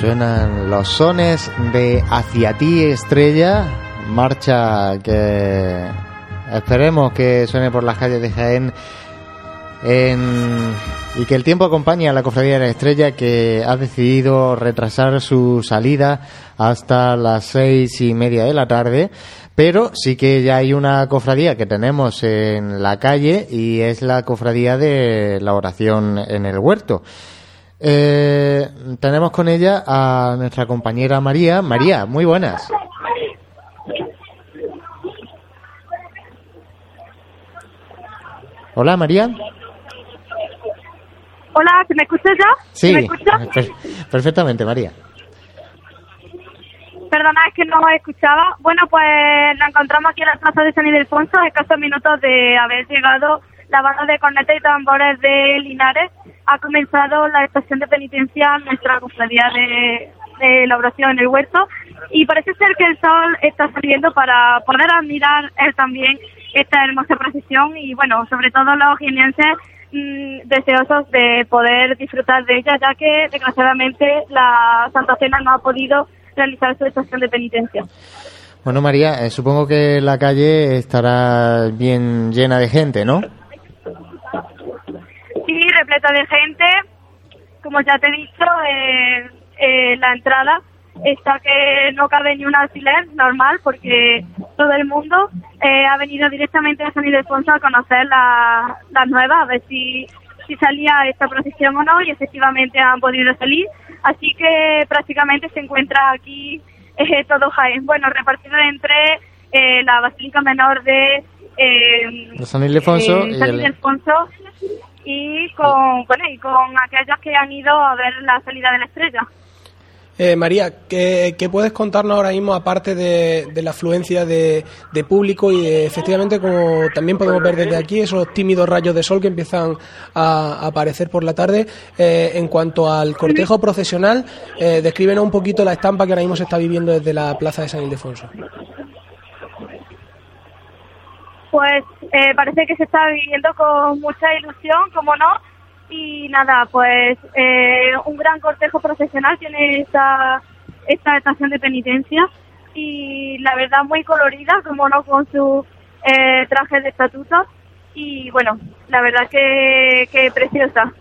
Suenan los sones de Hacia ti, estrella, marcha que esperemos que suene por las calles de Jaén y que el tiempo acompañe a la Cofradía de la Estrella que ha decidido retrasar su salida hasta las seis y media de la tarde. Pero sí que ya hay una cofradía que tenemos en la calle y es la cofradía de la oración en el huerto. Eh, tenemos con ella a nuestra compañera María. María, muy buenas. Hola, María. Hola, ¿me escuchas ya? Sí, ¿Me escuchas? perfectamente, María. Perdona, es que no escuchaba. Bueno, pues la encontramos aquí en la plaza de San Ildefonso, a escasos minutos de haber llegado la banda de cornetas y tambores de Linares. Ha comenzado la estación de penitencia en nuestra cofradía de, de la oración en el huerto y parece ser que el sol está saliendo para poder admirar también esta hermosa procesión y bueno, sobre todo los jienenses mm, deseosos de poder disfrutar de ella, ya que desgraciadamente la Santa Cena no ha podido realizar su estación de penitencia. Bueno, María, eh, supongo que la calle estará bien llena de gente, ¿no? Repleta de gente. Como ya te he dicho, eh, eh, la entrada está que no cabe ni un alfiler normal porque todo el mundo ha venido directamente a San Ildefonso a conocer las la nuevas, a ver si, si salía esta procesión o no y efectivamente han podido salir Así que prácticamente se encuentra aquí eh, todo Jaén. Bueno, repartido entre eh, la Basílica Menor de eh, San Ildefonso, San Ildefonso y con, bueno, y con aquellos que han ido a ver la salida de la estrella. Eh, María, ¿qué, puedes contarnos ahora mismo, aparte de, la afluencia de, público y efectivamente, como también podemos ver desde aquí, esos tímidos rayos de sol que empiezan a, aparecer por la tarde? Eh, en cuanto al cortejo procesional, eh, descríbenos un poquito la estampa que ahora mismo se está viviendo desde la plaza de San Ildefonso. Pues eh, parece que se está viviendo con mucha ilusión, como no, y nada, pues eh, un gran cortejo profesional tiene esta, esta estación de penitencia y la verdad muy colorida, como no, con su eh, traje de estatuto y bueno, la verdad que, que preciosa.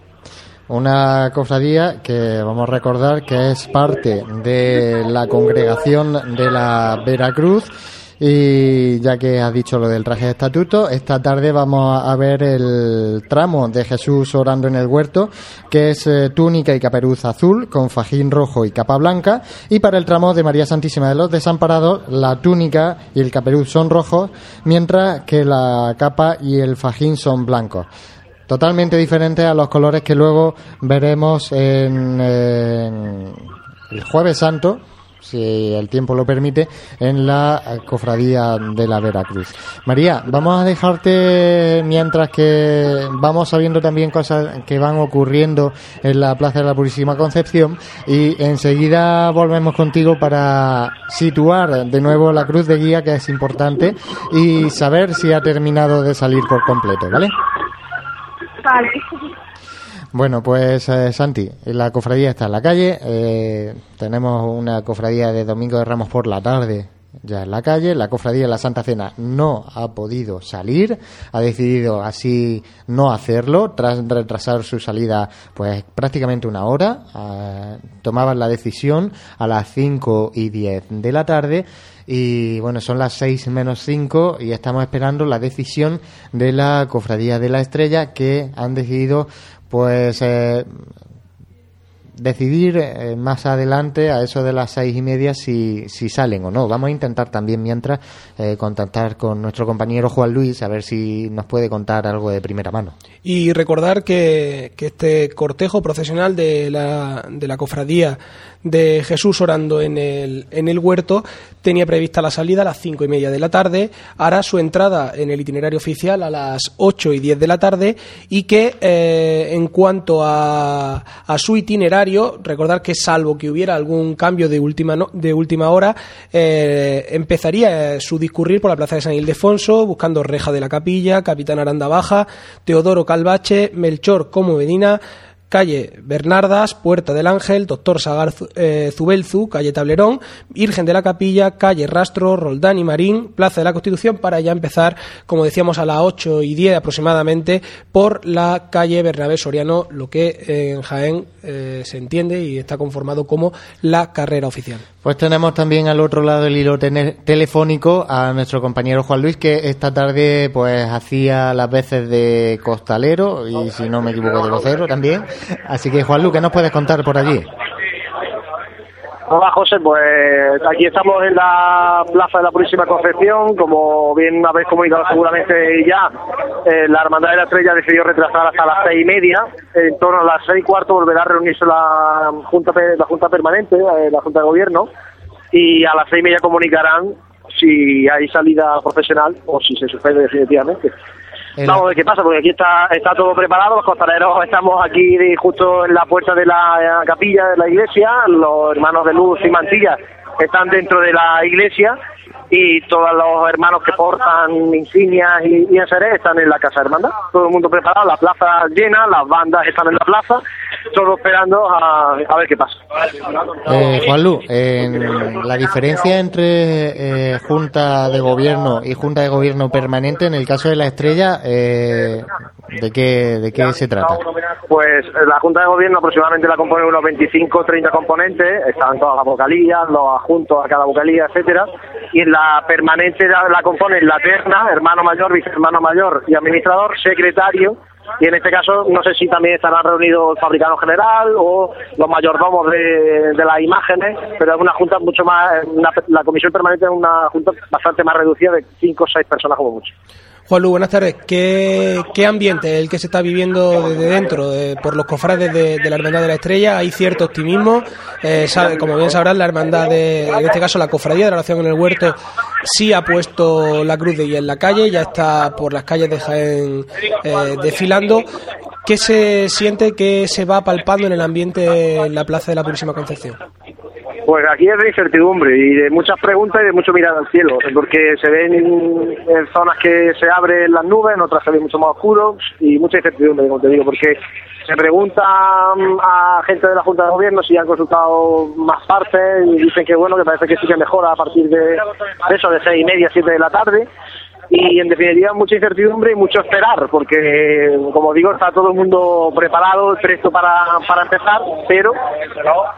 Una cofradía que vamos a recordar que es parte de la congregación de la Veracruz y ya que has dicho lo del traje de estatuto, esta tarde vamos a ver el tramo de Jesús orando en el huerto, que es eh, túnica y caperuz azul, con fajín rojo y capa blanca. Y para el tramo de María Santísima de los Desamparados, la túnica y el caperuz son rojos, mientras que la capa y el fajín son blancos totalmente diferentes a los colores que luego veremos en, en el jueves santo si el tiempo lo permite, en la cofradía de la Veracruz. María, vamos a dejarte mientras que vamos sabiendo también cosas que van ocurriendo en la Plaza de la Purísima Concepción y enseguida volvemos contigo para situar de nuevo la cruz de guía, que es importante, y saber si ha terminado de salir por completo, ¿vale? Vale. Bueno, pues eh, Santi, la cofradía está en la calle. Eh, tenemos una cofradía de Domingo de Ramos por la tarde ya en la calle. La cofradía de la Santa Cena no ha podido salir, ha decidido así no hacerlo, tras retrasar su salida pues prácticamente una hora. Ah, tomaban la decisión a las 5 y 10 de la tarde. Y bueno, son las 6 menos 5 y estamos esperando la decisión de la Cofradía de la Estrella que han decidido pues eh, decidir eh, más adelante, a eso de las seis y media, si, salen o no. Vamos a intentar también, mientras, eh, contactar con nuestro compañero Juan Luis, a ver si nos puede contar algo de primera mano. Y recordar que, que este cortejo procesional de la, de la cofradía de Jesús orando en el, en el huerto tenía prevista la salida a las cinco y media de la tarde, hará su entrada en el itinerario oficial a las ocho y diez de la tarde y que eh, en cuanto a, su itinerario recordar que salvo que hubiera algún cambio de última, de última hora, eh, empezaría eh, su discurrir por la plaza de San Ildefonso, buscando Reja de la Capilla, Capitán Aranda Baja, Teodoro Calvache, Melchor Como Medina, calle Bernardas, Puerta del Ángel, Doctor Sagar eh, Zubelzu, calle Tablerón, Virgen de la Capilla, calle Rastro, Roldán y Marín, Plaza de la Constitución, para ya empezar, como decíamos, a las 8 y 10 aproximadamente, por la calle Bernabé Soriano, lo que en Jaén eh, se entiende y está conformado como la carrera oficial. Pues tenemos también al otro lado del hilo telefónico a nuestro compañero Juan Luis, que esta tarde pues hacía las veces de costalero y si no me equivoco de vocero también. Así que Juan Luis, ¿qué nos puedes contar por allí? Hola José, pues aquí estamos en la Plaza de la Purísima Concepción, como bien habéis comunicado seguramente ya, eh, la Hermandad de la Estrella decidió retrasar hasta las seis y media, en torno a las seis y cuarto volverá a reunirse la Junta, la junta Permanente, eh, la Junta de Gobierno, y a las seis y media comunicarán si hay salida profesional o si se suspende definitivamente. Vamos a ver qué pasa, porque aquí está, está todo preparado, los costaleros estamos aquí justo en la puerta de la capilla de la iglesia, los hermanos de luz y mantilla están dentro de la iglesia y todos los hermanos que portan insignias y, y están en la casa hermandad. Todo el mundo preparado, la plaza llena, las bandas están en la plaza, todos esperando a, ver qué pasa. Eh, Juanlu, la diferencia entre eh, Junta de Gobierno y Junta de Gobierno permanente en el caso de la estrella, eh, ¿de, qué, ¿de qué se trata? Pues la Junta de Gobierno aproximadamente la componen unos 25 30 componentes, están todas las vocalías, los adjuntos a cada vocalía, etcétera, y en la la permanente la, componen la terna, hermano mayor, vicehermano mayor y administrador, secretario, y en este caso no sé si también estarán reunidos el fabricano general o los mayordomos de, de las imágenes, pero es una junta mucho más, la comisión permanente es una junta bastante más reducida de cinco o seis personas como mucho. Juan Lu, buenas tardes. ¿Qué, ¿Qué, ambiente es el que se está viviendo desde dentro? por los cofrades de, la Hermandad de la Estrella hay cierto optimismo. Eh, como bien sabrán, la Hermandad, de, en este caso la Cofradía de la Oración en el Huerto, sí ha puesto la cruz de guía en la calle, ya está por las calles de Jaén eh, desfilando. ¿Qué se siente que se va palpando en el ambiente en la Plaza de la Purísima Concepción? Pues aquí es de incertidumbre y de muchas preguntas y de mucho mirar al cielo, porque se ven en zonas que se abren las nubes, en otras se ven mucho más oscuros y mucha incertidumbre, como te digo, porque se pregunta a gente de la Junta de Gobierno si han consultado más partes y dicen que bueno, que parece que sí que mejora a partir de eso, de seis y media, siete de la tarde, y en definitiva mucha incertidumbre y mucho esperar, porque como digo, está todo el mundo preparado, presto para, para empezar, pero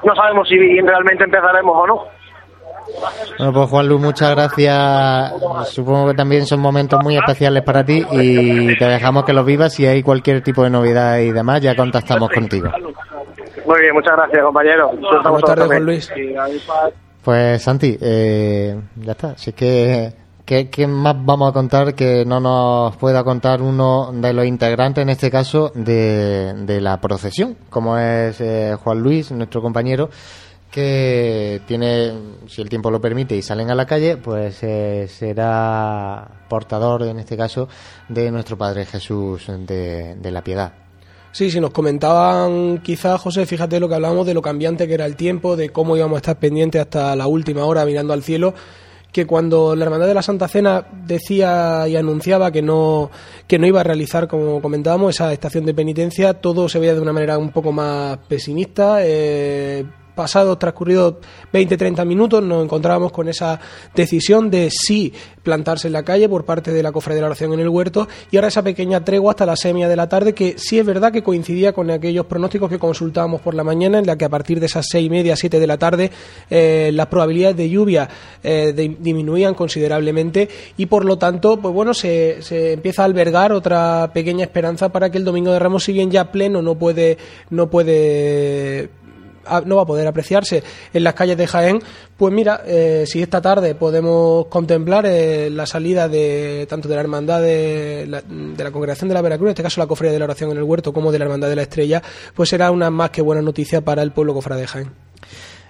no sabemos si realmente empezaremos o no. Bueno, pues Juan Luis, muchas gracias. Supongo que también son momentos muy especiales para ti y te dejamos que los vivas. Si hay cualquier tipo de novedad y demás, ya contactamos contigo. Muy bien, muchas gracias, compañero. Buenas tardes, Juan Luis. Pues Santi, eh, ya está. Así que ¿Qué, más vamos a contar que no nos pueda contar uno de los integrantes, en este caso, de, la procesión, como es eh, Juan Luis, nuestro compañero, que tiene, si el tiempo lo permite y salen a la calle, pues eh, será portador, en este caso, de nuestro Padre Jesús de, la Piedad. Sí, sí, nos comentaban quizás, José, fíjate lo que hablábamos de lo cambiante que era el tiempo, de cómo íbamos a estar pendientes hasta la última hora mirando al cielo que cuando la Hermandad de la Santa Cena decía y anunciaba que no, que no iba a realizar, como comentábamos, esa estación de penitencia, todo se veía de una manera un poco más pesimista. Eh, pasados, transcurridos 20-30 minutos, nos encontrábamos con esa decisión de sí plantarse en la calle por parte de la Cofradía de Oración en el Huerto y ahora esa pequeña tregua hasta la semia de la tarde que sí es verdad que coincidía con aquellos pronósticos que consultábamos por la mañana en la que a partir de esas seis y media, siete de la tarde eh, las probabilidades de lluvia eh, disminuían considerablemente y por lo tanto, pues bueno, se, se empieza a albergar otra pequeña esperanza para que el Domingo de Ramos, si bien ya pleno no puede, no puede no va a poder apreciarse en las calles de Jaén, pues mira, eh, si esta tarde podemos contemplar eh, la salida de tanto de la Hermandad de la, de la, Congregación de la Veracruz, en este caso la Cofradía de la Oración en el Huerto, como de la Hermandad de la Estrella, pues será una más que buena noticia para el pueblo cofrade de Jaén.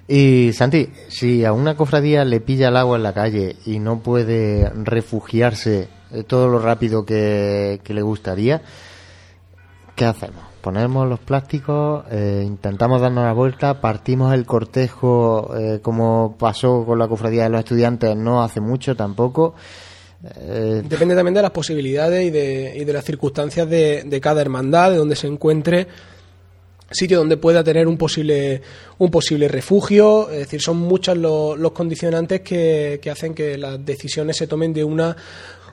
Y Santi, si a una cofradía le pilla el agua en la calle y no puede refugiarse eh, todo lo rápido que le gustaría, ¿qué hacemos? Ponemos los plásticos, eh, intentamos darnos la vuelta, partimos el cortejo eh, como pasó con la cofradía de los estudiantes no hace mucho tampoco. Eh, Depende también de las posibilidades y de, y de las circunstancias de, de, cada hermandad, de donde se encuentre sitio donde pueda tener un posible un posible refugio es decir son muchos los, los condicionantes que, que hacen que las decisiones se tomen de una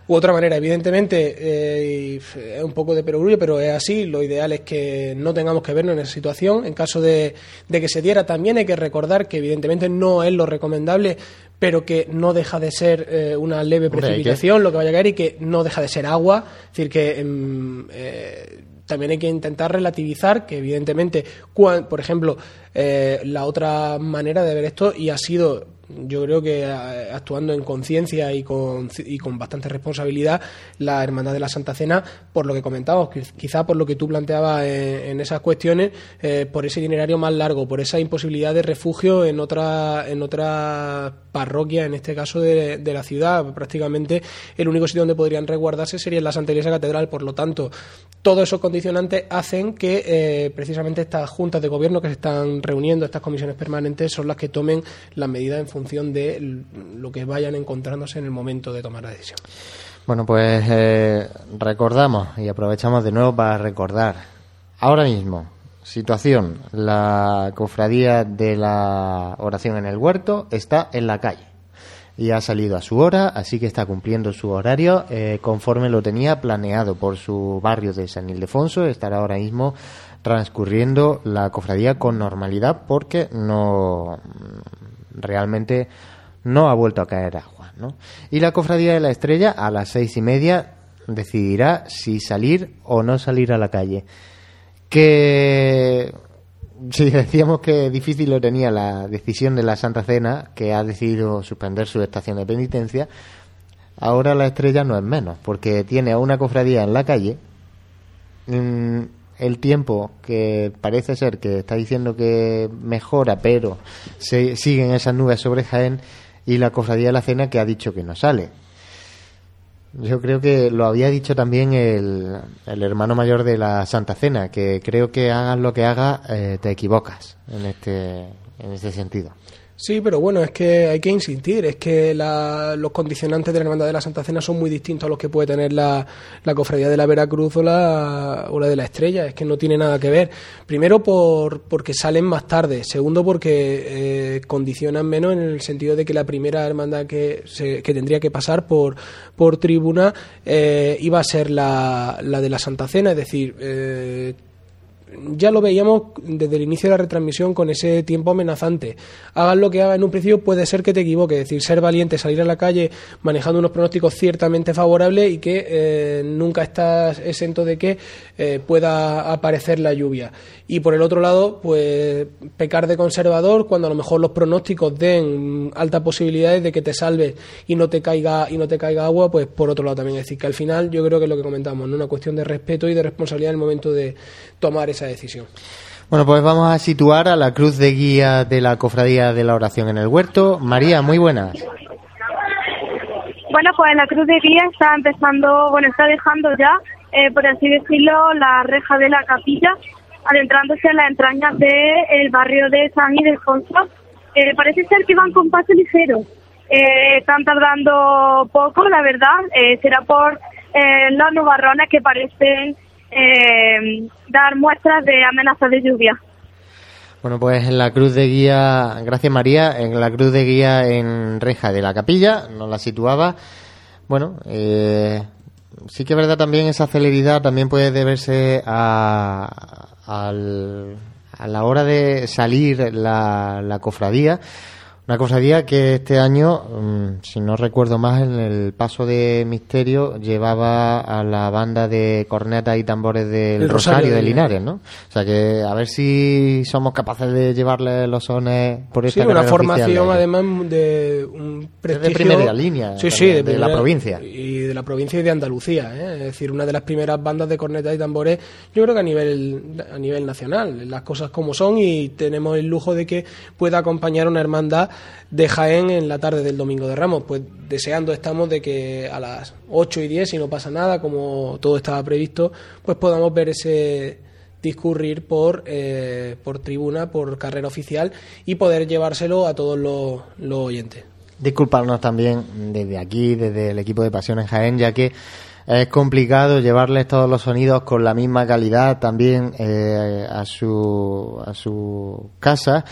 u otra manera. Evidentemente, eh, es un poco de perogrullo, pero es así. Lo ideal es que no tengamos que vernos en esa situación. En caso de, que se diera, también hay que recordar que, evidentemente, no es lo recomendable, pero que no deja de ser eh, una leve precipitación lo que vaya a caer y que no deja de ser agua. Es decir, que. Em, eh, también hay que intentar relativizar que evidentemente, por ejemplo, la otra manera de ver esto y ha sido yo creo que eh, actuando en conciencia y con, y con bastante responsabilidad, la Hermandad de la Santa Cena, por lo que comentábamos, quizá por lo que tú planteabas en, esas cuestiones, eh, por ese itinerario más largo, por esa imposibilidad de refugio en otra, en otra parroquia, en este caso de, la ciudad. Prácticamente el único sitio donde podrían resguardarse sería en la Santa Iglesia Catedral. Por lo tanto, todos esos condicionantes hacen que eh, precisamente estas juntas de gobierno que se están reuniendo, estas comisiones permanentes, son las que tomen las medidas en función de lo que vayan encontrándose en el momento de tomar la decisión. Bueno, pues eh, recordamos y aprovechamos de nuevo para recordar. Ahora mismo, situación, la cofradía de la oración en el huerto está en la calle y ha salido a su hora, así que está cumpliendo su horario eh, conforme lo tenía planeado por su barrio de San Ildefonso. Estará ahora mismo transcurriendo la cofradía con normalidad porque no realmente no ha vuelto a caer agua. ¿no? Y la cofradía de la estrella a las seis y media decidirá si salir o no salir a la calle. Que si decíamos que difícil lo tenía la decisión de la Santa Cena, que ha decidido suspender su estación de penitencia, ahora la estrella no es menos, porque tiene a una cofradía en la calle, mm, el tiempo que parece ser que está diciendo que mejora, pero se, siguen esas nubes sobre Jaén, y la cofradía de la cena que ha dicho que no sale. Yo creo que lo había dicho también el, el, hermano mayor de la Santa Cena, que creo que hagas lo que hagas, eh, te equivocas en este, en este sentido. Sí, pero bueno, es que hay que insistir, es que los condicionantes de la Hermandad de la Santa Cena son muy distintos a los que puede tener la, la Cofradía de la Veracruz o la, o la de la Estrella, es que no tiene nada que ver. Primero por, porque salen más tarde, segundo porque eh, condicionan menos en el sentido de que la primera hermandad que, se, que tendría que pasar por, por tribuna eh, iba a ser la, la de la Santa Cena, es decir, eh, ya lo veíamos desde el inicio de la retransmisión con ese tiempo amenazante. Hagas lo que hagas en un principio, puede ser que te equivoques, es decir, ser valiente, salir a la calle manejando unos pronósticos ciertamente favorables y que eh, nunca estás exento de que eh, pueda aparecer la lluvia. Y por el otro lado, pues pecar de conservador cuando a lo mejor los pronósticos den altas posibilidades de que te salves y no te caiga y no te caiga agua, pues por otro lado también. Es decir, que al final yo creo que es lo que comentamos, ¿no? una cuestión de respeto y de responsabilidad en el momento de tomar esa decisión. Bueno, pues vamos a situar a la cruz de guía de la Cofradía de la Oración en el Huerto. María, muy buenas. Bueno, pues la cruz de guía está empezando, bueno, está dejando ya, eh, por así decirlo, la reja de la capilla, adentrándose en las entrañas del barrio de San Ildefonso. Eh, parece ser que van con paso ligero. Eh, están tardando poco, la verdad. Eh, será por eh, los nubarrones que parecen eh, dar muestras de amenaza de lluvia. Bueno, pues en la cruz de guía, gracias María, en la cruz de guía en reja de la capilla, nos la situaba. Bueno, eh, sí que es verdad también esa celeridad también puede deberse a, a la hora de salir la cofradía una cofradía que este año, mm, si no recuerdo más, en el paso de Misterio llevaba a la banda de cornetas y tambores del Rosario, de Linares, ¿no? O sea que a ver si somos capaces de llevarle los sones por esta Sí, una formación además de un prestigio... de primera línea sí, sí, de, la provincia. Y de la provincia y de Andalucía, ¿eh? es decir, una de las primeras bandas de cornetas y tambores, yo creo que a nivel, a nivel nacional, las cosas como son y tenemos el lujo de que pueda acompañar una hermandad de Jaén en la tarde del domingo de Ramos. Pues deseando estamos de que a las 8 y 10, si no pasa nada, como todo estaba previsto, pues podamos ver ese discurrir por, eh, por tribuna, por carrera oficial y poder llevárselo a todos los, los oyentes. Disculparnos también desde aquí, desde el equipo de Pasión en Jaén, ya que es complicado llevarles todos los sonidos con la misma calidad también eh, a su a su casa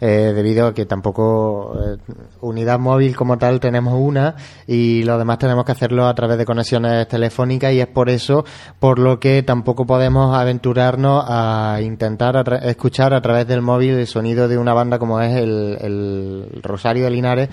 eh, debido a que tampoco eh, unidad móvil como tal tenemos una y lo demás tenemos que hacerlo a través de conexiones telefónicas y es por eso por lo que tampoco podemos aventurarnos a intentar escuchar a través del móvil el sonido de una banda como es el, el Rosario de Linares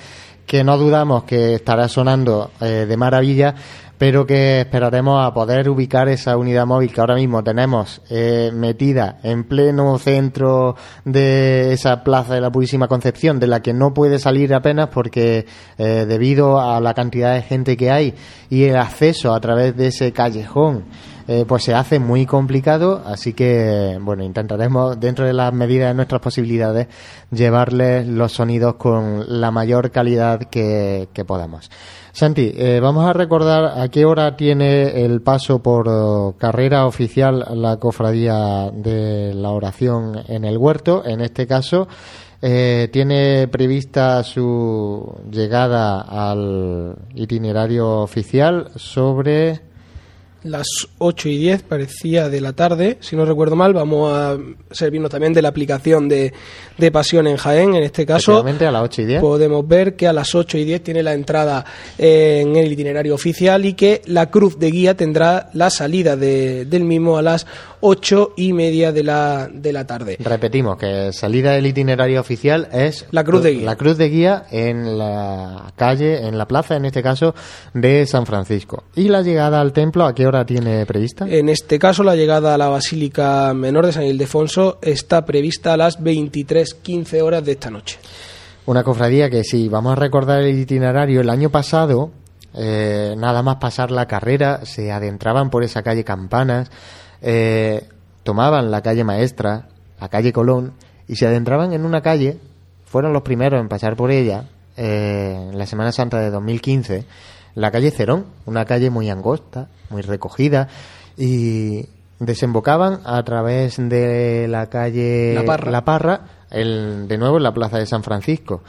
que no dudamos que estará sonando eh, de maravilla pero que esperaremos a poder ubicar esa unidad móvil que ahora mismo tenemos eh, metida en pleno centro de esa plaza de la Purísima Concepción, de la que no puede salir apenas porque eh, debido a la cantidad de gente que hay y el acceso a través de ese callejón eh, pues se hace muy complicado, así que bueno, intentaremos dentro de las medidas de nuestras posibilidades llevarles los sonidos con la mayor calidad que, que podamos. Santi, eh, vamos a recordar a qué hora tiene el paso por carrera oficial la cofradía de la oración en el huerto. En este caso, eh, tiene prevista su llegada al itinerario oficial sobre las 8 y 10 parecía de la tarde, si no recuerdo mal, vamos a servirnos también de la aplicación de, de Pasión en Jaén, en este caso. a las 8 y 10. Podemos ver que a las 8 y 10 tiene la entrada en el itinerario oficial y que la cruz de guía tendrá la salida de, del mismo a las ocho y media de la, de la tarde. Repetimos que salida del itinerario oficial es la cruz de guía. La cruz de guía en la calle, en la plaza, en este caso, de San Francisco. ¿Y la llegada al templo a qué hora tiene prevista? En este caso, la llegada a la Basílica Menor de San Ildefonso está prevista a las 23.15 horas de esta noche. Una cofradía que si vamos a recordar el itinerario, el año pasado, eh, nada más pasar la carrera, se adentraban por esa calle Campanas, eh, tomaban la calle Maestra, la calle Colón, y se adentraban en una calle, fueron los primeros en pasar por ella, eh, en la Semana Santa de 2015, la calle Cerón, una calle muy angosta, muy recogida, y desembocaban a través de la calle La Parra, el, de nuevo en la plaza de San Francisco.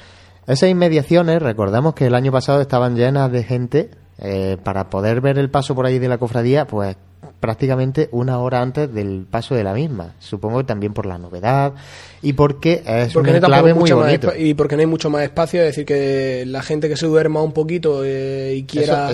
Esas inmediaciones, recordamos que el año pasado estaban llenas de gente eh, para poder ver el paso por ahí de la cofradía, pues prácticamente una hora antes del paso de la misma. Supongo que también por la novedad y porque es porque un clave muy bonito. y porque no hay mucho más espacio, es decir, que la gente que se duerma un poquito eh, y quiera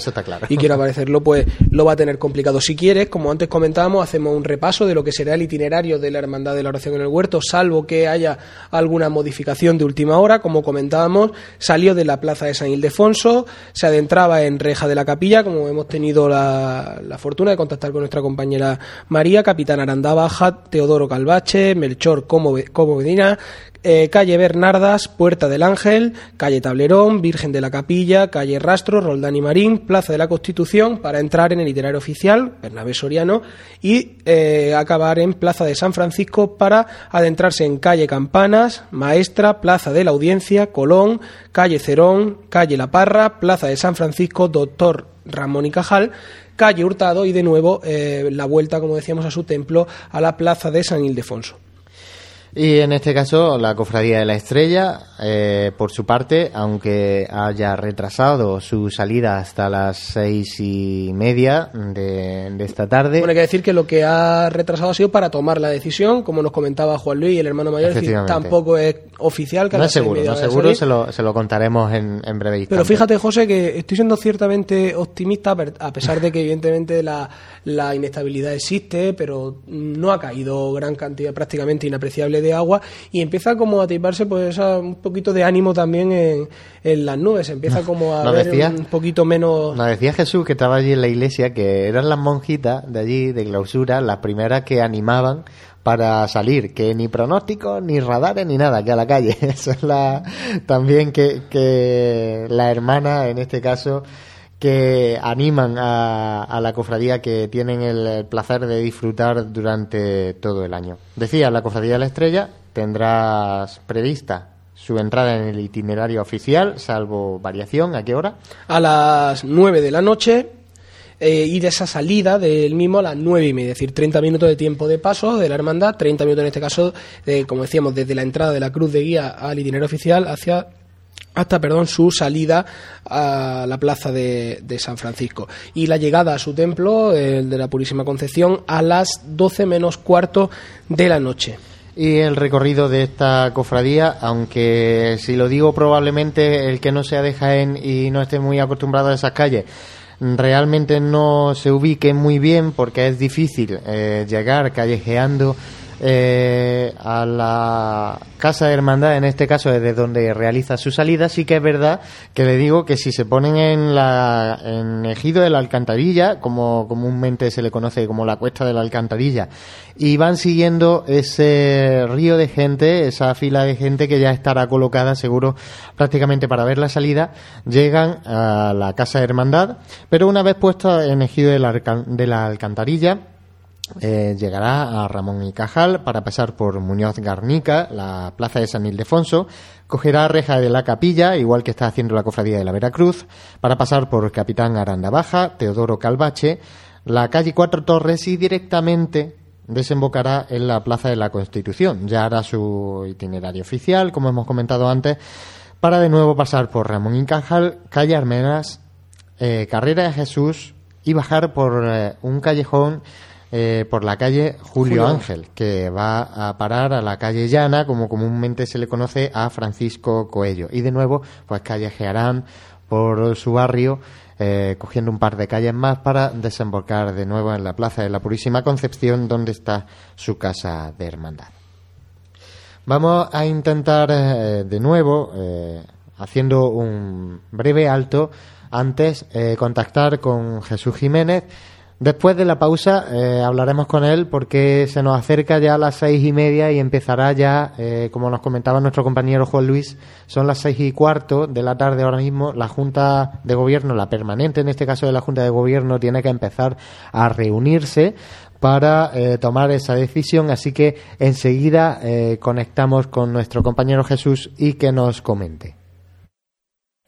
y quiera aparecerlo, pues lo va a tener complicado. Si quieres, como antes comentábamos, hacemos un repaso de lo que será el itinerario de la Hermandad de la Oración en el Huerto, salvo que haya alguna modificación de última hora, como comentábamos, salió de la plaza de San Ildefonso, se adentraba en Reja de la Capilla, como hemos tenido la, la fortuna de contactar con compañera María, Capitán Aranda Baja, Teodoro Calvache, Melchor Como, Como Medina, eh, calle Bernardas, Puerta del Ángel, calle Tablerón, Virgen de la Capilla, calle Rastro, Roldán y Marín, Plaza de la Constitución, para entrar en el itinerario oficial, Bernabé Soriano, y eh, acabar en Plaza de San Francisco para adentrarse en calle Campanas, Maestra, Plaza de la Audiencia, Colón, calle Cerón, calle La Parra, Plaza de San Francisco, Doctor Ramón y Cajal, calle Hurtado y de nuevo eh, la vuelta, como decíamos, a su templo, a la plaza de San Ildefonso. Y en este caso, la Cofradía de la Estrella, eh, por su parte, aunque haya retrasado su salida hasta las seis y media de, esta tarde. Bueno, hay que decir que lo que ha retrasado ha sido para tomar la decisión, como nos comentaba Juan Luis, el hermano mayor, tampoco es oficial. Que no es seguro, no seguro, se lo, se lo contaremos en, en breve Pero fíjate, José, que estoy siendo ciertamente optimista, a pesar de que evidentemente la, la inestabilidad existe, pero no ha caído gran cantidad, prácticamente inapreciable de agua y empieza como a tiparse pues un poquito de ánimo también en, en las nubes, empieza como a ver un poquito menos... Nos decía Jesús que estaba allí en la iglesia que eran las monjitas de allí, de clausura, las primeras que animaban para salir, que ni pronósticos, ni radares, ni nada, que a la calle. Eso es la, también que, que la hermana, en este caso, que animan a, la cofradía que tienen el, placer de disfrutar durante todo el año. Decía, la cofradía de la estrella tendrás prevista su entrada en el itinerario oficial, salvo variación, ¿a qué hora? A las 9 de la noche eh, y de esa salida del mismo a las 9 y media, es decir, 30 minutos de tiempo de paso de la hermandad, 30 minutos en este caso, de, como decíamos, desde la entrada de la cruz de guía al itinerario oficial hacia hasta perdón, su salida a la plaza de, San Francisco y la llegada a su templo, el de la Purísima Concepción, a las 12 menos cuarto de la noche. Y el recorrido de esta cofradía, aunque si lo digo probablemente el que no sea de Jaén y no esté muy acostumbrado a esas calles, realmente no se ubique muy bien porque es difícil eh, llegar callejeando eh, a la Casa de Hermandad, en este caso desde donde realiza su salida, sí que es verdad que le digo que si se ponen en, la, en Ejido de la Alcantarilla, como comúnmente se le conoce como la Cuesta de la Alcantarilla, y van siguiendo ese río de gente, esa fila de gente que ya estará colocada seguro prácticamente para ver la salida, llegan a la Casa de Hermandad, pero una vez puesta en Ejido de la, de la Alcantarilla, eh, llegará a Ramón y Cajal para pasar por Muñoz Garnica, la plaza de San Ildefonso, cogerá reja de la capilla, igual que está haciendo la cofradía de la Veracruz, para pasar por Capitán Aranda Baja, Teodoro Calvache, la calle Cuatro Torres y directamente desembocará en la Plaza de la Constitución. Ya hará su itinerario oficial, como hemos comentado antes, para de nuevo pasar por Ramón y Cajal, calle Armenas, eh, Carrera de Jesús y bajar por eh, un callejón eh, por la calle Julio, Ángel, que va a parar a la calle Llana, como comúnmente se le conoce a Francisco Coello. Y de nuevo, pues callejearán por su barrio, eh, cogiendo un par de calles más para desembocar de nuevo en la Plaza de la Purísima Concepción, donde está su casa de hermandad. Vamos a intentar eh, de nuevo, haciendo un breve alto, antes contactar con Jesús Jiménez, Después de la pausa eh, hablaremos con él porque se nos acerca ya a las seis y media y empezará ya, eh, como nos comentaba nuestro compañero Juan Luis, son las seis y cuarto de la tarde ahora mismo. La Junta de Gobierno, la permanente en este caso de la Junta de Gobierno, tiene que empezar a reunirse para eh, tomar esa decisión. Así que enseguida conectamos con nuestro compañero Jesús y que nos comente.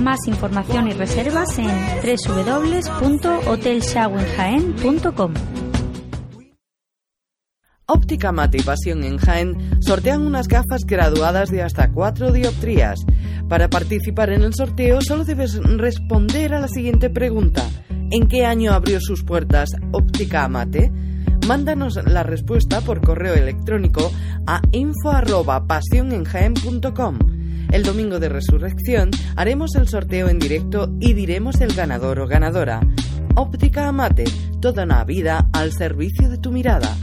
Más información y reservas en www.hotelshawenjaen.com. Óptica Mate y Pasión en Jaén sortean unas gafas graduadas de hasta 4 dioptrías. Para participar en el sorteo solo debes responder a la siguiente pregunta. ¿En qué año abrió sus puertas Óptica Mate? Mándanos la respuesta por correo electrónico a info@pasionenjaen.com. El domingo de resurrección haremos el sorteo en directo y diremos el ganador o ganadora. Óptica Amate, toda una vida al servicio de tu mirada.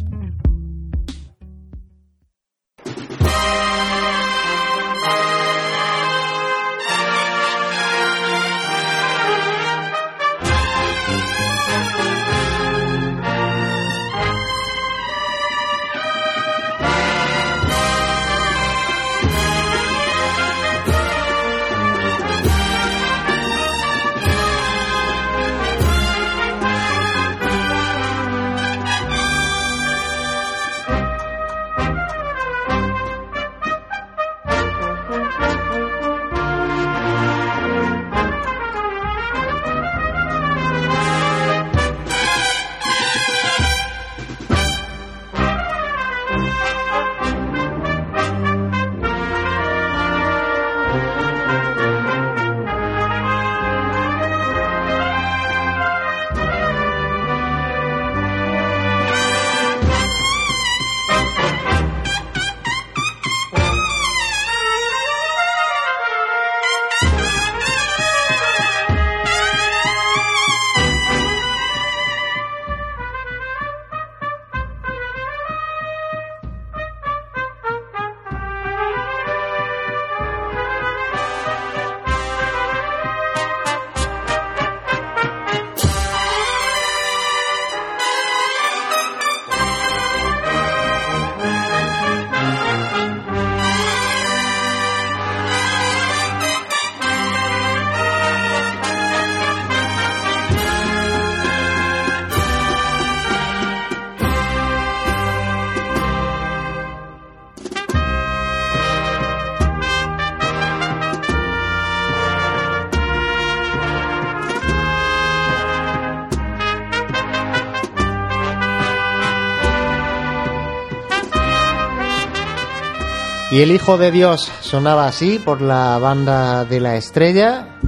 Y el Hijo de Dios sonaba así por la banda de la estrella.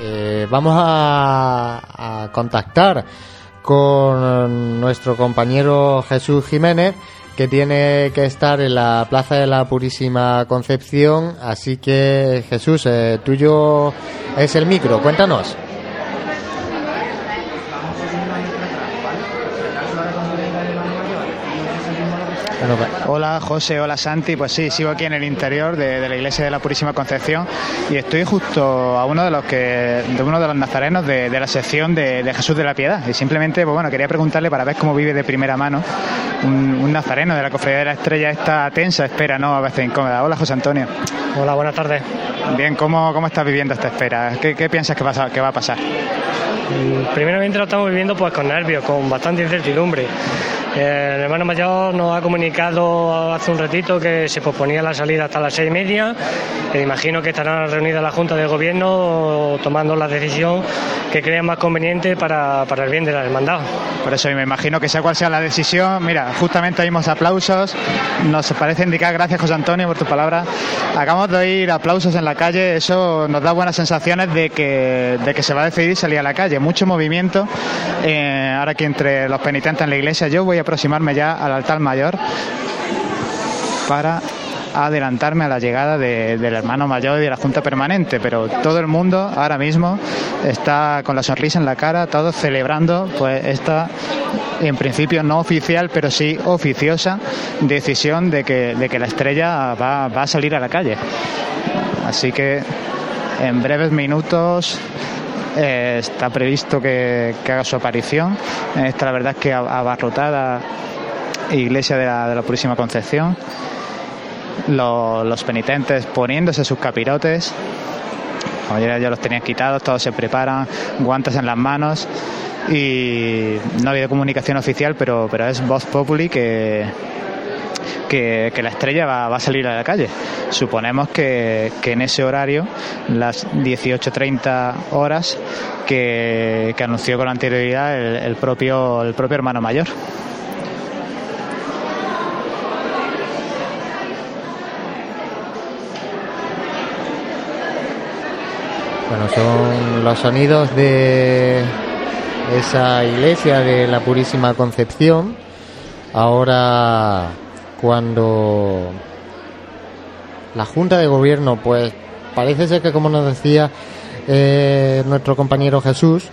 Eh, vamos a, contactar con nuestro compañero Jesús Jiménez, que tiene que estar en la Plaza de la Purísima Concepción. Así que, Jesús, eh, tuyo es el micro. Cuéntanos. Hola José, hola Santi, pues sí, sigo aquí en el interior de, de la iglesia de la Purísima Concepción y estoy justo a uno de los que, de uno de los nazarenos de, de la sección de, de Jesús de la Piedad y simplemente, pues bueno, quería preguntarle para ver cómo vive de primera mano un, un nazareno de la cofradía de la Estrella esta tensa espera, no a veces incómoda. Hola José Antonio. Hola, buenas tardes. Bien, ¿cómo, cómo estás viviendo esta espera? ¿Qué, qué piensas que, pasa, que va a pasar? Mm, Primeramente lo estamos viviendo pues con nervios, con bastante incertidumbre. El hermano mayor nos ha comunicado hace un ratito que se posponía la salida hasta las seis y media. Imagino que estará reunida la Junta de Gobierno tomando la decisión que crean más conveniente para, para el bien de la hermandad. Por eso me imagino que sea cual sea la decisión, mira, justamente oímos aplausos, nos parece indicar, gracias José Antonio por tu palabra, acabamos de oír aplausos en la calle, eso nos da buenas sensaciones de que, de que se va a decidir salir a la calle, mucho movimiento, eh, ahora aquí entre los penitentes en la iglesia, yo voy a aproximarme ya al altar mayor para adelantarme a la llegada de- del hermano mayor y de la Junta Permanente, pero todo el mundo ahora mismo está con la sonrisa en la cara, todos celebrando pues esta, en principio no oficial, pero sí oficiosa decisión de que, de que la estrella va, va a salir a la calle. Así que en breves minutos eh, está previsto que, haga su aparición en esta, la verdad es que abarrotada iglesia de la, de la Purísima Concepción. Lo- los penitentes poniéndose sus capirotes. Como ya, ya los tenían quitados, todos se preparan, guantes en las manos. Y no ha habido comunicación oficial, pero, pero es voz populi que, que, la estrella va, a salir a la calle. Suponemos que, en ese horario, las 18.30 horas que, anunció con anterioridad el propio, el propio hermano mayor. Bueno, son los sonidos de esa iglesia de la Purísima Concepción. Ahora, cuando la Junta de Gobierno, pues parece ser que, como nos decía eh, nuestro compañero Jesús,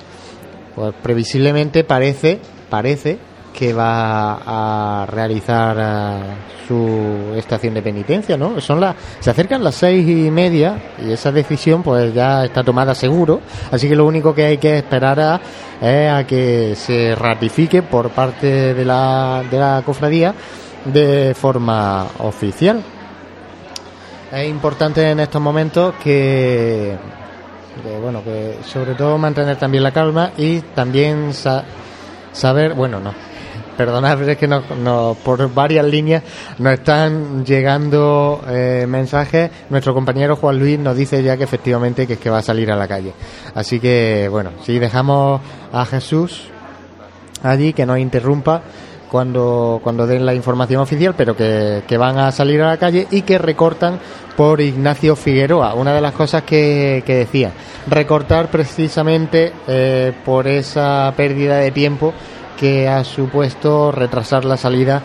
pues previsiblemente parece, parece que va a realizar eh, su estación de penitencia, ¿no? Son las, se acercan las seis y media y esa decisión pues ya está tomada seguro, así que lo único que hay que esperar es a que se ratifique por parte de la, de la cofradía de forma oficial. Es importante en estos momentos que, bueno, que sobre todo mantener también la calma y también sa- saber, bueno, no, perdonad, es que no, no- por varias líneas nos están llegando eh, mensajes. Nuestro compañero Juan Luis nos dice ya que efectivamente que es que va a salir a la calle. Así que, bueno, si dejamos a Jesús allí que nos interrumpa cuando, cuando den la información oficial, pero que, que van a salir a la calle y que recortan por Ignacio Figueroa. Una de las cosas que, que decía, recortar precisamente eh, por esa pérdida de tiempo que ha supuesto retrasar la salida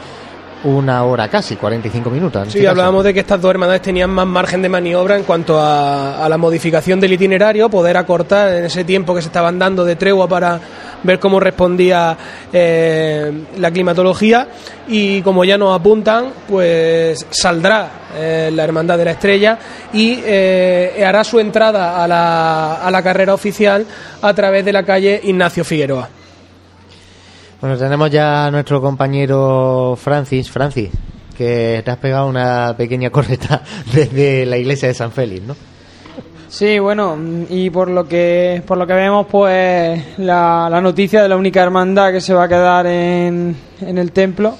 una hora casi, 45 minutos. en Sí, este hablábamos de que estas dos hermandades tenían más margen de maniobra en cuanto a, a la modificación del itinerario, poder acortar en ese tiempo que se estaban dando de tregua para ver cómo respondía eh, la climatología y como ya nos apuntan, pues saldrá eh, la Hermandad de la Estrella y eh, hará su entrada a la, a la carrera oficial a través de la calle Ignacio Figueroa. Bueno, tenemos ya a nuestro compañero Francis. Francis, que te has pegado una pequeña correta desde la iglesia de San Félix, ¿no? Sí, bueno, y por lo que por lo que vemos, pues la, la noticia de la única hermandad que se va a quedar en, en el templo,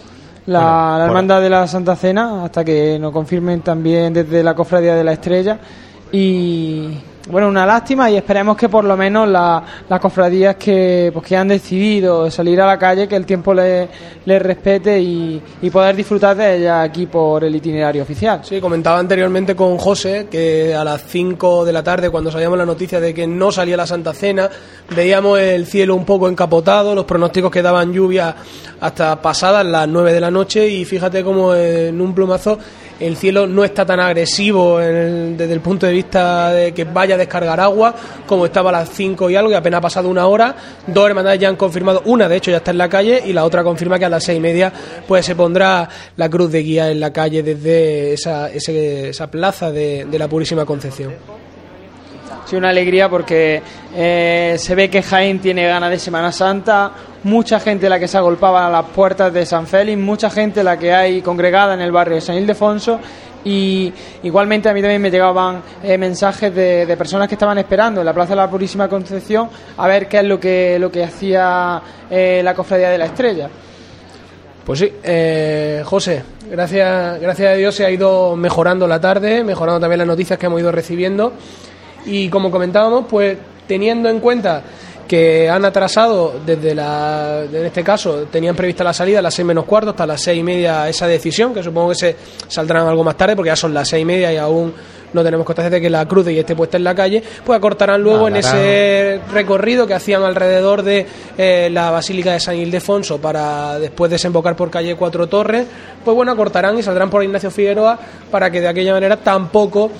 la, Bueno, la por- hermandad de la Santa Cena, hasta que nos confirmen también desde la cofradía de la Estrella. Y, bueno, una lástima y esperemos que por lo menos la- las cofradías que, pues, que han decidido salir a la calle, que el tiempo les les respete y, y poder disfrutar de ella aquí por el itinerario oficial. Sí, comentaba anteriormente con José que a las 5 de la tarde, cuando salíamos la noticia de que no salía la Santa Cena, veíamos el cielo un poco encapotado, los pronósticos que daban lluvia hasta pasadas las 9 de la noche y fíjate cómo en un plumazo el cielo no está tan agresivo en desde el punto de vista de que vaya a descargar agua como estaba a las 5 y algo y apenas ha pasado una hora. Dos hermandades ya han confirmado, una de hecho ya está en la calle y la otra confirma que a las seis y media pues se pondrá la cruz de guía en la calle desde esa, ese- esa plaza de la Purísima Concepción. Sí, una alegría porque eh, se ve que Jaén tiene ganas de Semana Santa, mucha gente la que se agolpaba a las puertas de San Félix, mucha gente la que hay congregada en el barrio de San Ildefonso y igualmente a mí también me llegaban eh, mensajes de, personas que estaban esperando en la Plaza de la Purísima Concepción a ver qué es lo que, lo que hacía eh, la Cofradía de la Estrella. Pues sí, José, gracias, gracias a Dios se ha ido mejorando la tarde, mejorando también las noticias que hemos ido recibiendo. Y como comentábamos, pues teniendo en cuenta que han atrasado desde la, en este caso, tenían prevista la salida a las seis menos cuarto hasta las seis y media esa decisión, que supongo que se saldrán algo más tarde porque ya son las seis y media y aún no tenemos constancia de que la cruz y esté puesta en la calle, pues acortarán luego en ese recorrido que hacían alrededor de eh, la Basílica de San Ildefonso para después desembocar por calle Cuatro Torres, pues bueno, acortarán y saldrán por Ignacio Figueroa para que de aquella manera tampoco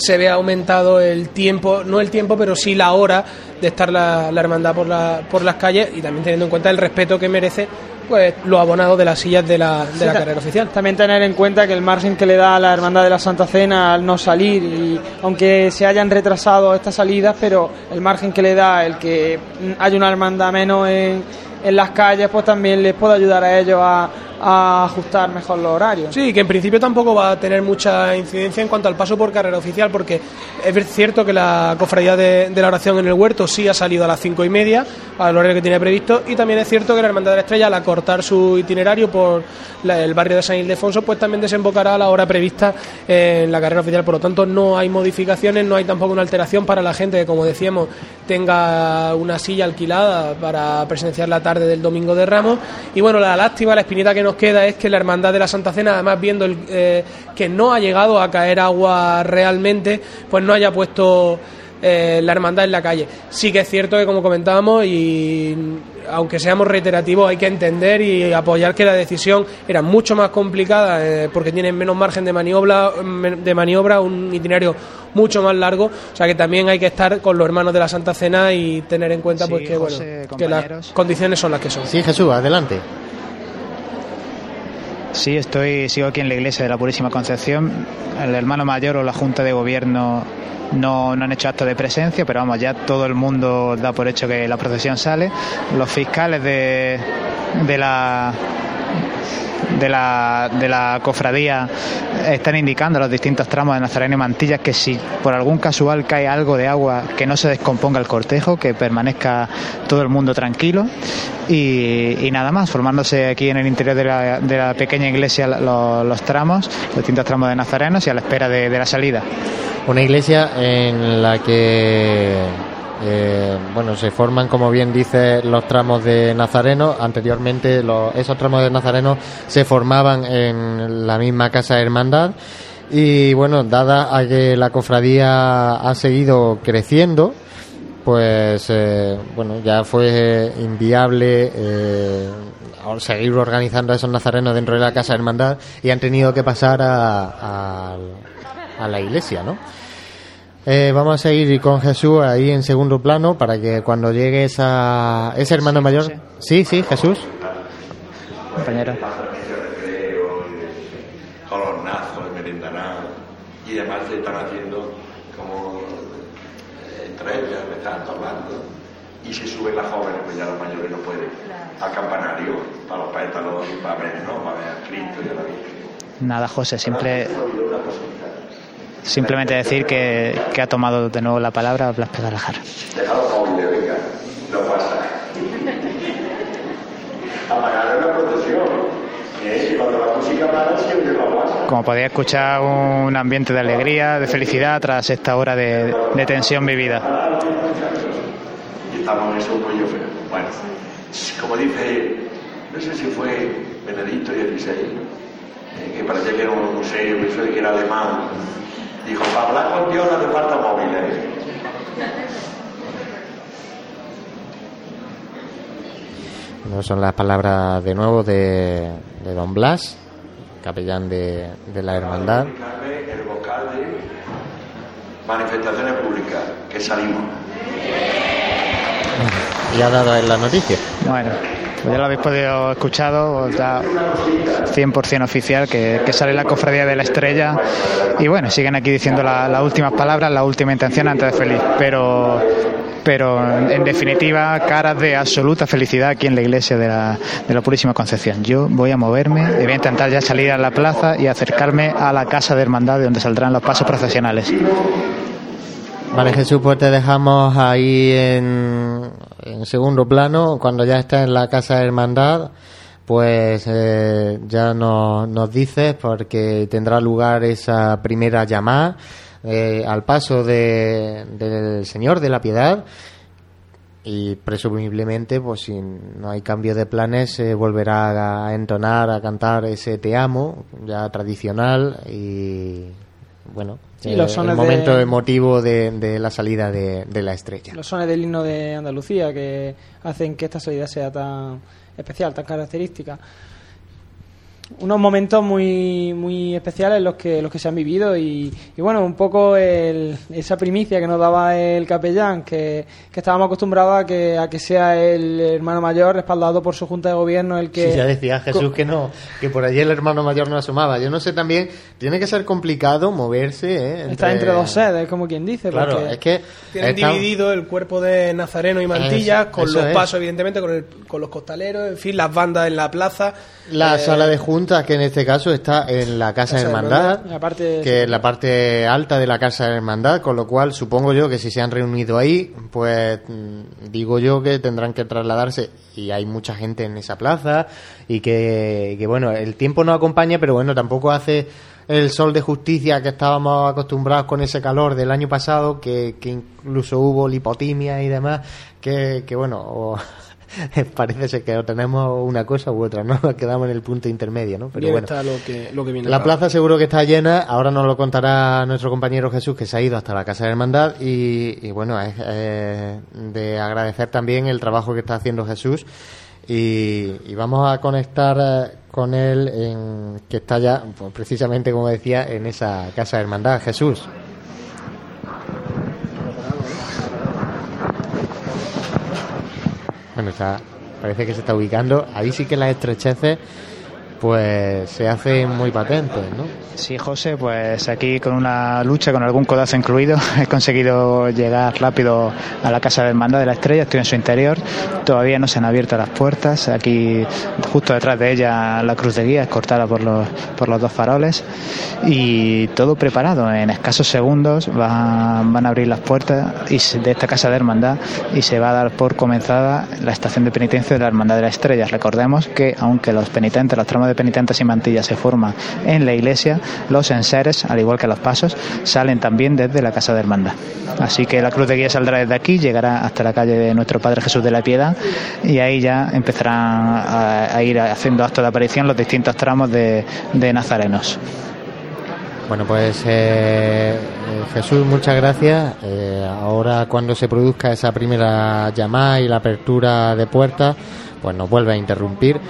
se vea aumentado el tiempo, no el tiempo, pero sí la hora de estar la, la hermandad por, la, por las calles y también teniendo en cuenta el respeto que merece pues los abonados de las sillas de la, de Sí, la carrera oficial. También tener en cuenta que el margen que le da a la Hermandad de la Santa Cena al no salir, y aunque se hayan retrasado estas salidas, pero el margen que le da el que haya una hermandad menos en, en las calles, pues también les puede ayudar a ellos a, ajustar mejor los horarios. Sí, que en principio tampoco va a tener mucha incidencia en cuanto al paso por carrera oficial, porque es cierto que la cofradía de, la oración en el huerto sí ha salido a las cinco y media, al horario que tenía previsto, y también es cierto que la Hermandad de la Estrella, al acortar su itinerario por el barrio de San Ildefonso, pues también desembocará a la hora prevista en la carrera oficial. Por lo tanto, no hay modificaciones, no hay tampoco una alteración para la gente que, como decíamos, tenga una silla alquilada para presenciar la tarde del domingo de Ramos. Y bueno, la lástima, la espinita que nos queda es que la Hermandad de la Santa Cena, además viendo el, eh, que no ha llegado a caer agua realmente, pues no haya puesto eh, la hermandad en la calle. Sí que es cierto que, como comentábamos, y aunque seamos reiterativos, hay que entender y apoyar que la decisión era mucho más complicada eh, porque tienen menos margen de maniobra, de maniobra, un itinerario mucho más largo. O sea que también hay que estar con los hermanos de la Santa Cena y tener en cuenta Sí, pues que, bueno, que las condiciones son las que son. Sí, Jesús, adelante. Sí, estoy, sigo aquí en la iglesia de la Purísima Concepción. El hermano mayor o la Junta de Gobierno no, no han hecho acto de presencia, pero vamos, ya todo el mundo da por hecho que la procesión sale. Los fiscales de, de la de la, de la cofradía están indicando a los distintos tramos de Nazareno y Mantillas que si por algún casual cae algo de agua, que no se descomponga el cortejo, que permanezca todo el mundo tranquilo y, nada más, formándose aquí en el interior de la, de la pequeña iglesia los, los tramos, los distintos tramos de Nazarenos y a la espera de la salida. Una iglesia en la que eh, bueno se forman como bien dice los tramos de Nazareno. Anteriormente los- esos tramos de Nazareno se formaban en la misma casa de hermandad. Y bueno dada a que la cofradía ha seguido creciendo pues eh, bueno ya fue inviable eh, seguir organizando a esos nazarenos dentro de la casa de hermandad y han tenido que pasar a, a- a la iglesia no eh, vamos a seguir con Jesús ahí en segundo plano para que cuando llegue esa, ese hermano mayor. Sí, sí, Jesús. Compañero. y además se están haciendo como eh, entre ellas, me están hablando, y si suben las jóvenes, pues ya los mayores no pueden, al campanario, para los pétalos y para ver, ¿no? Para ver a Cristo y a la Virgen. Nada, José, siempre, simplemente decir que, que ha tomado de nuevo la palabra Blas Pedalajar. No pasa. Como podéis escuchar, un ambiente de alegría, de felicidad tras esta hora de, tensión vivida. Estamos en ese rollo feo. Bueno, como dice, no sé si fue Benedicto XVI, eh, que parecía que era un museo, que era alemán, dijo, para hablar con Dios no hace falta móviles. No son las palabras de nuevo de, de don Blas, capellán de, de la hermandad. El vocal de manifestaciones públicas, que salimos. Y ha dado en la noticia. Bueno, ya lo habéis podido escuchado, ya 100% oficial que, sale la cofradía de la estrella. Y bueno, siguen aquí diciendo la- las últimas palabras, la última intención antes de feliz. Pero, pero en definitiva, caras de absoluta felicidad aquí en la iglesia de la, de la Purísima Concepción. Yo voy a moverme y voy a intentar ya salir a la plaza y acercarme a la casa de hermandad de donde saldrán los pasos procesionales. Vale, Jesús, pues te dejamos ahí en, en segundo plano. Cuando ya estés en la casa de hermandad, pues eh, ya nos, nos dices, porque tendrá lugar esa primera llamada eh, al paso de- del Señor de la Piedad. Y presumiblemente, pues si no hay cambio de planes, se volverá a entonar, a cantar ese Te amo, ya tradicional y bueno, Sí, eh, los el momento de- emotivo de, de la salida de, de la estrella. Los sones del himno de Andalucía que hacen que esta salida sea tan especial, tan característica. Unos momentos muy muy especiales los que los que se han vivido y, y bueno, un poco el- esa primicia que nos daba el capellán, que, que estábamos acostumbrados a que, a que sea el hermano mayor respaldado por su junta de gobierno el que... Sí, ya decía Jesús que no, que por allí el hermano mayor no asomaba. Yo no sé también, tiene que ser complicado moverse, ¿eh? Está entre dos sedes, como quien dice. Claro, porque- es que Tienen está- dividido el cuerpo de Nazareno y Mantilla, Eso- con eso los es. pasos, evidentemente, con, el- con los costaleros, en fin, las bandas en la plaza. La Eh, sala de que en este caso está en la Casa de Hermandad, Hermandad, la parte- que es la parte alta de la Casa de Hermandad, con lo cual supongo yo que si se han reunido ahí, pues mm, digo yo que tendrán que trasladarse y hay mucha gente en esa plaza y que, que, bueno, el tiempo no acompaña, pero bueno, tampoco hace el sol de justicia que estábamos acostumbrados con ese calor del año pasado, que, que incluso hubo lipotimia y demás, que, que bueno, o- parece ser que tenemos una cosa u otra, ¿no? Quedamos en el punto intermedio, ¿no? Pero bien bueno. está lo que, lo que viene. La plaza seguro que está llena, ahora nos lo contará nuestro compañero Jesús que se ha ido hasta la Casa de Hermandad y, y bueno, es eh, de agradecer también el trabajo que está haciendo Jesús y, y vamos a conectar eh, con él en, que está ya, pues, precisamente como decía, en esa Casa de Hermandad. Jesús. Bueno, está, parece que se está ubicando. Ahí sí que las estrecheces pues se hacen muy patentes, ¿no? Sí, José, pues aquí con una lucha, con algún codazo incluido, he conseguido llegar rápido a la Casa de Hermandad de la Estrella, estoy en su interior, todavía no se han abierto las puertas, aquí justo detrás de ella la cruz de guía es cortada por los, por los dos faroles y todo preparado, en escasos segundos van, a abrir las puertas y de esta Casa de Hermandad y se va a dar por comenzada la estación de penitencia de la Hermandad de la Estrella. Recordemos que aunque los penitentes, los tramos de penitentes y mantillas se forman en la iglesia, los enseres, al igual que los pasos, salen también desde la Casa de Hermandad. Así que la cruz de guía saldrá desde aquí, llegará hasta la calle de nuestro Padre Jesús de la Piedad y ahí ya empezarán a, ir haciendo acto de aparición los distintos tramos de, de nazarenos. Bueno, pues eh, Jesús, muchas gracias. Eh, ahora cuando se produzca esa primera llamada y la apertura de puertas, pues nos vuelve a interrumpir.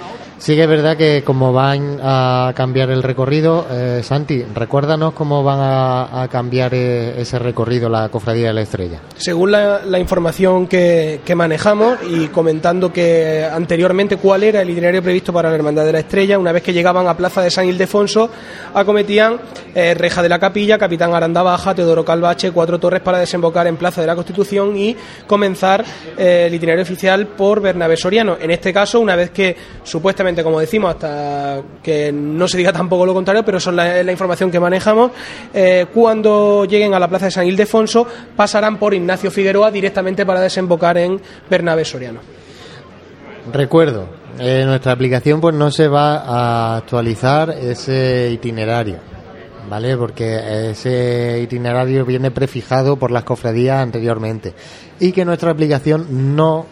Sí es verdad que como van a cambiar el recorrido, eh, Santi, recuérdanos cómo van a, cambiar eh, ese recorrido la Cofradía de la Estrella. Según la, información que, manejamos y comentando que anteriormente cuál era el itinerario previsto para la Hermandad de la Estrella, una vez que llegaban a Plaza de San Ildefonso, acometían eh, Reja de la Capilla, Capitán Aranda Baja, Teodoro Calvache, Cuatro Torres para desembocar en Plaza de la Constitución y comenzar el itinerario oficial por Bernabé Soriano. En este caso, una vez que supuestamente, como decimos, hasta que no se diga tampoco lo contrario, pero son la, la información que manejamos, eh, cuando lleguen a la Plaza de San Ildefonso pasarán por Ignacio Figueroa directamente para desembocar en Bernabé Soriano. Recuerdo, eh, nuestra aplicación pues no se va a actualizar ese itinerario, ¿vale? Porque ese itinerario viene prefijado por las cofradías anteriormente y que nuestra aplicación no,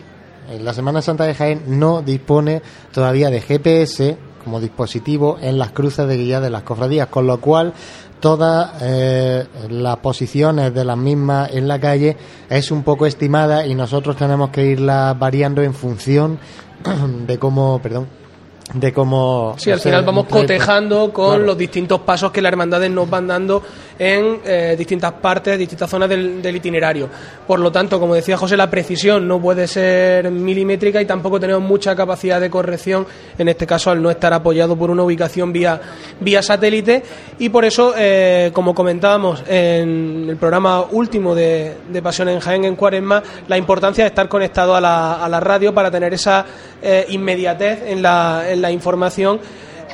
la Semana Santa de Jaén no dispone todavía de GPS como dispositivo en las cruces de guía de las cofradías, con lo cual todas eh, las posiciones de las mismas en la calle es un poco estimada y nosotros tenemos que irla variando en función de cómo, perdón, de cómo... Sí, al final vamos cotejando con los distintos pasos que las hermandades nos van dando en eh, distintas partes, distintas zonas del, del, itinerario. Por lo tanto, como decía José, la precisión no puede ser milimétrica y tampoco tenemos mucha capacidad de corrección, en este caso al no estar apoyado por una ubicación vía, vía satélite. Y por eso, eh, como comentábamos en el programa último de, de, Pasión en Jaén en Cuaresma, la importancia de estar conectado a la, a la radio para tener esa eh, inmediatez en la, en la información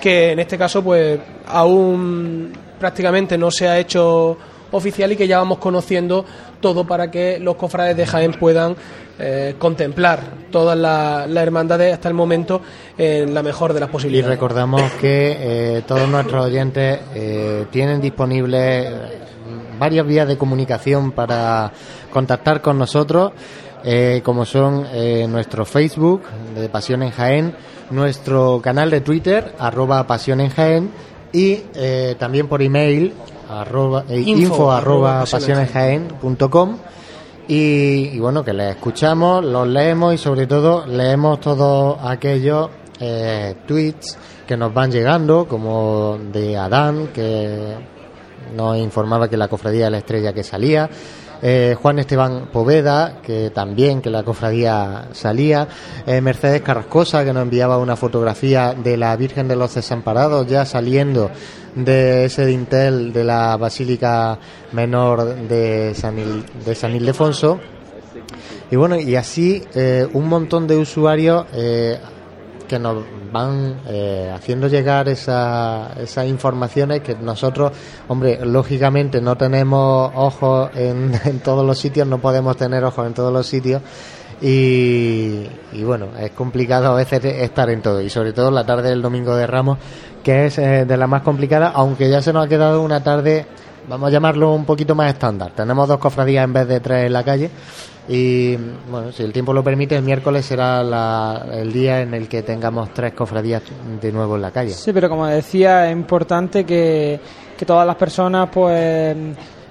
que en este caso pues aún prácticamente no se ha hecho oficial y que ya vamos conociendo todo para que los cofrades de Jaén puedan eh, contemplar todas las la hermandades hasta el momento en la mejor de las posibilidades. Y recordamos que eh, todos nuestros oyentes eh, tienen disponibles varias vías de comunicación para contactar con nosotros, como son nuestro Facebook de Pasión en Jaén, nuestro canal de Twitter, arroba Pasión en Jaén, y eh, también por email arroba, eh, info, info, arroba pasionesjaen.com y, y bueno que les escuchamos los leemos y sobre todo leemos todos aquellos eh, tweets que nos van llegando como de Adán que nos informaba que la cofradía de la estrella que salía eh, Juan Esteban Poveda, que también que la cofradía salía, eh, Mercedes Carrascosa, que nos enviaba una fotografía de la Virgen de los Desamparados ya saliendo de ese dintel de la Basílica Menor de San, San Ildefonso. Y bueno, y así eh, un montón de usuarios que nos van eh, haciendo llegar esa, esas informaciones que nosotros, hombre, lógicamente no tenemos ojos en, en, todos los sitios, no podemos tener ojos en todos los sitios y, bueno, es complicado a veces estar en todo y sobre todo la tarde del domingo de Ramos, que es eh, de la más complicada, aunque ya se nos ha quedado una tarde, vamos a llamarlo un poquito más estándar. Tenemos dos cofradías en vez de tres en la calle y bueno, si el tiempo lo permite, el miércoles será la, el día en el que tengamos tres cofradías de nuevo en la calle. Sí, pero como decía, es importante que, que todas las personas pues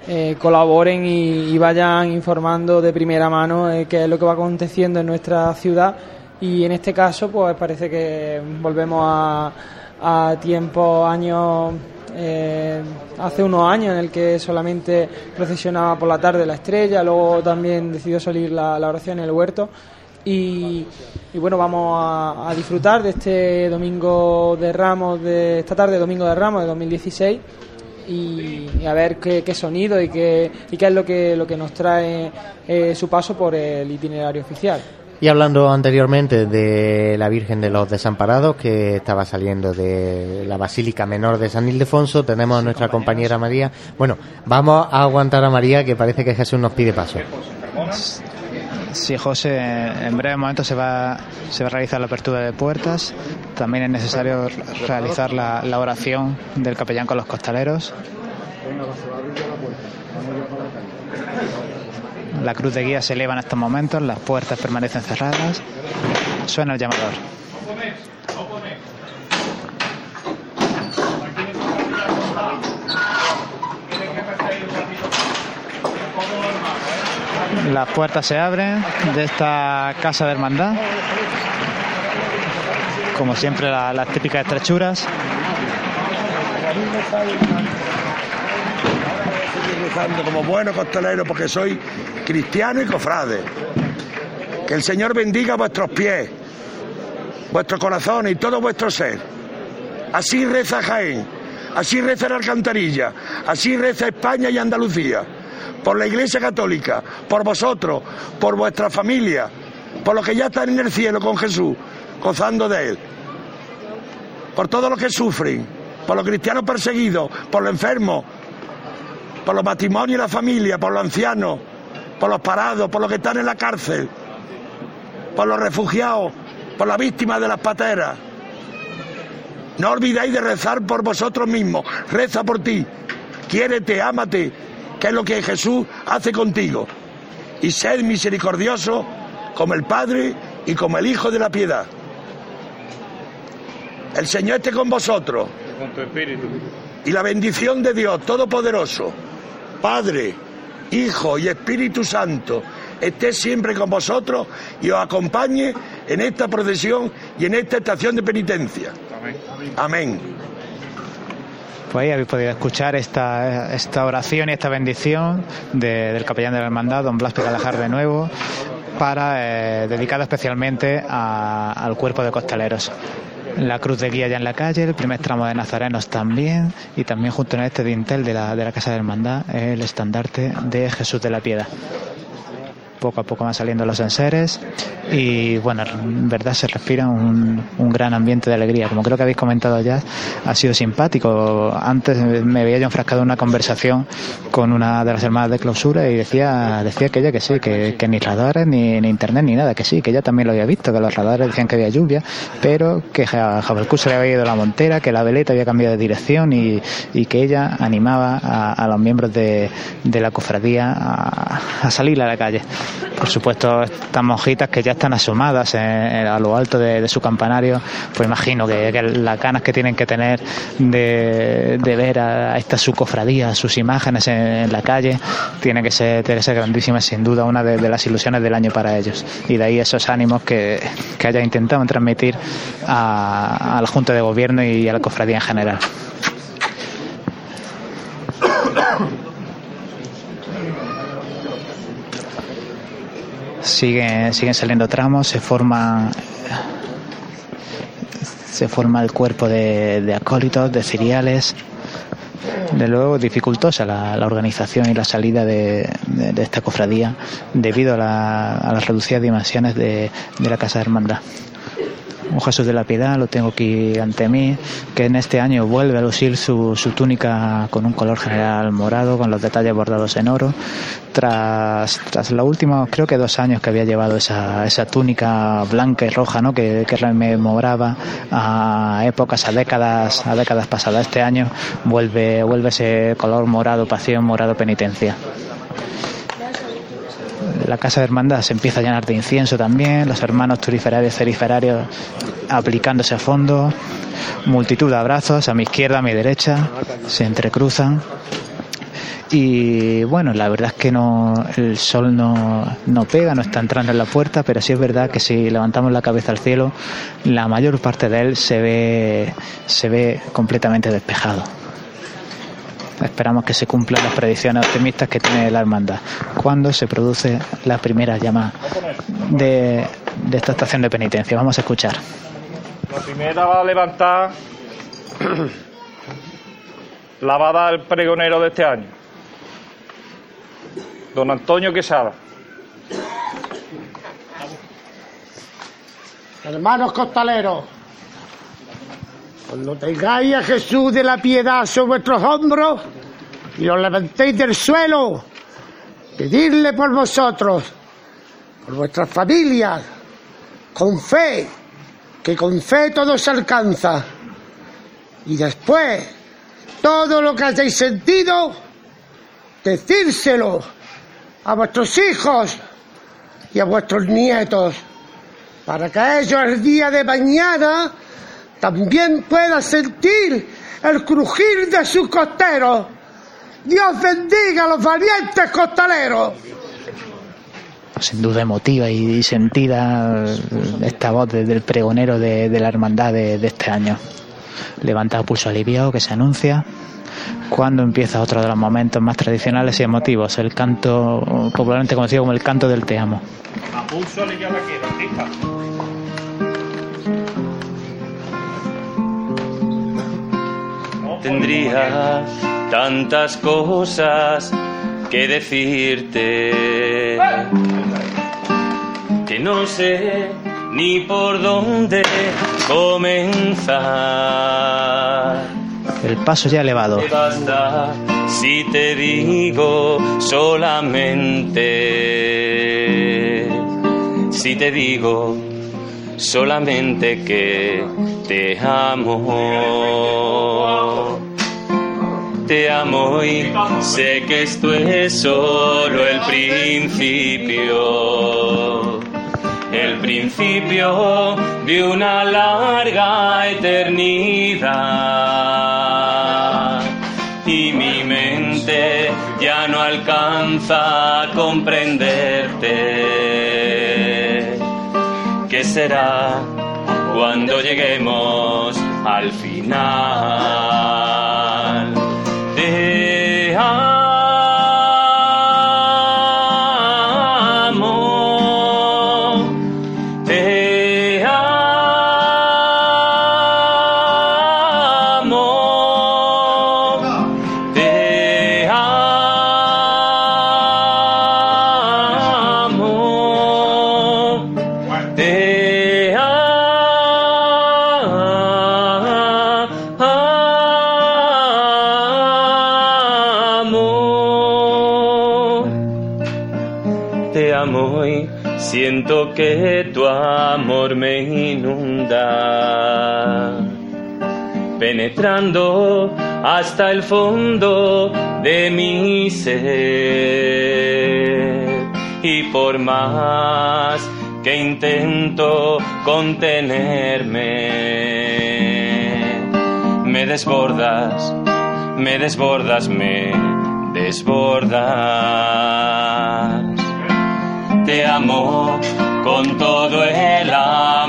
eh, colaboren y, vayan informando de primera mano eh, qué es lo que va aconteciendo en nuestra ciudad y en este caso pues parece que volvemos a, a tiempos, años eh, hace unos años en el que solamente procesionaba por la tarde la estrella, luego también decidió salir la, la oración en el huerto. Y, y bueno, vamos a, disfrutar de este domingo de Ramos, de esta tarde, domingo de Ramos de 2016. Y, y, a ver qué, qué sonido y qué, y qué es lo que, lo que nos trae eh, su paso por el itinerario oficial. Y hablando anteriormente de la Virgen de los Desamparados, que estaba saliendo de la Basílica Menor de San Ildefonso, tenemos a nuestra compañera María. Bueno, vamos a aguantar a María, que parece que Jesús nos pide paso. Sí, José, en breve momento se va, se va a realizar la apertura de puertas. También es necesario realizar la, la oración del capellán con los costaleros. La cruz de guía se eleva en estos momentos, las puertas permanecen cerradas. Suena el llamador. Las puertas se abren de esta casa de hermandad. Como siempre, la, las típicas estrechuras. Como bueno costalero porque soy cristiano y cofrade. Que el Señor bendiga vuestros pies, vuestro corazón y todo vuestro ser. Así reza Jaén, así reza la Alcantarilla, así reza España y Andalucía. Por la Iglesia Católica, por vosotros, por vuestra familia, por los que ya están en el cielo con Jesús, gozando de Él. Por todos los que sufren, por los cristianos perseguidos, por los enfermos, por los matrimonios y la familia, por los ancianos, por los parados, por los que están en la cárcel, por los refugiados por la víctima de las pateras. No olvidéis de rezar por vosotros mismos. Reza por ti. Quiérete, ámate, que es lo que Jesús hace contigo. Y sed misericordioso como el Padre y como el Hijo de la piedad. El Señor esté con vosotros. Con tu espíritu. Y la bendición de Dios Todopoderoso, Padre, Hijo y Espíritu Santo, esté siempre con vosotros y os acompañe en esta procesión y en esta estación de penitencia. Amén. Pues ahí habéis podido escuchar esta, esta oración y esta bendición de- del capellán de la hermandad, don Blas Pegalajar de nuevo, para eh, dedicada especialmente al cuerpo de costaleros. La cruz de guía ya en la calle, el primer tramo de nazarenos también, y también junto en este dintel de la, de la Casa de Hermandad el estandarte de Jesús de la Piedad. Poco a poco van saliendo los enseres y bueno, en verdad se respira un, un gran ambiente de alegría. Como creo que habéis comentado ya, ha sido simpático. Antes me veía yo enfrascado en una conversación con una de las hermanas de clausura y decía, decía que ella que sí, que, que ni radares, ni, ni internet, ni nada, que sí, que ella también lo había visto, que los radares decían que había lluvia, pero que a Jabalcú se le había ido la montera, que la veleta había cambiado de dirección y, y que ella animaba a, a los miembros de, de la cofradía a, a salir a la calle. Por supuesto, estas monjitas que ya están asomadas en- en- a lo alto de, su campanario, pues imagino que, que las ganas que tienen que tener de, ver a esta su cofradía, sus imágenes en, la calle, tiene que ser, tiene que ser grandísima, sin duda, una de, de las ilusiones del año para ellos. Y de ahí esos ánimos que, que haya intentado transmitir a, a la Junta de Gobierno y a la cofradía en general. Siguen, siguen saliendo tramos, se forma se forma el cuerpo de, de acólitos, de ciriales. De luego dificultosa la, organización y la salida de, esta cofradía debido a, la- a las reducidas dimensiones de la Casa de Hermandad. Un Jesús de la Piedad, lo tengo aquí ante mí, que en este año vuelve a lucir su, su túnica con un color general morado, con los detalles bordados en oro, tras, tras los últimos, creo que dos años que había llevado esa, esa túnica blanca y roja, ¿no? que, que rememoraba a épocas, a décadas, a décadas pasadas. Este año vuelve, vuelve ese color morado, pasión, morado, penitencia. La casa de hermandad se empieza a llenar de incienso también, los hermanos turiferarios, ceriferarios aplicándose a fondo, multitud de abrazos a mi izquierda, a mi derecha, se entrecruzan. Y bueno, la verdad es que no, el sol no, no pega, no está entrando en la puerta, pero sí es verdad que si levantamos la cabeza al cielo, la mayor parte de él se ve, se ve completamente despejado. Esperamos que se cumplan las predicciones optimistas que tiene la hermandad. Cuando se produce la primera llama de, de esta estación de penitencia? Vamos a escuchar. La primera va a levantar la va a dar el pregonero de este año, don Antonio Quesada. Hermanos costaleros, cuando tengáis a Jesús de la piedad sobre vuestros hombros y lo levantéis del suelo, pedidle por vosotros, por vuestras familias, con fe, que con fe todo se alcanza. Y después, todo lo que hayáis sentido, decírselo a vuestros hijos y a vuestros nietos para que ellos el día de mañana también puedan sentir el crujir de sus costeros. Dios bendiga a los valientes costaleros. Sin duda emotiva y sentida esta voz de- del pregonero de, de la hermandad de, de este año. Levanta pulso aliviado que se anuncia cuando empieza otro de los momentos más tradicionales y emotivos, el canto popularmente conocido como el canto del te amo. A pulso aquí, Tendría tantas cosas que decirte que no sé ni por dónde comenzar. El paso ya elevado. Basta si te digo solamente, si te digo solamente que te amo. Te amo y sé que esto es solo el principio. El principio de una larga eternidad. Y mi mente ya no alcanza a comprenderte. Cuando lleguemos al final? Hasta el fondo de mi ser. Y por más que intento contenerme, me desbordas, me desbordas, me desbordas. Te amo con todo el amor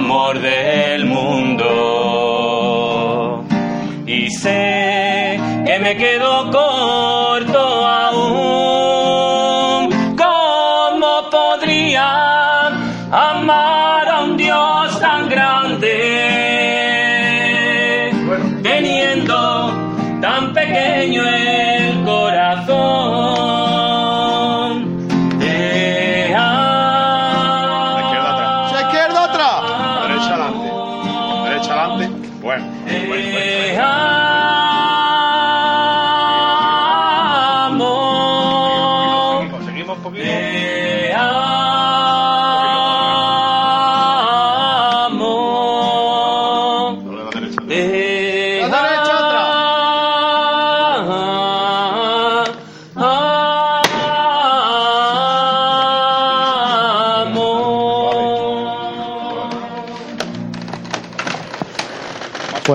sé que me quedo corto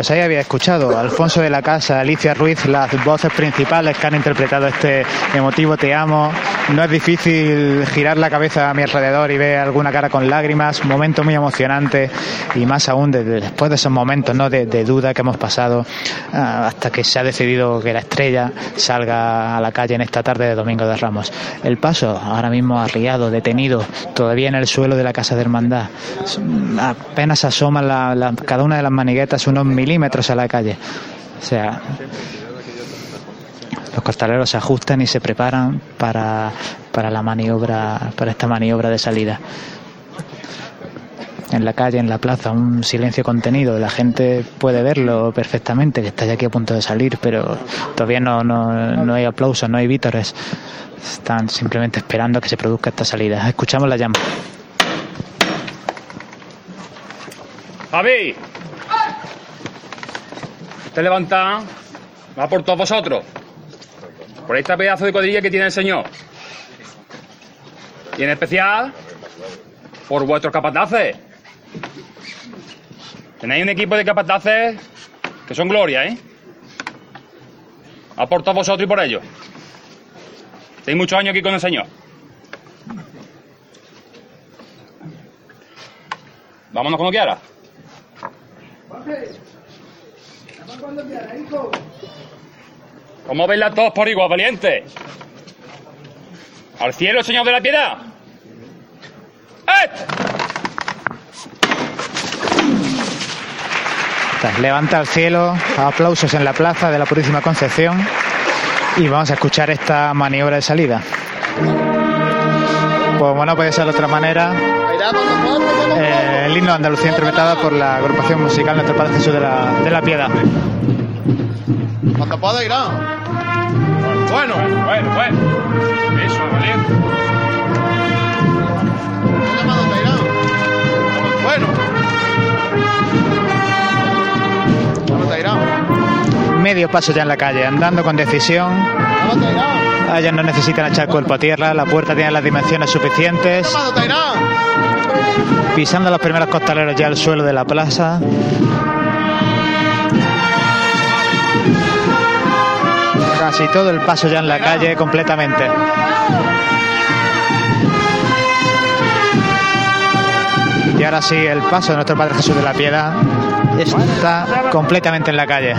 Pues ahí había escuchado Alfonso de la Casa, Alicia Ruiz, las voces principales que han interpretado este emotivo Te amo. No es difícil girar la cabeza a mi alrededor y ver alguna cara con lágrimas, momento muy emocionante y más aún de- de- después de esos momentos ¿no? de, de duda que hemos pasado ah, hasta que se ha decidido que la estrella salga a la calle en esta tarde de Domingo de Ramos. El paso ahora mismo arriado, detenido, todavía en el suelo de la Casa de Hermandad. Apenas asoman la- la- cada una de las maniguetas unos milímetros a la calle. O sea, los costaleros se ajustan y se preparan para, para la maniobra, para esta maniobra de salida. En la calle, en la plaza, un silencio contenido. La gente puede verlo perfectamente, que está ya aquí a punto de salir, pero todavía no, no, no hay aplausos, no hay vítores. Están simplemente esperando que se produzca esta salida. Escuchamos la llama. Javi. Te levanta. Va por todos vosotros. Por esta pedazo de cuadrilla que tiene el señor. Y en especial por vuestros capataces. Tenéis un equipo de capataces que son gloria, ¿eh? A por todos vosotros y por ellos. Tenéis muchos años aquí con el señor. Vámonos cuando quiera. ¿Cómo veis todos por igual, valiente? ¡Al cielo, Señor de la Piedad! ¡Eh! Levanta al cielo, aplausos en la plaza de la Purísima Concepción y vamos a escuchar esta maniobra de salida. Pues bueno, puede ser de otra manera. eh, el himno de Andalucía interpretada por la agrupación musical Nuestro Padre Jesús de la, de la Piedad. Cuando pueda irán. Bueno, bueno, bueno. Eso, valiente. Bueno. Tairán. Medio paso ya en la calle, andando con decisión. Ellos no necesitan echar cuerpo a tierra, la puerta tiene las dimensiones suficientes. Pisando los primeros costaleros ya el suelo de la plaza. Casi todo el paso ya en la calle completamente. Y ahora sí, el paso de nuestro Padre Jesús de la Piedad está completamente en la calle.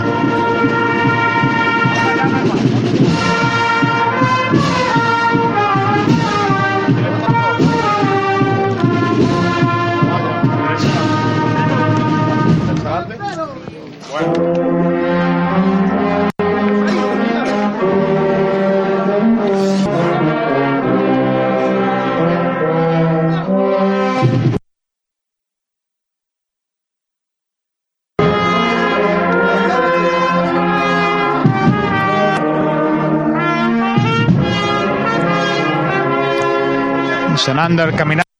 Sonando el caminar.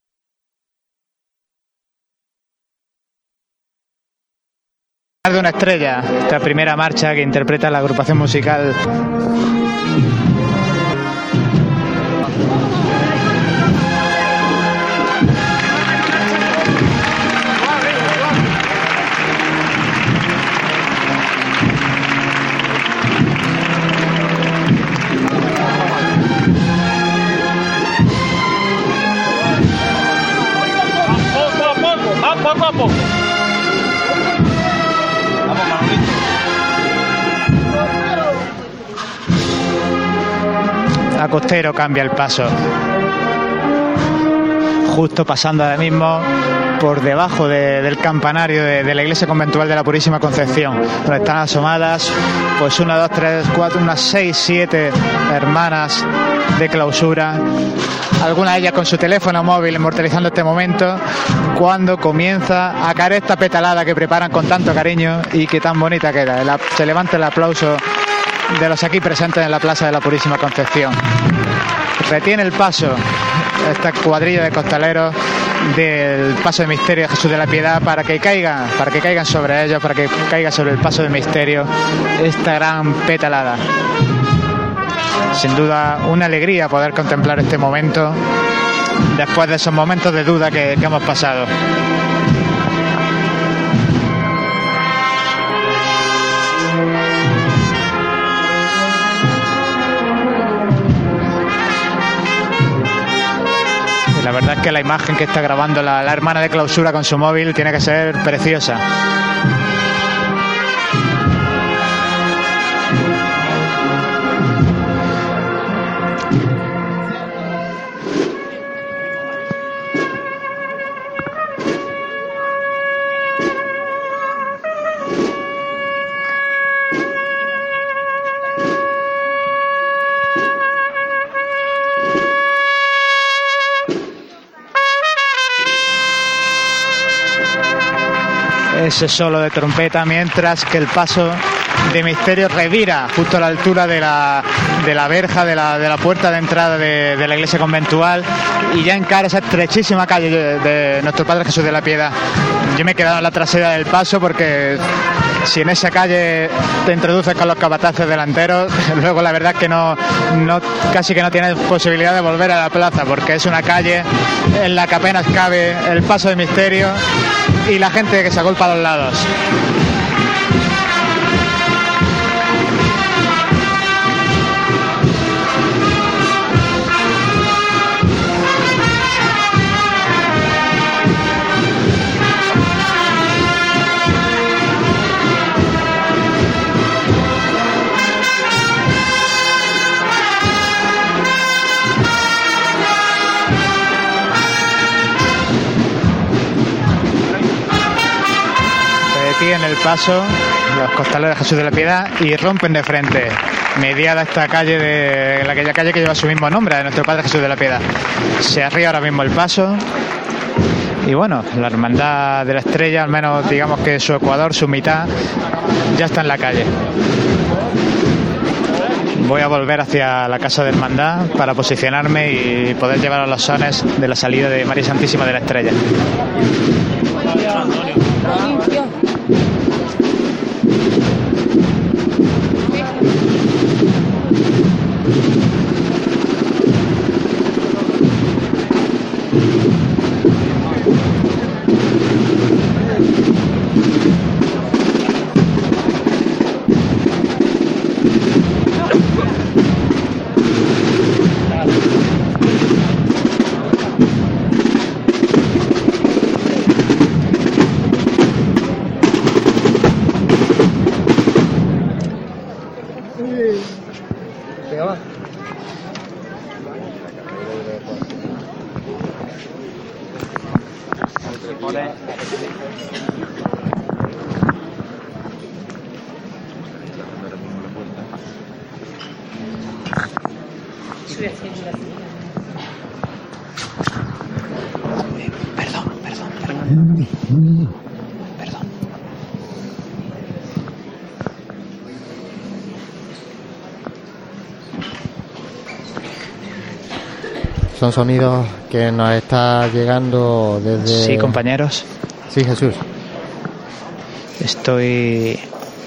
De una estrella, esta primera marcha que interpreta la agrupación musical a costero cambia el paso. Justo pasando ahora mismo por debajo de- del campanario de, de la iglesia conventual de la Purísima Concepción, donde están asomadas pues una, dos, tres, cuatro, unas seis, siete hermanas de clausura. Algunas de ellas con su teléfono móvil inmortalizando este momento, cuando comienza a caer esta petalada que preparan con tanto cariño y que tan bonita queda. Se levanta el aplauso de los aquí presentes en la Plaza de la Purísima Concepción. Retiene el paso esta cuadrilla de costaleros del paso de misterio de Jesús de la Piedad para que caigan, para que caigan sobre ellos, para que caiga sobre el paso de misterio esta gran petalada. Sin duda una alegría poder contemplar este momento después de esos momentos de duda que, que hemos pasado. La verdad es que la imagen que está grabando la, hermana de clausura con su móvil tiene que ser preciosa. Ese solo de trompeta mientras que el paso de misterio revira justo a la altura de la, de la verja de la, de la puerta de entrada de, la iglesia conventual y ya encara esa estrechísima calle de, nuestro Padre Jesús de la Piedad. Yo me he quedado en la trasera del paso porque si en esa calle te introduces con los capataces delanteros, luego la verdad que no, no casi que no tienes posibilidad de volver a la plaza porque es una calle en la que apenas cabe el paso de misterio y la gente que se agolpa a los lados. Detienen el paso los costaleros de Jesús de la Piedad y rompen de frente mediada esta calle de la aquella calle que lleva su mismo nombre de nuestro Padre Jesús de la Piedad se arría ahora mismo el paso y bueno, la hermandad de la estrella, al menos digamos que su ecuador, su mitad, ya está en la calle. Voy a volver hacia la casa de hermandad para posicionarme y poder llevar a los sones de la salida de María Santísima de la Estrella. Son sonidos que nos está llegando desde... Sí, compañeros. Sí, Jesús. Estoy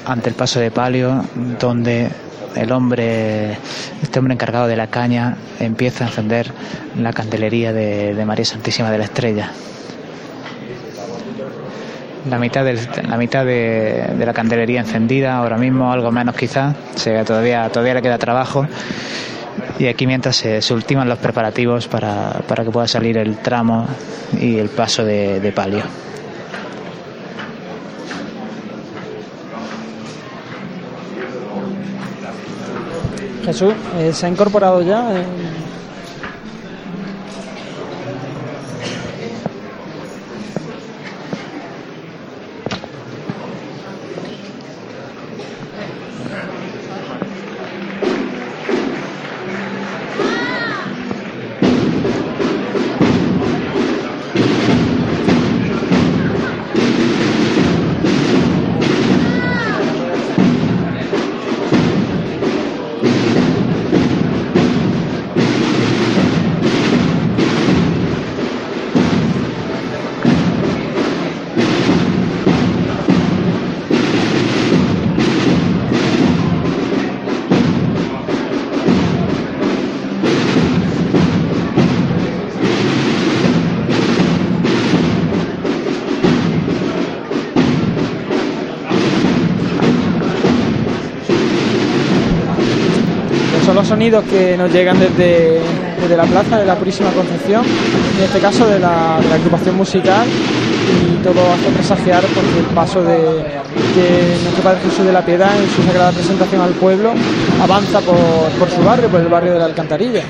ante el paso de palio donde el hombre, este hombre encargado de la caña, empieza a encender la candelería de, de María Santísima de la Estrella. La mitad, del- la mitad de, de la candelería encendida, ahora mismo algo menos quizás, se, todavía, todavía le queda trabajo. Y aquí mientras se, ultiman los preparativos para, para que pueda salir el tramo y el paso de, de palio. Jesús, eh, ¿se ha incorporado ya? eh? Que nos llegan desde, desde la plaza de la Purísima Concepción, en este caso de la, de agrupación musical, y todo hace presagiar porque el paso de, de nuestro Padre Jesús de la Piedad en su sagrada presentación al pueblo avanza por, por su barrio, por el barrio de la Alcantarilla.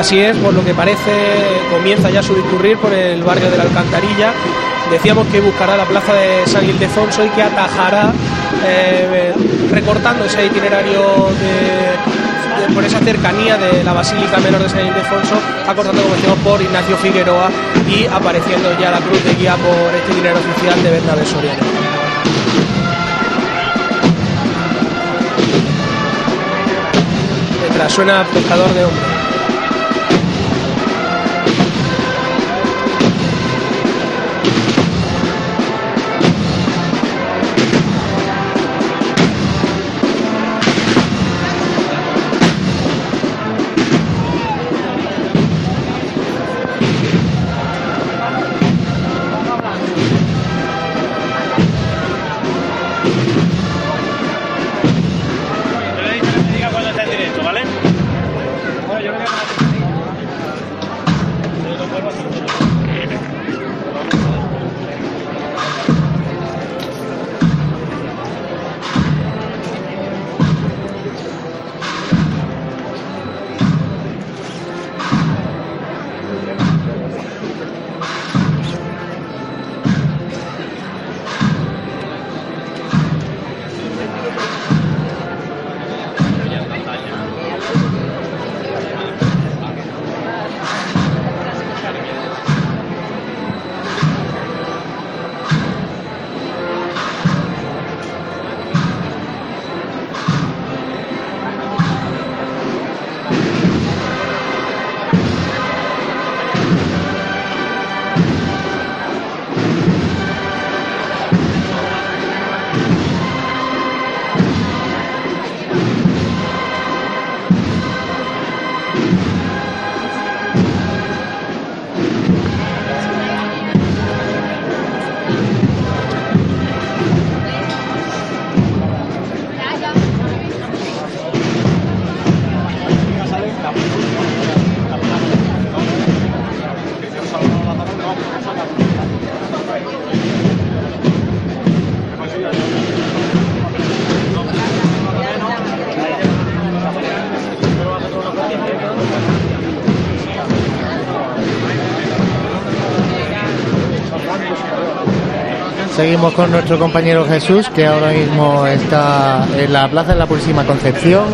Así es, por lo que parece comienza ya su discurrir por el barrio de la Alcantarilla. Decíamos que buscará la plaza de San Ildefonso y que atajará eh, recortando ese itinerario por esa cercanía de la Basílica Menor de San Ildefonso, acortando como decíamos por Ignacio Figueroa y apareciendo ya la cruz de guía por este itinerario oficial de Bernabé Soriano. Suena pescador de hombre. Seguimos con nuestro compañero Jesús, que ahora mismo está en la Plaza de la Purísima Concepción,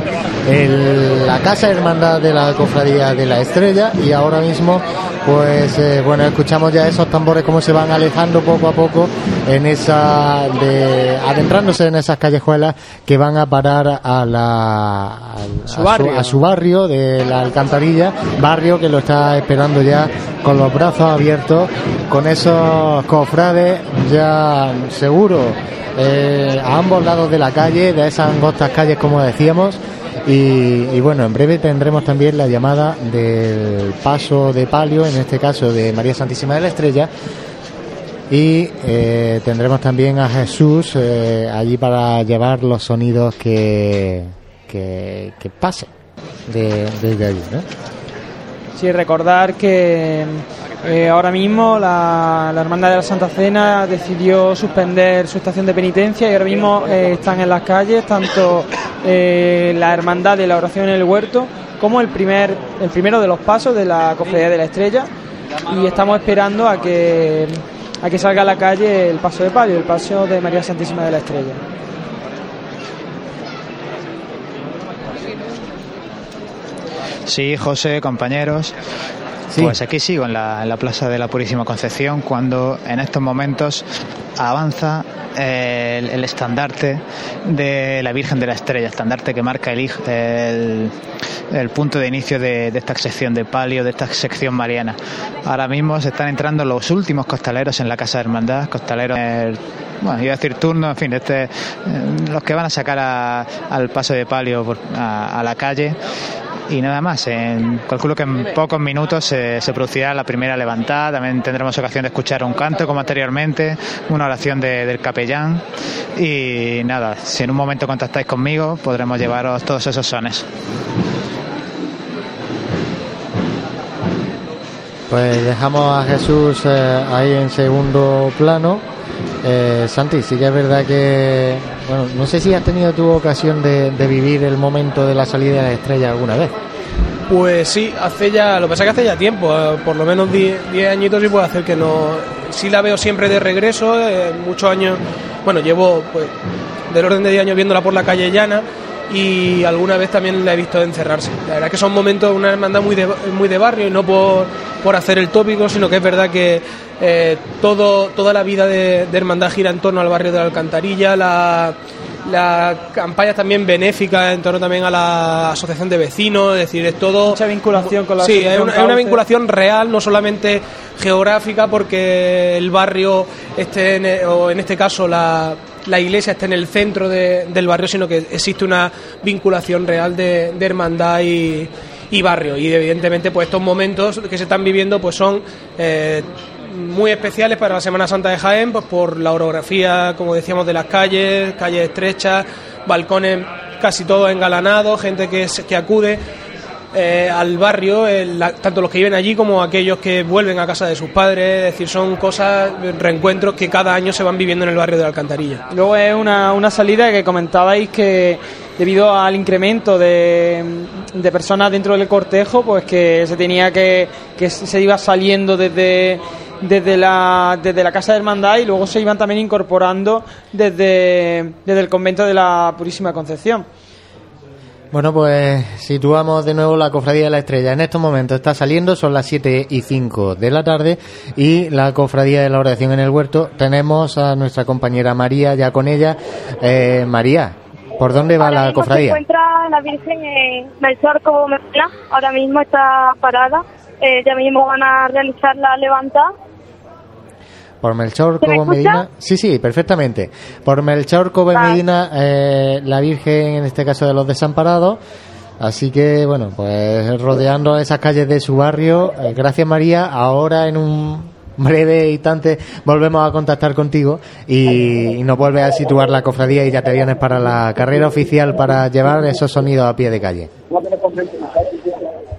en la Casa Hermandad de la Cofradía de la Estrella, y ahora mismo, pues eh, bueno, escuchamos ya esos tambores como se van alejando poco a poco en esa, de, adentrándose en esas callejuelas que van a parar a la, a, Su barrio. a su barrio de la Alcantarilla, barrio que lo está esperando ya con los brazos abiertos, con esos cofrades ya seguro eh, a ambos lados de la calle, de esas angostas calles como decíamos. Y, bueno, en breve tendremos también la llamada del paso de palio, en este caso de María Santísima de la Estrella, y eh, tendremos también a Jesús eh, allí para llevar los sonidos que, que, que de, allí. Sí, recordar que eh, ahora mismo la, la Hermandad de la Santa Cena decidió suspender su estación de penitencia y ahora mismo eh, están en las calles tanto eh, la Hermandad de la Oración en el Huerto como el primer el primero de los pasos de la Cofradía de la Estrella y estamos esperando a que a que salga a la calle el paso de palio, el paso de María Santísima de la Estrella. Sí, José, compañeros. Pues aquí sigo en la, en la Plaza de la Purísima Concepción cuando en estos momentos avanza eh, el, estandarte de la Virgen de la Estrella, estandarte que marca el, el, punto de inicio de, esta sección de palio, de esta sección mariana. Ahora mismo se están entrando los últimos costaleros en la Casa de Hermandad, costaleros, bueno, iba a decir turno, en fin, este, eh, los que van a sacar a- al paso de palio por- a, a la calle. Y nada más, en, calculo que en pocos minutos se, se producirá la primera levantada, también tendremos ocasión de escuchar un canto como anteriormente, una oración de- del capellán y nada, si en un momento contactáis conmigo podremos llevaros todos esos sones. Pues dejamos a Jesús eh, ahí en segundo plano. Eh, Santi, sí que es verdad que, bueno, no sé si has tenido tu ocasión de, vivir el momento de la salida de la estrella alguna vez. Pues sí, hace ya, lo que pasa es que hace ya tiempo, eh, por lo menos 10 10 añitos y puedo hacer que no. Sí la veo siempre de regreso, eh, muchos años, bueno, llevo pues del orden de 10 años viéndola por la calle llana y alguna vez también la he visto encerrarse. La verdad que son momentos, una hermandad muy de, muy de barrio y no por, por hacer el tópico, sino que es verdad que eh, todo, toda la vida de, de hermandad gira en torno al barrio de la Alcantarilla, la, la campaña también benéfica en torno también a la asociación de vecinos, es decir, es todo... Mucha vinculación con la Sí, asociación una, vinculación real, no solamente geográfica, porque el barrio esté, en, o en este caso la, la iglesia esté en el centro de- del barrio, sino que existe una vinculación real de, hermandad y, y barrio. Y evidentemente, pues estos momentos que se están viviendo, pues son eh, muy especiales para la Semana Santa de Jaén, pues por la orografía, como decíamos, de las calles, calles estrechas, balcones casi todos engalanados, gente que, se- que acude eh, al barrio, el- la- tanto los que viven allí como aquellos que vuelven a casa de sus padres, es decir, son cosas, reencuentros que cada año se van viviendo en el barrio de la Alcantarilla. Luego es una, una salida que comentabais que debido al incremento de, de personas dentro del cortejo, pues que se tenía que, que se iba saliendo desde, desde, la, desde la Casa de Hermandad y luego se iban también incorporando desde, desde el convento de la Purísima Concepción. Bueno, pues situamos de nuevo la Cofradía de la Estrella. En estos momentos está saliendo, son las 7 y 5 de la tarde y la Cofradía de la Oración en el Huerto. Tenemos a nuestra compañera María ya con ella. Eh, María, ¿por dónde va Ahora la mismo cofradía? Se encuentra la Virgen en. Ahora mismo está parada. Eh, ya mismo van a realizar la levantada. Por Melchor ¿Se me Cobo? Medina. Sí, sí, perfectamente. Por Melchor Cobo Medina, eh, la Virgen, en este caso de los desamparados. Así que, bueno, pues rodeando esas calles de su barrio. Eh, gracias, María. Ahora, en un breve instante, volvemos a contactar contigo y, y nos vuelves a situar la cofradía y ya te vienes para la carrera oficial para llevar esos sonidos a pie de calle.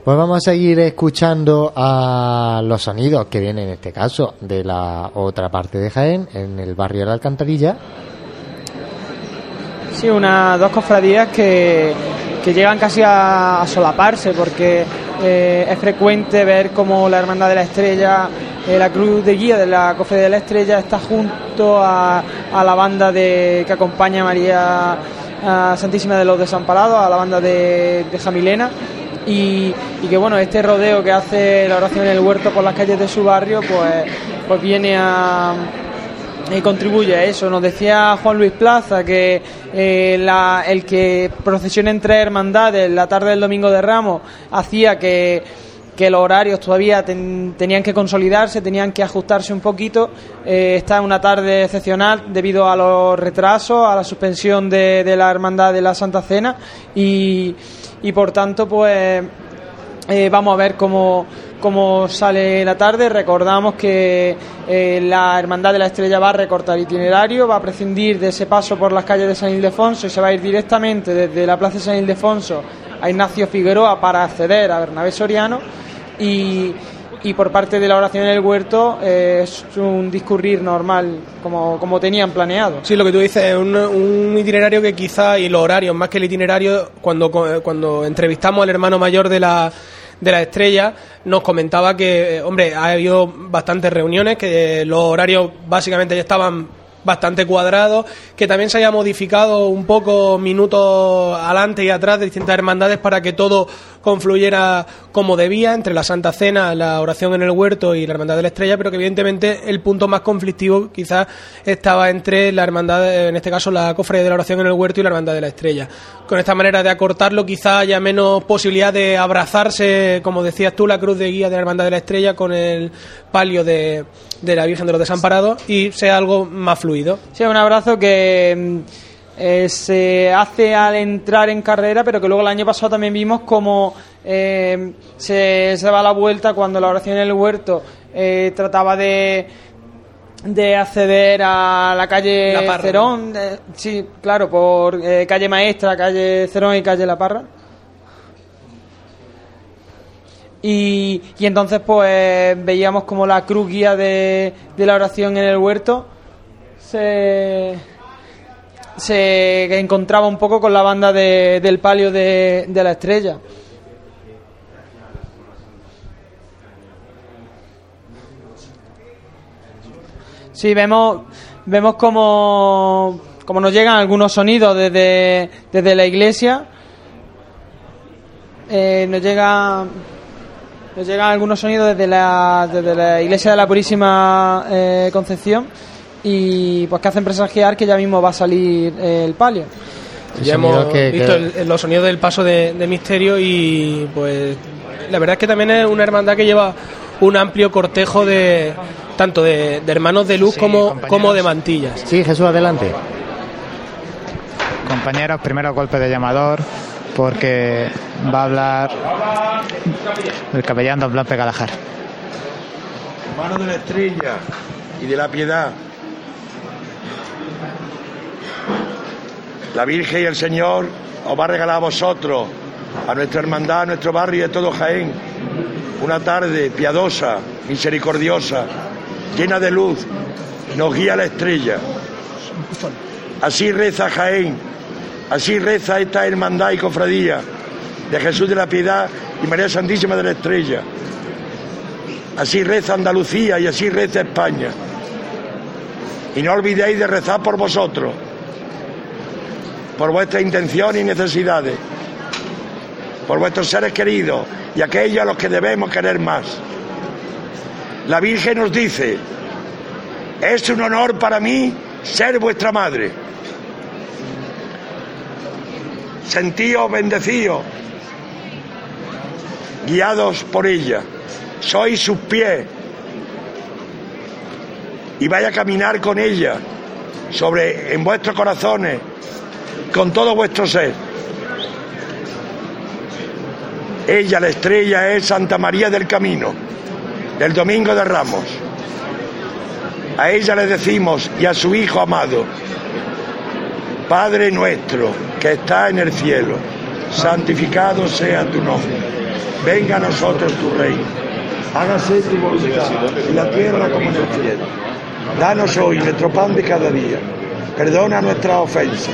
Pues vamos a seguir escuchando a los sonidos que vienen en este caso de la otra parte de Jaén, en el barrio de la Alcantarilla. Sí, una, dos cofradías que, que llegan casi a, solaparse porque eh, es frecuente ver cómo la Hermandad de la Estrella eh, la cruz de guía de la Cofradía de la Estrella está junto a, a la banda de que acompaña a María Santísima de los Desamparados, a la banda de Jamilena. Y, y que bueno, este rodeo que hace la oración en el huerto por las calles de su barrio, pues, pues viene a, y contribuye a eso. Nos decía Juan Luis Plaza que eh, la- el que procesione entre hermandades la tarde del domingo de Ramos hacía que, que los horarios todavía ten- tenían que consolidarse, tenían que ajustarse un poquito. Eh, está una tarde excepcional debido a los retrasos, a la suspensión de, la hermandad de la Santa Cena y, y por tanto pues eh, vamos a ver cómo, cómo sale la tarde. Recordamos que eh, la Hermandad de la Estrella va a recortar itinerario, va a prescindir de ese paso por las calles de San Ildefonso y se va a ir directamente desde la Plaza de San Ildefonso a Ignacio Figueroa para acceder a Bernabé Soriano. Y, y por parte de la oración en el huerto eh, es un discurrir normal, como, como tenían planeado. Sí, lo que tú dices es un, un itinerario que quizá, y los horarios, más que el itinerario, cuando, cuando entrevistamos al hermano mayor de la, de la estrella, nos comentaba que, eh, hombre, ha habido bastantes reuniones, que los horarios básicamente ya estaban bastante cuadrados, que también se haya modificado un poco minutos adelante y atrás de distintas hermandades para que todo confluyera como debía entre la Santa Cena, la oración en el huerto y la Hermandad de la Estrella, pero que evidentemente el punto más conflictivo quizás estaba entre la hermandad, en este caso la cofradía de la oración en el huerto y la Hermandad de la Estrella. Con esta manera de acortarlo quizás haya menos posibilidad de abrazarse, como decías tú, la cruz de guía de la Hermandad de la Estrella con el palio de, de la Virgen de los Desamparados y sea algo más fluido. Sí, un abrazo que mm, eh, se hace al entrar en carrera, pero que luego el año pasado también vimos como eh, se, se daba la vuelta cuando la oración en el huerto eh, trataba de de acceder a la calle La Parra. Cerón, eh, sí, claro, por eh, calle Maestra, calle Cerón y calle La Parra. Y, y entonces pues veíamos como la cruz guía de, de la oración en el huerto se, se encontraba un poco con la banda de- del palio de, de la estrella. Sí, vemos, vemos como, como nos llegan algunos sonidos desde, desde la iglesia. Eh, nos llega nos llegan algunos sonidos desde la, desde la iglesia de la Purísima eh, Concepción y pues que hacen presagiar que ya mismo va a salir eh, el palio. Ya hemos visto el- los sonidos del paso de, de misterio y pues la verdad es que también es una hermandad que lleva un amplio cortejo de tanto de, de hermanos de luz Sí, como, compañeros. como de mantillas. Sí, Jesús, adelante. Compañeros, primero golpe de llamador, porque va a hablar el capellán Don Blanco Galajar. Mano de la estrella y de la piedad. La Virgen y el Señor os va a regalar a vosotros, a nuestra hermandad, a nuestro barrio y a todo Jaén, una tarde piadosa, misericordiosa, llena de luz. Nos guía la estrella. Así reza Jaén, así reza esta hermandad y cofradía de Jesús de la Piedad y María Santísima de la Estrella. Así reza Andalucía y así reza España. Y no olvidéis de rezar por vosotros, por vuestras intenciones y necesidades, por vuestros seres queridos y aquellos a los que debemos querer más. La Virgen nos dice, es un honor para mí ser vuestra madre. Sentíos bendecidos, guiados por ella. Sois sus pies. Y vaya a caminar con ella sobre en vuestros corazones, con todo vuestro ser. Ella, la estrella, es Santa María del Camino, del Domingo de Ramos. A ella le decimos y a su Hijo amado, Padre nuestro que está en el cielo, santificado sea tu nombre. Venga a nosotros tu reino. Hágase tu voluntad en la tierra como en el cielo. Danos hoy nuestro pan de cada día. Perdona nuestras ofensas,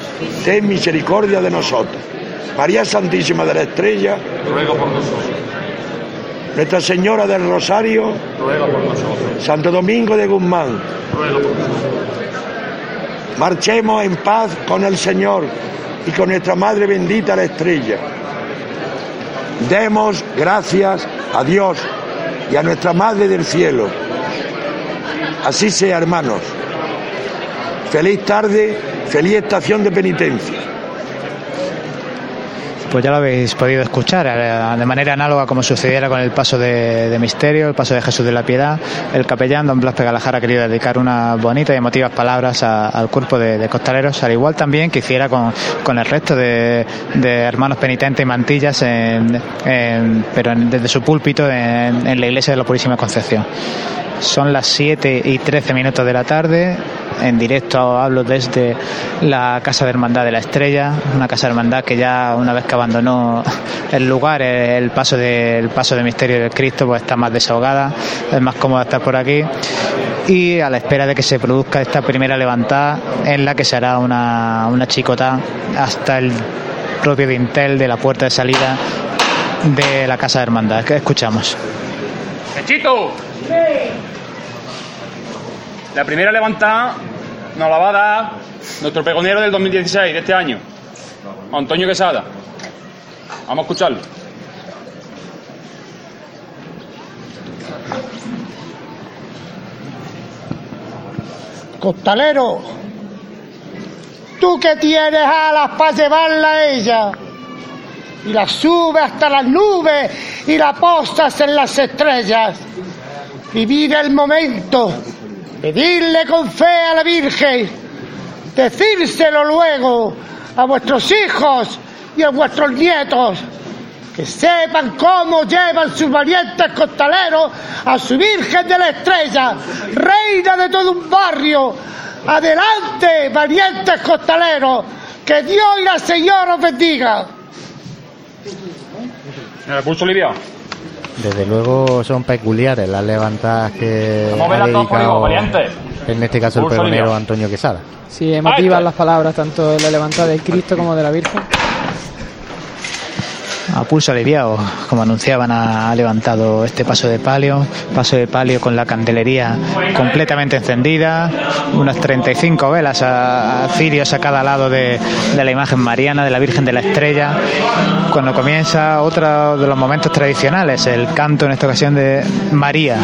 ten misericordia de nosotros. María Santísima de la Estrella, ruega por nosotros. Nuestra Señora del Rosario, Ruega por nosotros. Santo Domingo de Guzmán, Ruega por nosotros. marchemos en paz con el Señor y con nuestra Madre bendita la Estrella. Demos gracias a Dios y a nuestra Madre del Cielo. Así sea, hermanos. Feliz tarde, feliz estación de penitencia. Pues ya lo habéis podido escuchar, eh, de manera análoga como sucediera con el paso de, Misterio, el paso de Jesús de la Piedad. El capellán don Blas Pegalajara ha querido dedicar unas bonitas y emotivas palabras a- al cuerpo de, costaleros, al igual también que hiciera con, el resto de, hermanos penitentes y mantillas, pero en- desde su púlpito en la iglesia de la Purísima Concepción. Son las 7 y 13 minutos de la tarde. En directo hablo desde la Casa de Hermandad de la Estrella, una Casa de Hermandad que ya una vez que abandonó el lugar, el paso de, el paso de Misterio del Cristo, pues está más desahogada, es más cómoda estar por aquí. Y a la espera de que se produzca esta primera levantada en la que se hará una, una chicota hasta el propio dintel de la puerta de salida de la Casa de Hermandad. ¿Qué escuchamos? ¡Pechito! La primera levantada nos la va a dar nuestro pregonero del 2016, de este año, Antonio Quesada. Vamos a escucharlo. Costalero, tú que tienes alas para llevarla a ella y la subes hasta las nubes y la posas en las estrellas. Vivir el momento, pedirle con fe a la Virgen, decírselo luego a vuestros hijos y a vuestros nietos, que sepan cómo llevan sus valientes costaleros a su Virgen de la Estrella, reina de todo un barrio. Adelante, valientes costaleros, que Dios y la Señora os bendiga. Desde luego son peculiares las levantadas que ha dedicado, en este caso el libre. Antonio Quesada. Sí, emotivas las palabras, tanto de la levantada del Cristo como de la Virgen. A pulso aliviado, como anunciaban, ha levantado este paso de palio, paso de palio con la candelería completamente encendida, unas 35 velas a, a cirios a cada lado de, de la imagen mariana de la Virgen de la Estrella, cuando comienza otro de los momentos tradicionales, el canto en esta ocasión de María.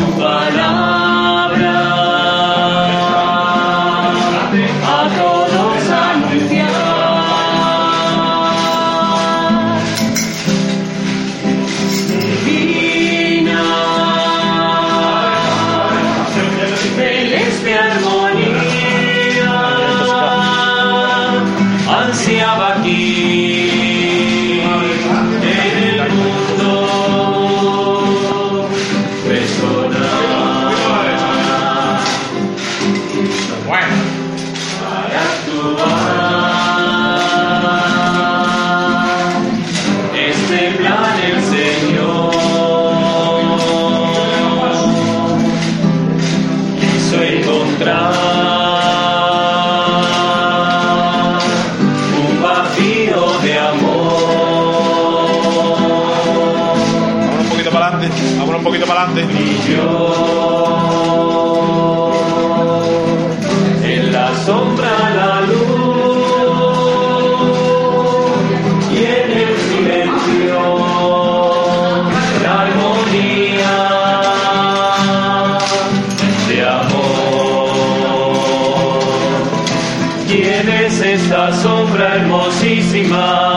Hermosísima?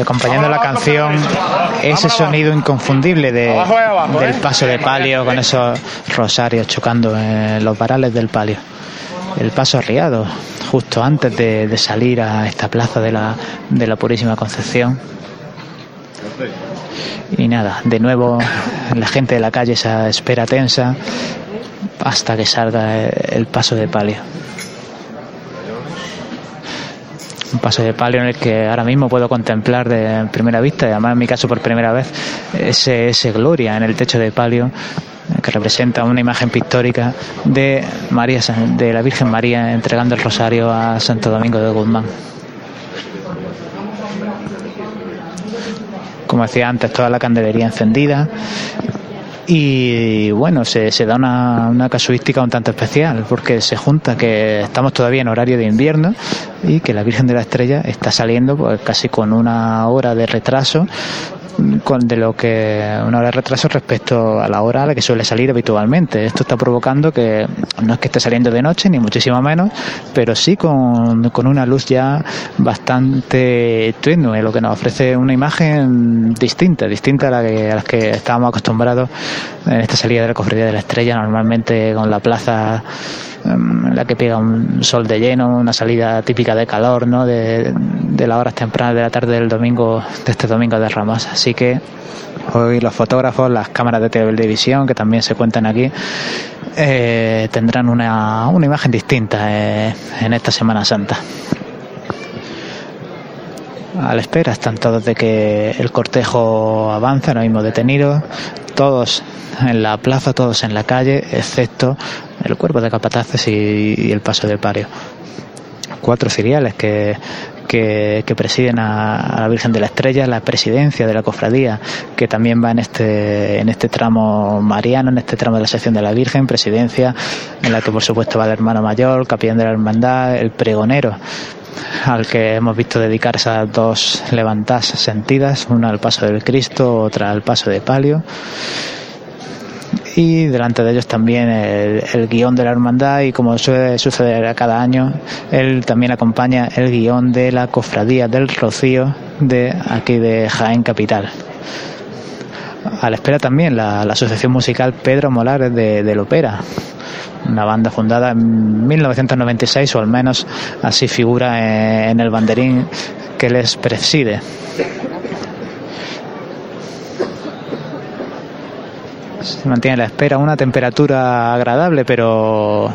Y acompañando la canción, ese sonido inconfundible de, del ¿eh? paso de palio con esos rosarios chocando en los varales del palio. El paso arriado, justo antes de, de salir a esta plaza de la, de la Purísima Concepción. Y nada, de nuevo la gente de la calle esa espera tensa hasta que salga el paso de palio. Un paso de palio en el que ahora mismo puedo contemplar de primera vista, y además en mi caso por primera vez, ese, ese gloria en el techo de palio eh, que representa una imagen pictórica de María de la Virgen María entregando el rosario a Santo Domingo de Guzmán. Como decía antes, toda la candelería encendida. Y bueno, se, se da una, una casuística un tanto especial, porque se junta que estamos todavía en horario de invierno y que la Virgen de la Estrella está saliendo pues, casi con una hora de retraso con de lo que una hora de retraso respecto a la hora a la que suele salir habitualmente. Esto está provocando que no es que esté saliendo de noche, ni muchísimo menos, pero sí con, con una luz ya bastante tenue, lo que nos ofrece una imagen distinta, distinta a la que, a las que estábamos acostumbrados en esta salida de la cofradía de la estrella, normalmente con la plaza en la que pega un sol de lleno, una salida típica de calor, ¿no? De, de las horas tempranas de la tarde del domingo, de este domingo de Ramos. Así que hoy los fotógrafos, las cámaras de televisión que también se cuentan aquí, eh, tendrán una, una imagen distinta eh, en esta Semana Santa. A la espera están todos de que el cortejo avance, ahora mismo detenidos, todos en la plaza, todos en la calle, excepto el cuerpo de capataces y, y el paso del pario. Cuatro ciriales que, que, que presiden a, a la Virgen de la Estrella, la presidencia de la cofradía, que también va en este, en este tramo mariano, en este tramo de la sección de la Virgen, presidencia en la que por supuesto va el hermano mayor, capellán de la hermandad, el pregonero al que hemos visto dedicar esas dos levantadas sentidas, una al paso del Cristo, otra al paso de palio. Y delante de ellos también el, el guion de la hermandad y como suele suceder a cada año, él también acompaña el guion de la cofradía del Rocío de aquí de Jaén Capital. A la espera también la, asociación musical Pedro Molares de, del Opera, una banda fundada en 1996 o al menos así figura en, en el banderín que les preside. Se mantiene la espera, una temperatura agradable, pero,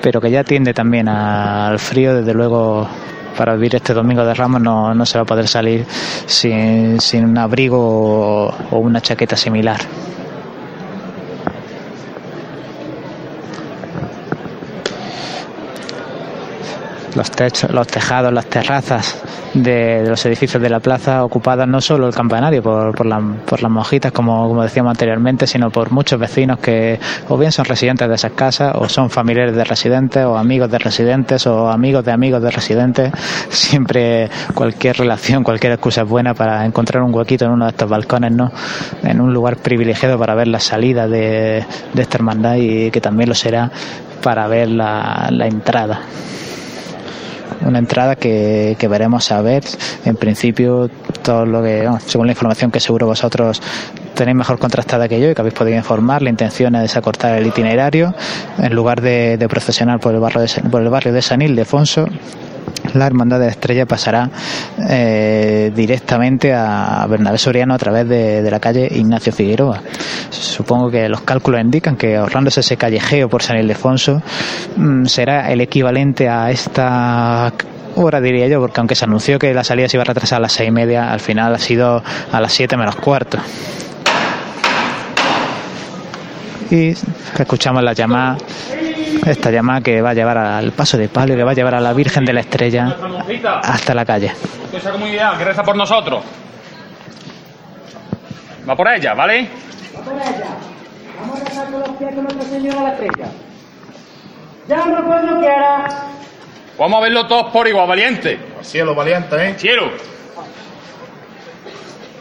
pero que ya tiende también al frío, desde luego. Para vivir este domingo de Ramos no, no se va a poder salir sin, sin un abrigo o, o una chaqueta similar. Los techos, los tejados, las terrazas de, los edificios de la plaza ocupadas no solo el campanario por, por, la, por las monjitas, como, como, decíamos anteriormente, sino por muchos vecinos que o bien son residentes de esas casas, o son familiares de residentes, o amigos de residentes, o amigos de amigos de residentes. Siempre cualquier relación, cualquier excusa es buena para encontrar un huequito en uno de estos balcones, ¿no? En un lugar privilegiado para ver la salida de, de esta hermandad y que también lo será para ver la, la entrada una entrada que, veremos a ver. En principio todo lo que según la información que seguro vosotros tenéis mejor contrastada que yo y que habéis podido informar la intención es acortar el itinerario. En lugar de, de procesionar por el barrio de, por el barrio de San Ildefonso la Hermandad de la Estrella pasará eh, directamente a Bernabé Soriano a través de, la calle Ignacio Figueroa. Supongo que los cálculos indican que ahorrándose ese callejeo por San Ildefonso mmm, será el equivalente a esta hora diría yo, porque aunque se anunció que la salida se iba a retrasar a las seis y media, al final ha sido a las siete menos cuarto. Y escuchamos la llamada esta llamada que va a llevar al paso de palio, que va a llevar a la Virgen de la Estrella hasta la calle. Esa comunidad que reza por nosotros. Va por ella, ¿vale? Va por ella. Vamos a rezar con los pies con Nuestra Señora la Estrella. Llama cuando quiera. Vamos a verlo todos por igual, valiente. Cielo, valiente, ¿eh? Cielo.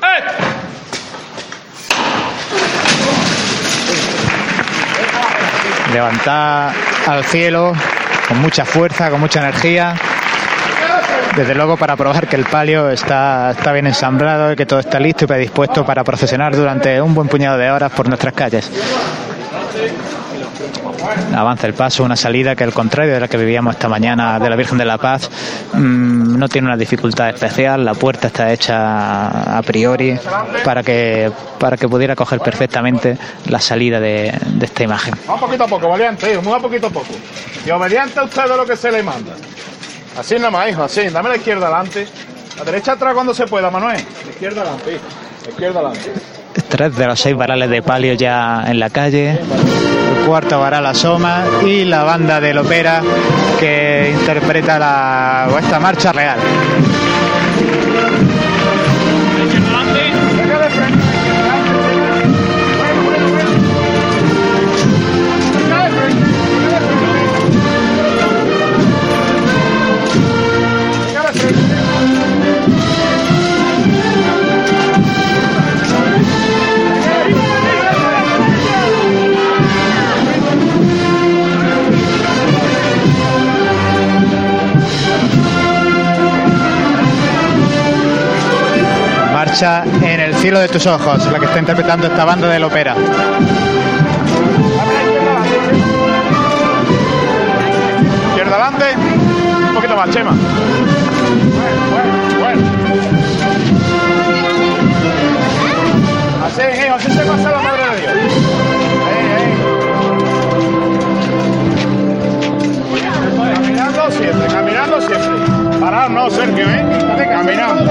¡Eh! Levantar al cielo con mucha fuerza, con mucha energía. desde luego para probar que el palio está, está bien ensamblado y que todo está listo y predispuesto para procesionar durante un buen puñado de horas por nuestras calles. Avanza el paso, una salida que al contrario de la que vivíamos esta mañana de la Virgen de la Paz, mmm, no tiene una dificultad especial, la puerta está hecha a priori para que, para que pudiera coger perfectamente la salida de, de esta imagen. Vamos poquito a poco, valiente, hijo, muy a poquito a poco. Y obediente a usted de lo que se le manda. Así nada más, hijo, así. Dame la izquierda adelante. La derecha atrás cuando se pueda, Manuel. La izquierda adelante, hijo. La izquierda adelante. Tres de los seis varales de palio ya en la calle. El cuarto varal asoma y la banda del ópera que interpreta la, esta marcha real. Marcha en el cielo de tus ojos, la que está interpretando esta banda del ópera. Izquierda adelante. Un poquito más, Chema. Bueno, bueno, bueno. Así, hijo, así se pasa la madre de Dios. Ey, ey. Caminando siempre, caminando siempre. Parar no, Sergio, ¿eh? Caminando.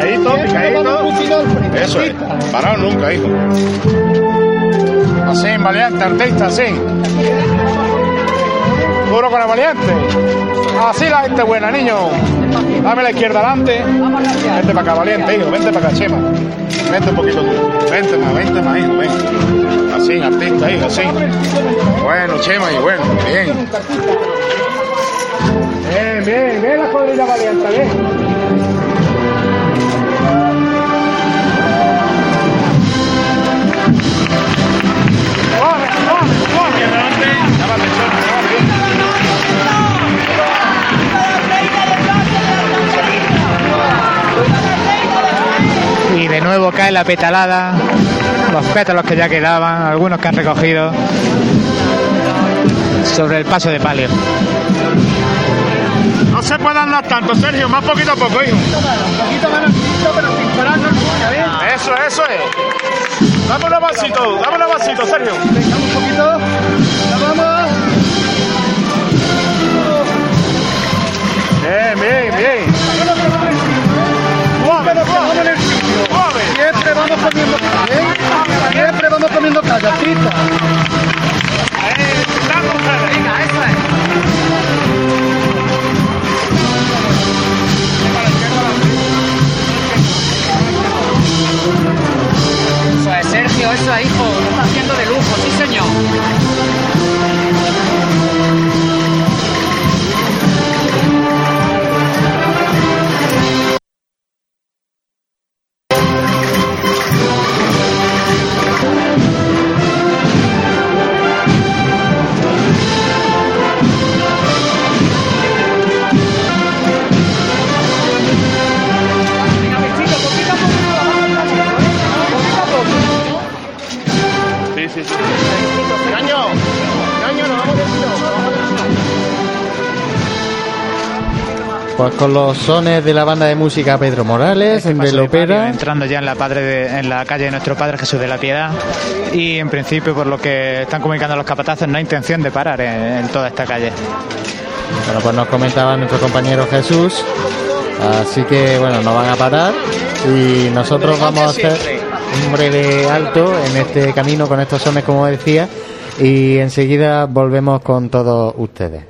Picadito, picadito. Eso es. Parar nunca, hijo. Así, valiente, artista, así. Duro con el valiente. Así la gente buena, niño. Dame la izquierda adelante. Vente para acá, valiente, hijo. Vente para acá, Chema. Vente un poquito tú. Vente más, vente más, hijo. Ven. Así, artista, hijo, así. Bueno, Chema, y bueno, bien. Bien, bien, bien la cuadrilla valiente, bien. De nuevo cae la petalada, los pétalos que ya quedaban, algunos que han recogido sobre el paso de palio. No se puede andar tanto, Sergio, más poquito a poco, hijo. poquito más lentito, pero sin pararnos ¿ves? Eso, eso es. Dame un avasito, dame un avasito, Sergio. Venga, un poquito. Vamos. Bien, bien, bien. Pero vamos Siempre vamos comiendo calle, ¿eh? Siempre vamos eso es. Eso es, Sergio, eso es, hijo. Lo está haciendo de lujo, sí, señor. Con los sones de la banda de música Pedro Morales, en de palio, Velopera. entrando ya en la padre de- en la calle de nuestro Padre Jesús de la Piedad y en principio por lo que están comunicando los capatazos no hay intención de parar en, en toda esta calle. Bueno, pues nos comentaba nuestro compañero Jesús. Así que bueno, nos van a parar y nosotros vamos a hacer un breve alto en este camino con estos sones, como decía, y enseguida volvemos con todos ustedes.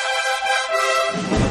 Thank you.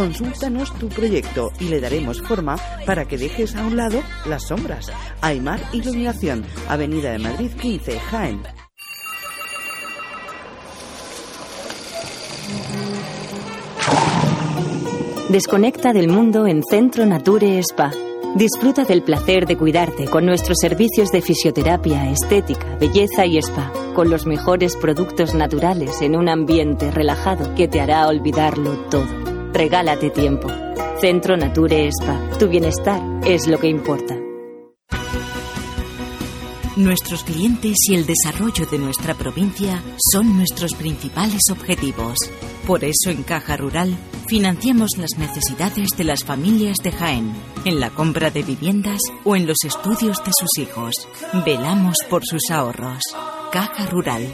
consúltanos tu proyecto y le daremos forma para que dejes a un lado las sombras. Aymar Iluminación, Avenida de Madrid 15, Jaén. Desconecta del mundo en Centro Nature Spa. Disfruta del placer de cuidarte con nuestros servicios de fisioterapia, estética, belleza y spa, con los mejores productos naturales en un ambiente relajado que te hará olvidarlo todo. Regálate tiempo. Centro Nature Spa. Tu bienestar es lo que importa. Nuestros clientes y el desarrollo de nuestra provincia son nuestros principales objetivos. Por eso en Caja Rural financiamos las necesidades de las familias de Jaén, en la compra de viviendas o en los estudios de sus hijos. Velamos por sus ahorros. Caja Rural,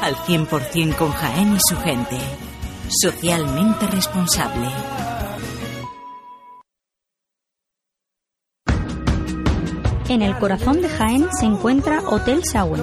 al 100% con Jaén y su gente. Socialmente responsable. En el corazón de Jaén se encuentra Hotel Sauen,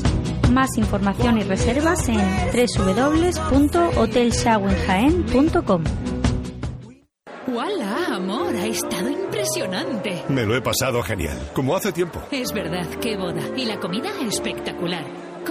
Más información y reservas en www.hotelshawenjaen.com. ¡Hola, amor! Ha estado impresionante. Me lo he pasado genial, como hace tiempo. Es verdad, qué boda. Y la comida espectacular.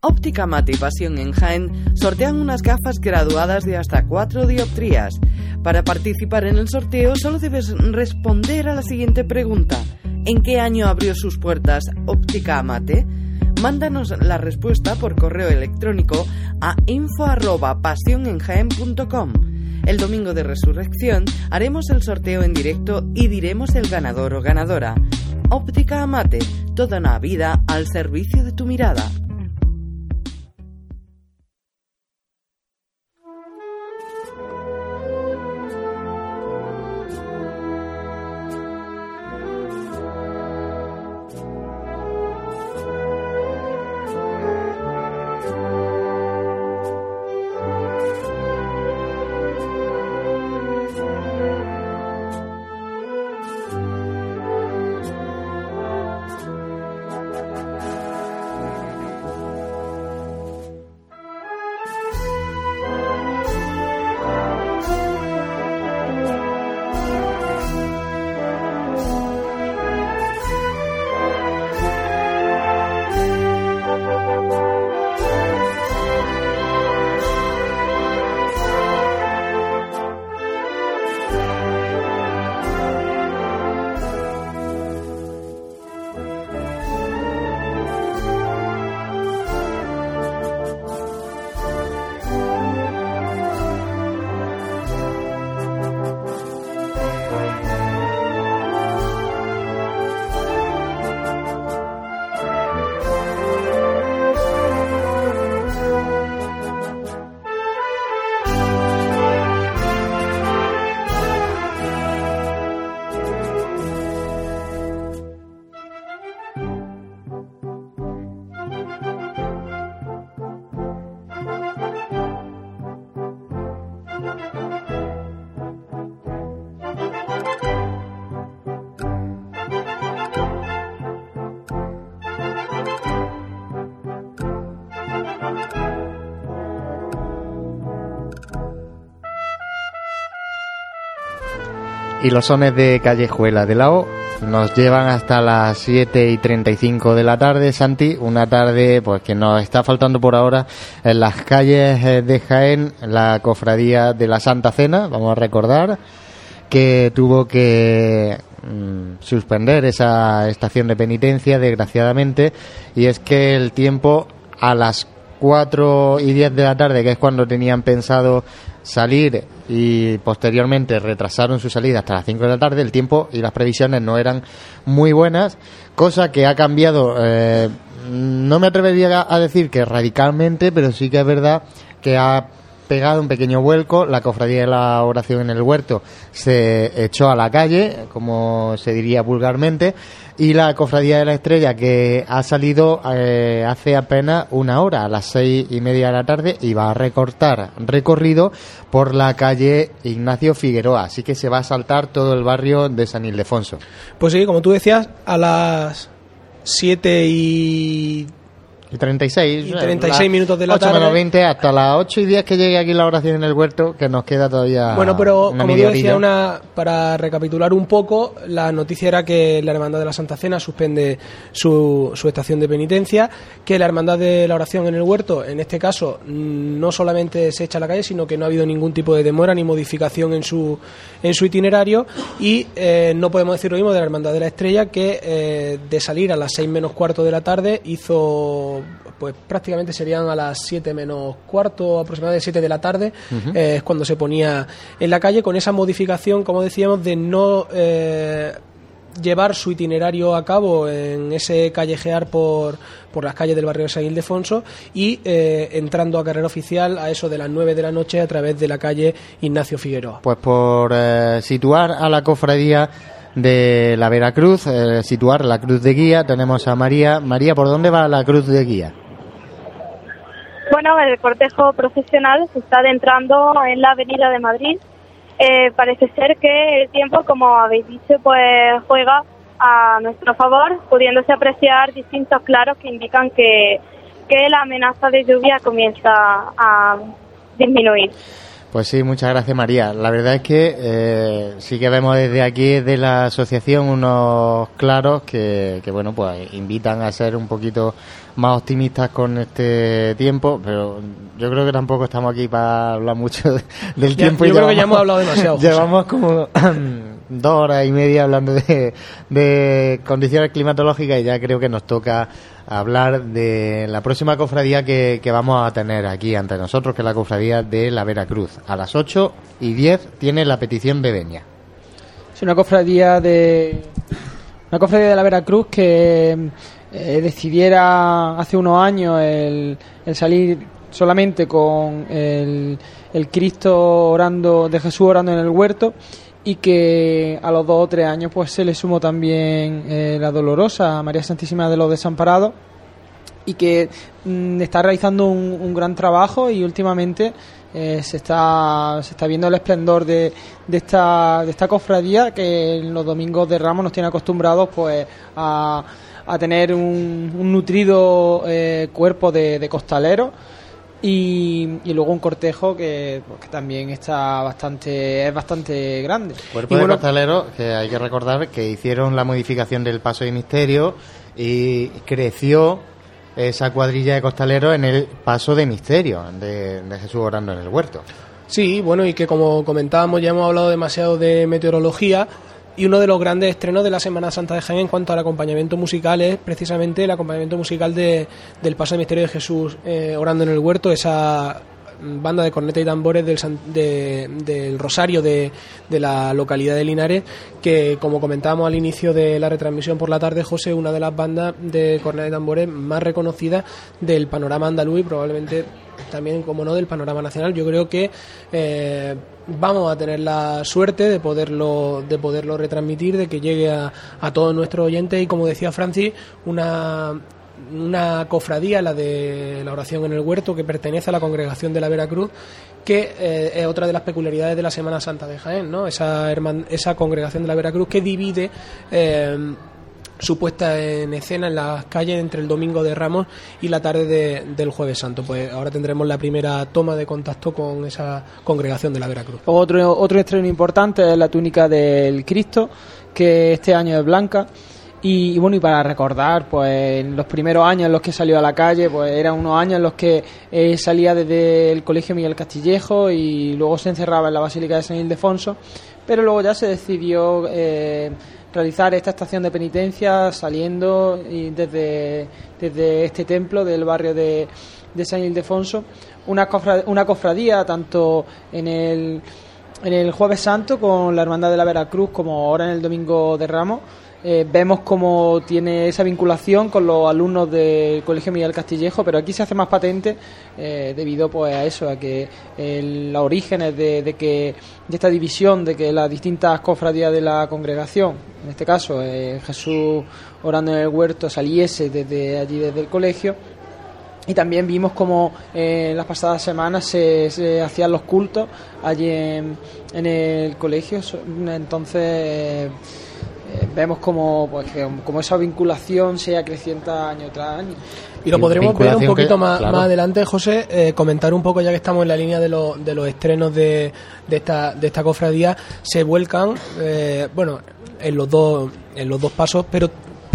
Óptica Mate y Pasión en Jaén sortean unas gafas graduadas de hasta 4 dioptrías. Para participar en el sorteo solo debes responder a la siguiente pregunta. ¿En qué año abrió sus puertas Óptica Amate? Mándanos la respuesta por correo electrónico a info@pasionenjaen.com. El domingo de resurrección haremos el sorteo en directo y diremos el ganador o ganadora. Óptica Amate, toda una vida al servicio de tu mirada. Y los sones de Callejuela de la O nos llevan hasta las 7 y 35 de la tarde, Santi. Una tarde pues que nos está faltando por ahora en las calles eh, de Jaén, la cofradía de la Santa Cena, vamos a recordar, que tuvo que mm, suspender esa estación de penitencia, desgraciadamente, y es que el tiempo a las 4 y 10 de la tarde, que es cuando tenían pensado salir y posteriormente retrasaron su salida hasta las 5 de la tarde, el tiempo y las previsiones no eran muy buenas, cosa que ha cambiado, eh, no me atrevería a decir que radicalmente, pero sí que es verdad que ha pegado un pequeño vuelco, la cofradía de la oración en el huerto se echó a la calle, como se diría vulgarmente, y la cofradía de la estrella que ha salido eh, hace apenas una hora, a las seis y media de la tarde, y va a recortar recorrido por la calle Ignacio Figueroa, así que se va a saltar todo el barrio de San Ildefonso. Pues sí, como tú decías, a las 7 y Y 36, Y 36 minutos de la 8 tarde. menos 20 hasta las 8 y 10 que llegue aquí la oración en el huerto, que nos queda todavía Bueno, pero una como yo decía, una, para recapitular un poco, la noticia era que la Hermandad de la Santa Cena suspende su, su estación de penitencia, que la Hermandad de la Oración en el Huerto, en este caso, mm, no solamente se echa a la calle, sino que no ha habido ningún tipo de demora ni modificación en su, en su itinerario y eh, no podemos decir lo mismo de la Hermandad de la Estrella, que eh, de salir a las 6 menos cuarto de la tarde hizo, pues prácticamente serían a las 7 menos cuarto, aproximadamente 7 de la tarde, eh, es cuando se ponía en la calle con esa modificación, como decíamos, de no eh, llevar su itinerario a cabo en ese callejear por, por las calles del barrio de San Ildefonso y eh, entrando a carrera oficial a eso de las 9 de la noche a través de la calle Ignacio Figueroa. Pues por situar a la cofradía de la Veracruz, eh, situar la cruz de guía, tenemos a María. María, ¿por dónde va la cruz de guía? Bueno, el cortejo profesional se está adentrando en la Avenida de Madrid. Eh, parece ser que el tiempo, como habéis dicho, pues juega a nuestro favor, pudiéndose apreciar distintos claros que indican que, que la amenaza de lluvia comienza a disminuir. Pues sí, muchas gracias María. La verdad es que eh, sí que vemos desde aquí, de la asociación, unos claros que, que, bueno, pues invitan a ser un poquito más optimistas con este tiempo, pero yo creo que tampoco estamos aquí para hablar mucho de- del tiempo. yo y creo que ya hemos hablado demasiado. Llevamos como dos horas y media hablando de, de condiciones climatológicas y ya creo que nos toca hablar de la próxima cofradía que, que vamos a tener aquí ante nosotros, que es la cofradía de la Veracruz. A las 8 y 10 tiene la petición Bebeña. Es una cofradía de una cofradía de la Veracruz que eh, decidiera hace unos años el, salir solamente con el, el Cristo orando de Jesús orando en el huerto y que a los dos o tres años pues se le sumó también eh, la dolorosa María Santísima de los Desamparados y que mm, está realizando un, un gran trabajo y últimamente eh, se está se está viendo el esplendor de, de esta de esta cofradía que en los domingos de Ramos nos tiene acostumbrados pues a, a tener un, un nutrido eh, cuerpo de, de costaleros y, y luego un cortejo que, pues, que también está bastante es bastante grande Cuerpo Y de bueno, costaleros, que hay que recordar que hicieron la modificación del paso de misterio y creció esa cuadrilla de costaleros en el paso de misterio de, de Jesús orando en el huerto. Sí, bueno, y que como comentábamos, ya hemos hablado demasiado de meteorología. Y uno de los grandes estrenos de la Semana Santa de Jaén en cuanto al acompañamiento musical es precisamente el acompañamiento musical de, del Paso de Misterio de Jesús eh, orando en el huerto, esa banda de corneta y tambores del, de- del Rosario de, de la localidad de Linares, que como comentábamos al inicio de la retransmisión por la tarde, José, una de las bandas de corneta y tambores más reconocidas del panorama andaluz y probablemente también, como no, del panorama nacional. Yo creo que eh, vamos a tener la suerte de poderlo, de poderlo retransmitir, de que llegue a, a todos nuestros oyentes y, como decía Francis, una una cofradía, la de la oración en el huerto, que pertenece a la congregación de la Veracruz, que eh, es otra de las peculiaridades de la Semana Santa de Jaén, ¿no? Esa, herman- esa congregación de la Veracruz que divide eh, su puesta en escena en las calles entre el domingo de Ramos y la tarde de- del Jueves Santo. Pues ahora tendremos la primera toma de contacto con esa congregación de la Veracruz. Otro, otro estreno importante es la túnica del Cristo, que este año es blanca. Y, bueno, y para recordar, pues en los primeros años en los que salió a la calle, pues eran unos años en los que eh, salía desde el Colegio Miguel Castillejo y luego se encerraba en la Basílica de San Ildefonso, pero luego ya se decidió eh, realizar esta estación de penitencia saliendo desde, desde este templo del barrio de, San Ildefonso, una, una cofradía tanto en el en el Jueves Santo con la Hermandad de la Veracruz como ahora en el Domingo de Ramos. Eh, vemos cómo tiene esa vinculación con los alumnos del Colegio Miguel Castillejo, pero aquí se hace más patente eh, debido pues a eso, a que eh, los orígenes de, que de esta división, de que las distintas cofradías de la congregación, en este caso Jesús orando en el huerto, saliese desde allí desde el colegio y también vimos como eh, las pasadas semanas se, se hacían los cultos allí en, en el colegio. Entonces vemos como, pues, que, como esa vinculación se acrecienta año tras año. Y lo podremos ver un que- poquito más, claro. más adelante, José, eh, comentar un poco, ya que estamos en la línea de, los de los estrenos de, de, esta, de esta cofradía, se vuelcan, eh, bueno, en los, dos, en los dos pasos, pero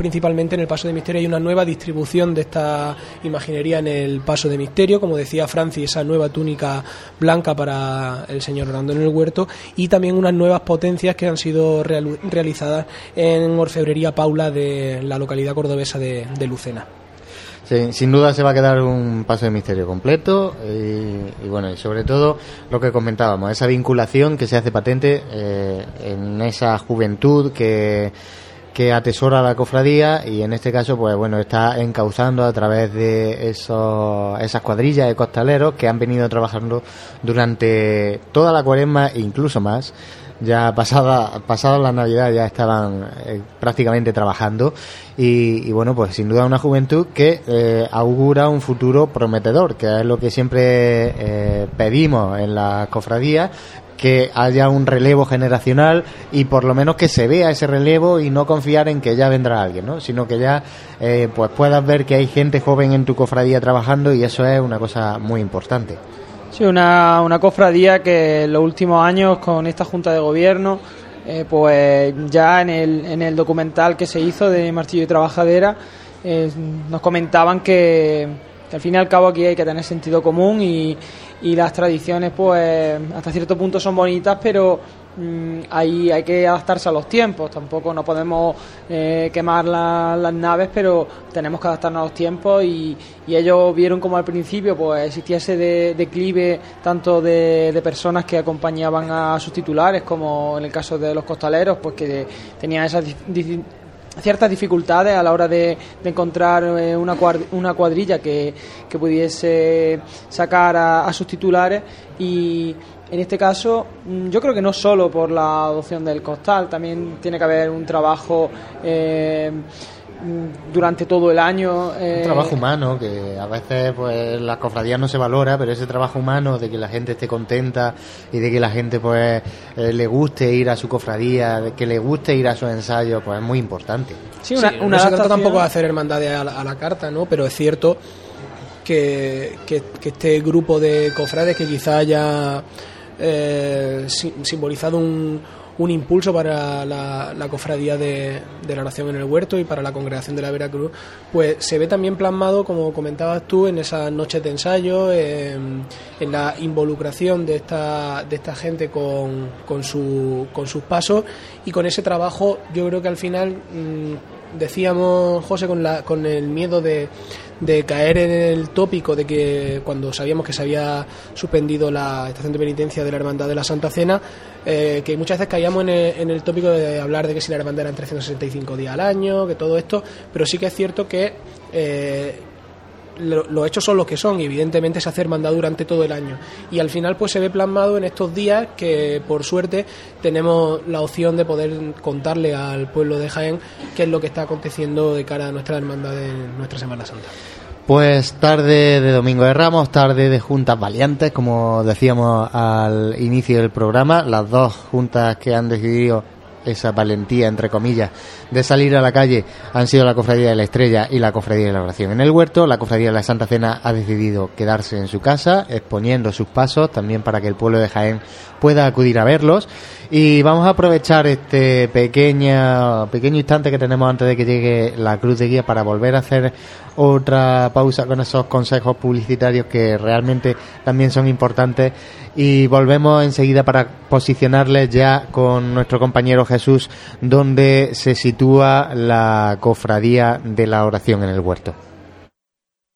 principalmente en el paso de misterio hay una nueva distribución de esta imaginería en el paso de misterio, como decía Francis, esa nueva túnica blanca para el señor orando en el huerto y también unas nuevas potencias que han sido real- realizadas en Orfebrería Paula de la localidad cordobesa de, Lucena. Sin duda se va a quedar un paso de misterio completo y, y bueno, y sobre todo lo que comentábamos, esa vinculación que se hace patente eh, en esa juventud que, que atesora la cofradía y en este caso, pues bueno, está encauzando a través de esos, esas cuadrillas de costaleros que han venido trabajando durante toda la cuaresma e incluso más. Ya pasada pasada la Navidad ya estaban eh, prácticamente trabajando. Y, bueno pues sin duda una juventud que eh, augura un futuro prometedor que es lo que siempre eh, pedimos en la cofradía que haya un relevo generacional y por lo menos que se vea ese relevo y no confiar en que ya vendrá alguien, ¿no? sino que ya eh, pues puedas ver que hay gente joven en tu cofradía trabajando y eso es una cosa muy importante. Sí, una, una cofradía que en los últimos años con esta Junta de Gobierno, eh, pues ya en el, en el documental que se hizo de Martillo y Trabajadera, eh, nos comentaban que, que al fin y al cabo aquí hay que tener sentido común y, y las tradiciones pues hasta cierto punto son bonitas, pero mm, ahí hay que adaptarse a los tiempos. Tampoco no podemos eh, quemar la- las naves, pero tenemos que adaptarnos a los tiempos y, ellos vieron como al principio pues existía ese de- declive tanto de, de personas que acompañaban a sus titulares como en el caso de los costaleros pues que tenían esas ciertas dificultades a la hora de, de encontrar eh, una, una cuadrilla que, que pudiese sacar a, a sus titulares. Y en este caso mm, yo creo que no solo por la adopción del costal, también tiene que haber un trabajo eh, durante todo el año. eh, Un trabajo humano que a veces pues las cofradías no se valora, pero ese trabajo humano de que la gente esté contenta y de que la gente pues eh, le guste ir a su cofradía, de que le guste ir a sus ensayos, pues es muy importante. Sí, no se trata tampoco de hacer hermandades a la, a la carta, ¿no? Pero es cierto que, que- que este grupo de cofrades que quizá haya eh, si- simbolizado un, un impulso para la, cofradía de, la oración en el huerto y para la congregación de la Veracruz, pues se ve también plasmado, como comentabas tú, en esas noches de ensayo, en, en la involucración de esta, de esta gente con, con, su, con sus pasos y con ese trabajo, yo creo que al final mm, decíamos, José, con, la, con el miedo de, de caer en el tópico de que cuando sabíamos que se había suspendido la estación de penitencia de la Hermandad de la Santa Cena, eh, que muchas veces caíamos en el, en el tópico de hablar de que si la Hermandad eran 365 días al año, que todo esto, pero sí que es cierto que eh, lo- los hechos son los que son y evidentemente se hace hermandad durante todo el año y al final pues se ve plasmado en estos días que por suerte tenemos la opción de poder contarle al pueblo de Jaén qué es lo que está aconteciendo de cara a nuestra hermandad en nuestra Semana Santa. Pues tarde de Domingo de Ramos, tarde de juntas valientes, como decíamos al inicio del programa, las dos juntas que han decidido esa valentía, entre comillas, de salir a la calle han sido la Cofradía de la Estrella y la Cofradía de la Oración en el Huerto. La Cofradía de la Santa Cena ha decidido quedarse en su casa, exponiendo sus pasos, también para que el pueblo de Jaén pueda acudir a verlos. Y vamos a aprovechar este pequeña, pequeño instante que tenemos antes de que llegue la cruz de guía para volver a hacer otra pausa con esos consejos publicitarios que realmente también son importantes y volvemos enseguida para posicionarles ya con nuestro compañero Jesús donde se sitúa la cofradía de la oración en el huerto.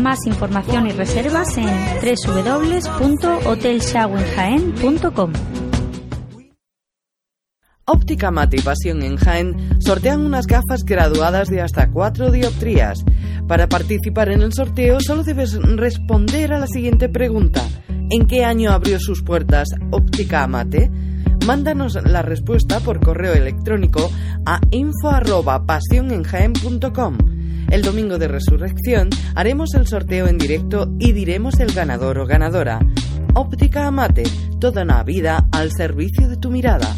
Más información y reservas en www.hotelshawenjaen.com. Óptica Mate y Pasión en Jaén sortean unas gafas graduadas de hasta 4 dioptrías. Para participar en el sorteo solo debes responder a la siguiente pregunta. ¿En qué año abrió sus puertas Óptica Amate? Mándanos la respuesta por correo electrónico a info@pasionenjaen.com. El domingo de resurrección haremos el sorteo en directo y diremos el ganador o ganadora. Óptica Amate, toda una vida al servicio de tu mirada.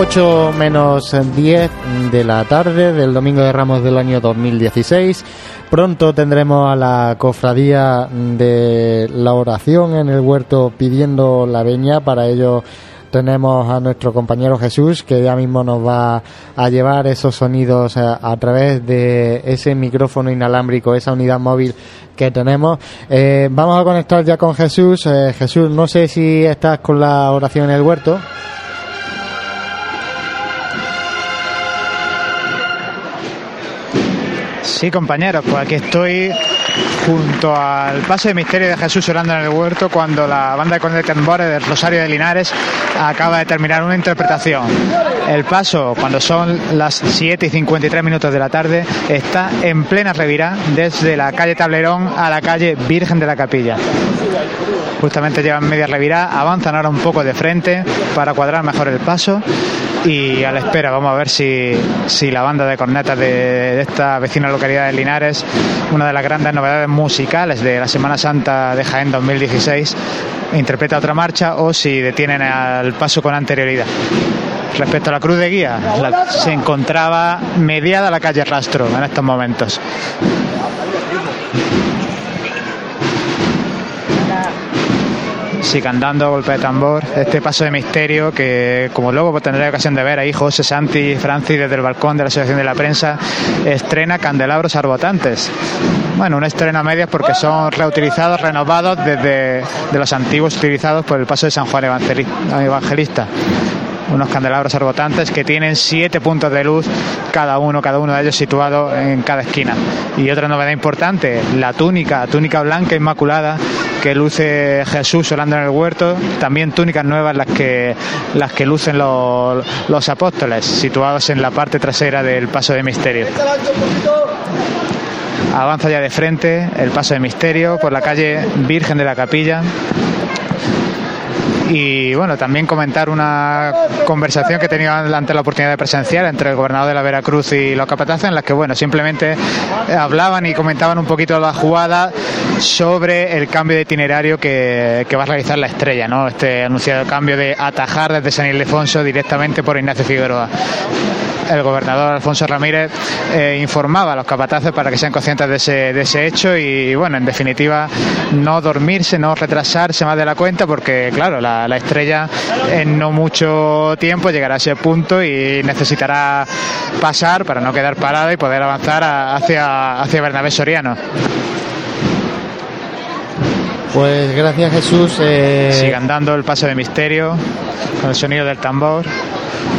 8 menos 10 de la tarde del domingo de Ramos del año 2016. Pronto tendremos a la cofradía de la oración en el huerto pidiendo la veña. Para ello tenemos a nuestro compañero Jesús que ya mismo nos va a llevar esos sonidos a, a través de ese micrófono inalámbrico, esa unidad móvil que tenemos. Eh, vamos a conectar ya con Jesús. Eh, Jesús, no sé si estás con la oración en el huerto. Sí, compañeros, pues aquí estoy junto al paso de misterio de Jesús orando en el huerto cuando la banda de cornet tambores del Rosario de Linares acaba de terminar una interpretación. El paso, cuando son las 7 y 53 minutos de la tarde, está en plena revirá desde la calle Tablerón a la calle Virgen de la Capilla. Justamente llevan media revirá, avanzan ahora un poco de frente para cuadrar mejor el paso y a la espera vamos a ver si, si la banda de cornetas de, esta vecina localidad de Linares, una de las grandes novedades musicales de la Semana Santa de Jaén 2016, interpreta otra marcha o si detienen al paso con anterioridad. Respecto a la cruz de guía, se encontraba mediada la calle Rastro en estos momentos. Sigue andando a golpe de tambor este paso de misterio que, como luego tendré ocasión de ver ahí José Santi y Francis desde el balcón de la Asociación de la Prensa, estrena candelabros arbotantes. Bueno, un estreno a medias porque son reutilizados, renovados desde de los antiguos utilizados por el paso de San Juan Evangeli- Evangelista. Unos candelabros arbotantes que tienen siete puntos de luz cada uno, cada uno de ellos situado en cada esquina. Y otra novedad importante, la túnica, túnica blanca inmaculada que luce Jesús orando en el huerto, también túnicas nuevas las que las que lucen los, los apóstoles, situados en la parte trasera del paso de misterio. Avanza ya de frente el paso de misterio por la calle Virgen de la Capilla. Y bueno, también comentar una conversación que he tenido ante la oportunidad de presenciar entre el gobernador de la Veracruz y los capataces, en las que bueno, simplemente hablaban y comentaban un poquito la jugada sobre el cambio de itinerario que, que va a realizar la estrella, ¿no? Este anunciado cambio de atajar desde San Ildefonso directamente por Ignacio Figueroa el gobernador Alfonso Ramírez eh, informaba a los capataces para que sean conscientes de ese, de ese hecho y bueno, en definitiva no dormirse, no retrasarse más de la cuenta porque claro, la, la estrella en no mucho tiempo llegará a ese punto y necesitará pasar para no quedar parada y poder avanzar a- hacia, hacia Bernabé Soriano. Pues gracias Jesús. eh, Sigue andando el paso de misterio con el sonido del tambor.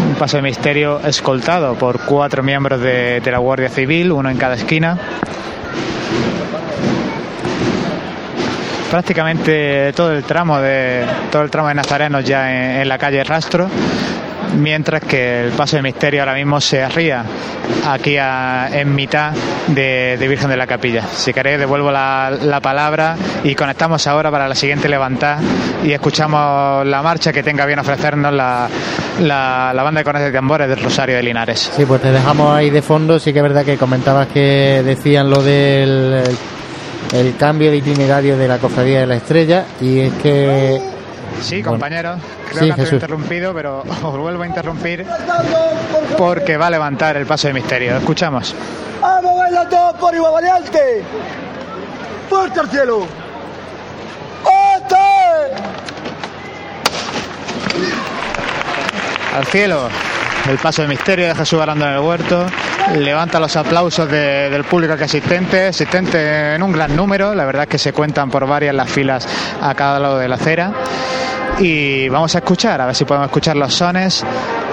Un paso de misterio escoltado por cuatro miembros de, de la Guardia Civil, uno en cada esquina. Prácticamente todo el tramo de todo el tramo de nazarenos ya en, la calle Rastro, mientras que el paso de misterio ahora mismo se arría aquí a- en mitad de, de Virgen de la Capilla. Si queréis devuelvo la, la palabra y conectamos ahora para la siguiente levantada y escuchamos la marcha que tenga bien ofrecernos la, la, banda de cornetas y tambores del Rosario de Linares. Sí, pues te dejamos ahí de fondo. Sí que es verdad que comentabas que decían lo del el, cambio de itinerario de la cofradía de la estrella y es que Sí, Bueno. compañeros, creo Sí, que antes he Jesús. interrumpido, pero os vuelvo a interrumpir porque va a levantar el paso de misterio. Escuchamos. ¡Vamos, baila todos por igual valiente! ¡Fuerte al cielo! ¡Fuerte! al cielo el paso de misterio de Jesús Arando en el huerto levanta los aplausos de- del público que asistente asistente en un gran número la verdad es que se cuentan por varias las filas a cada lado de la acera. Y vamos a escuchar a ver si podemos escuchar los sones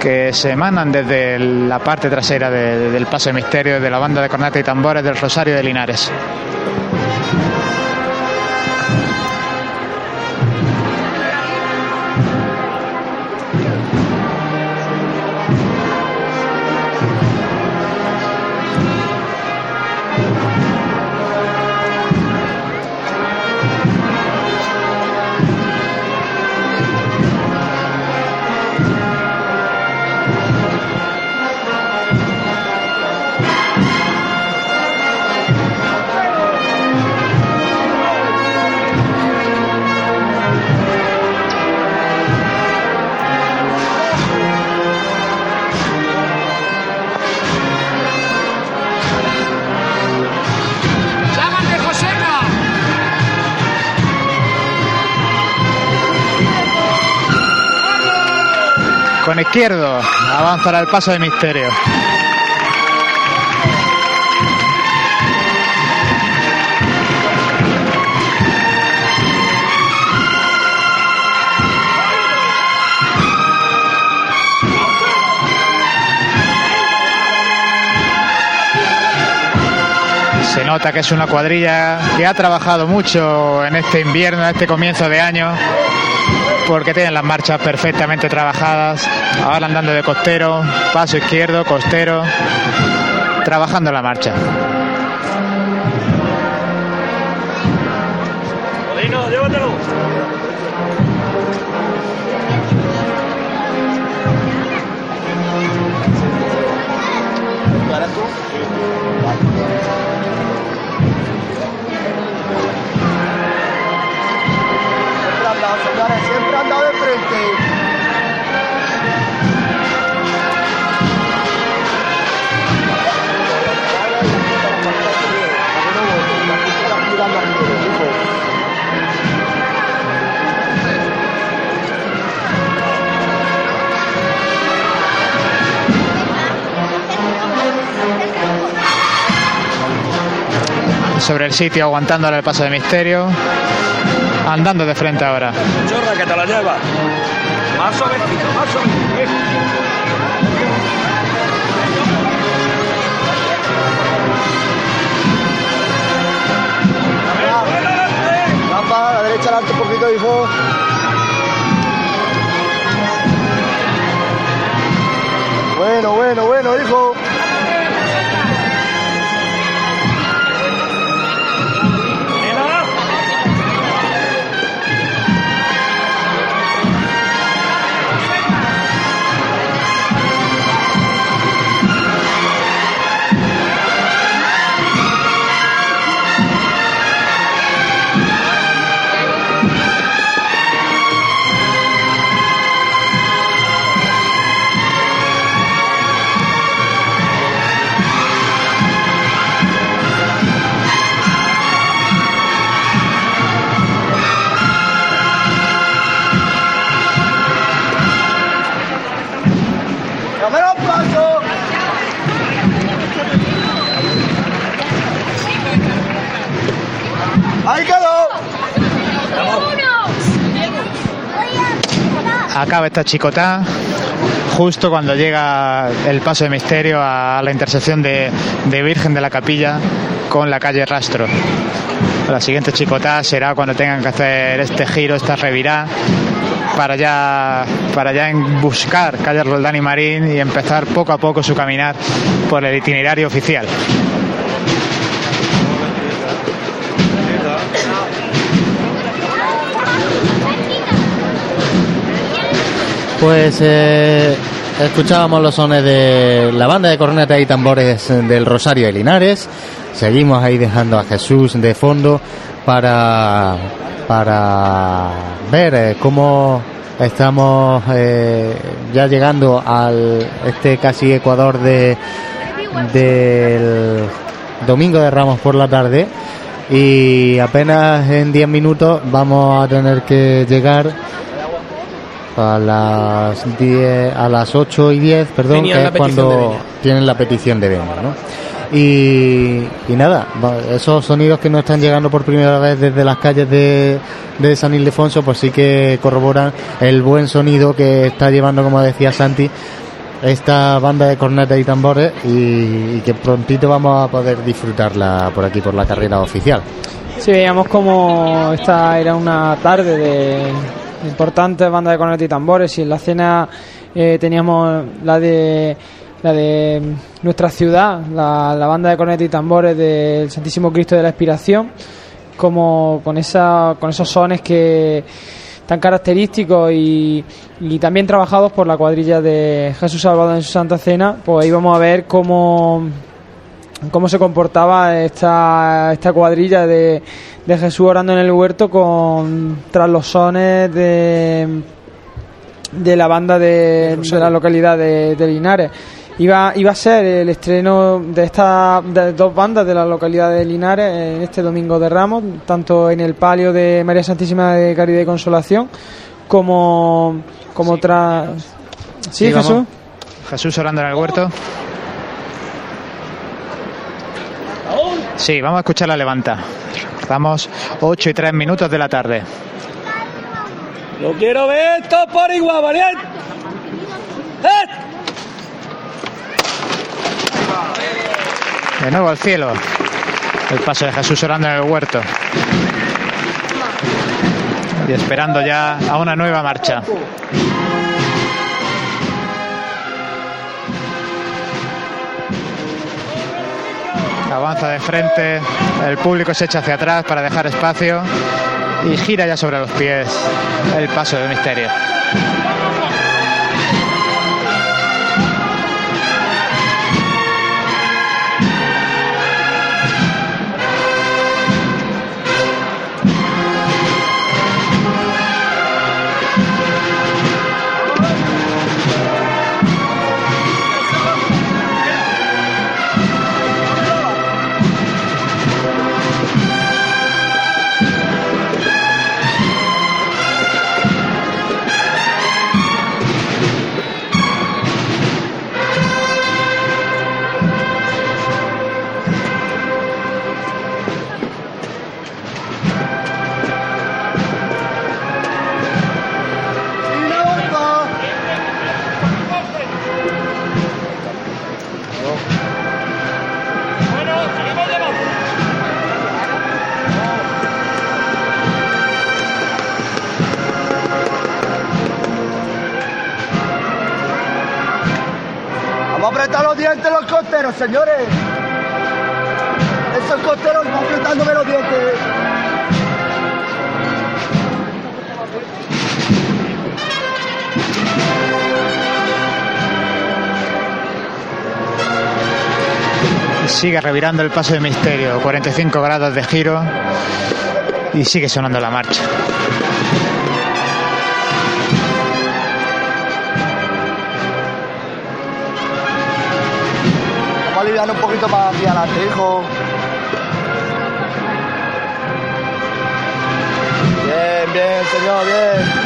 que se emanan desde la parte trasera de- del paso de misterio de la banda de cornetas y tambores del Rosario de Linares con izquierdo, avanza el paso de misterio. Se nota que es una cuadrilla que ha trabajado mucho en este invierno, en este comienzo de año, porque tienen las marchas perfectamente trabajadas. Ahora andando de costero, paso izquierdo, costero, trabajando la marcha. Sobre el sitio, aguantándole el paso de misterio. Andando de frente ahora. Chorra, que te la lleva. Más suavecito, más suavecito. A la derecha adelante un poquito, hijo. Bueno, bueno, bueno, hijo. Esta chicotá justo cuando llega el paso de misterio a la intersección de, de Virgen de la Capilla con la calle Rastro. La siguiente chicotá será cuando tengan que hacer este giro, esta revirá, para ya, para ya buscar calle Roldán y Marín y empezar poco a poco su caminar por el itinerario oficial. Pues eh, escuchábamos los sones de la banda de cornetas y tambores del Rosario de Linares. Seguimos ahí dejando a Jesús de fondo para, para ver eh, cómo estamos eh, ya llegando al este casi ecuador de del domingo de Ramos por la tarde y apenas en 10 minutos vamos a tener que llegar a las 10, a las 8 y 10, perdón, Tenían que es cuando tienen la petición de venir, ¿no? Y, y nada, esos sonidos que nos están llegando por primera vez desde las calles de, de San Ildefonso, pues sí que corroboran el buen sonido que está llevando, como decía Santi, esta banda de cornetas y tambores y, y que prontito vamos a poder disfrutarla por aquí, por la carrera oficial. Sí, veíamos como esta era una tarde de importantes bandas de cornetas y tambores. Y en la cena eh, teníamos la de la de nuestra ciudad, la, la banda de cornetas y tambores del Santísimo Cristo de la Expiración, como con esa con esos sones que tan característicos y, y también trabajados por la cuadrilla de Jesús Salvador en su Santa Cena, pues ahí vamos a ver cómo cómo se comportaba esta, esta cuadrilla de, de Jesús orando en el huerto con tras los sones de, de la banda de, de la localidad de, de Linares. Iba, iba a ser el estreno de estas de dos bandas de la localidad de Linares en este domingo de Ramos, tanto en el palio de María Santísima de Caridad y Consolación como, como tras Sí, vamos. Jesús. Jesús orando en el huerto. Sí, vamos a escuchar la levanta. Estamos 8 y 3 minutos de la tarde. Lo quiero ver todo por igual, valiente. ¡Eh! De nuevo al cielo. El paso de Jesús orando en el huerto. Y esperando ya a una nueva marcha. Avanza de frente, el público se echa hacia atrás para dejar espacio y gira ya sobre los pies el paso de misterio. Costeros, señores. Esos costeros van apretándome los dientes. Sigue revirando el paso de misterio, 45 grados de giro y sigue sonando la marcha. Poquito para aquí adelante, hijo. Bien, bien, señor, bien.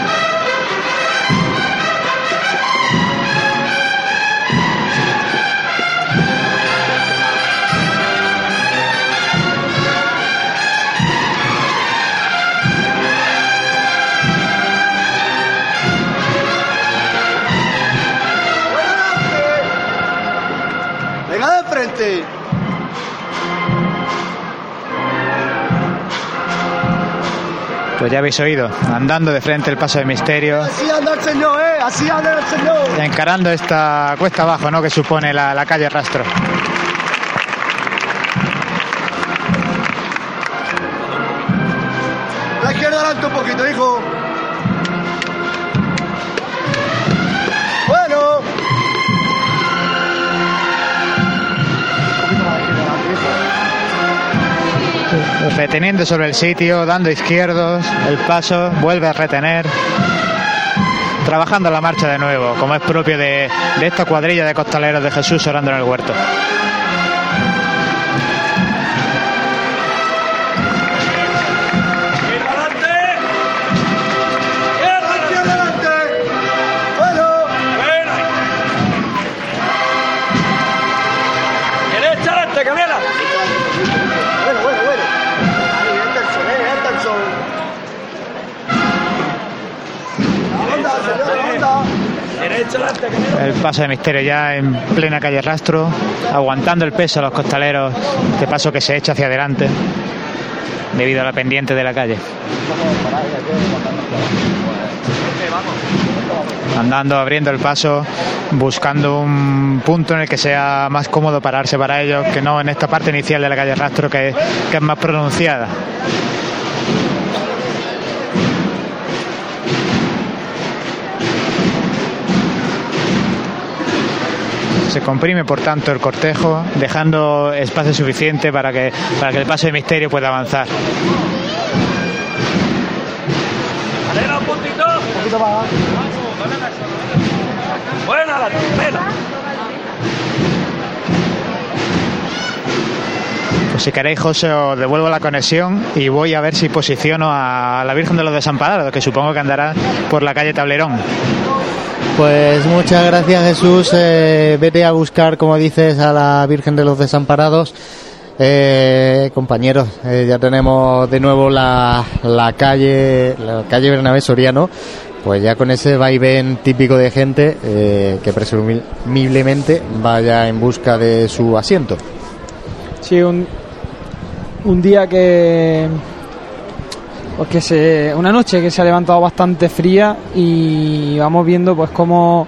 Pues ya habéis oído, andando de frente el paso de misterio, Así anda el señor, eh. Así anda el señor. encarando esta cuesta abajo ¿no? que supone la, la calle Rastro. Reteniendo sobre el sitio, dando izquierdos, el paso, vuelve a retener. Trabajando la marcha de nuevo, como es propio de, esta cuadrilla de costaleros de Jesús orando en el huerto. El paso de misterio ya en plena calle Rastro, aguantando el peso a los costaleros, este paso que se echa hacia adelante debido a la pendiente de la calle. Andando, abriendo el paso, buscando un punto en el que sea más cómodo pararse para ellos, que no en esta parte inicial de la calle Rastro, que, que es más pronunciada. Se comprime, por tanto, el cortejo, dejando espacio suficiente para que, para que el paso de misterio pueda avanzar. Un puntito. Un poquito más. Buena la. Pues si queréis, José, os devuelvo la conexión y voy a ver si posiciono a la Virgen de los Desamparados, que supongo que andará por la calle Tablerón. Pues muchas gracias Jesús. Eh, vete a buscar, como dices, a la Virgen de los Desamparados. Eh, compañeros, eh, ya tenemos de nuevo la, la calle, la calle Bernabé Soriano, pues ya con ese vaivén típico de gente eh, que presumiblemente vaya en busca de su asiento. Sí, un, un día que pues que se una noche que se ha levantado bastante fría y vamos viendo pues cómo,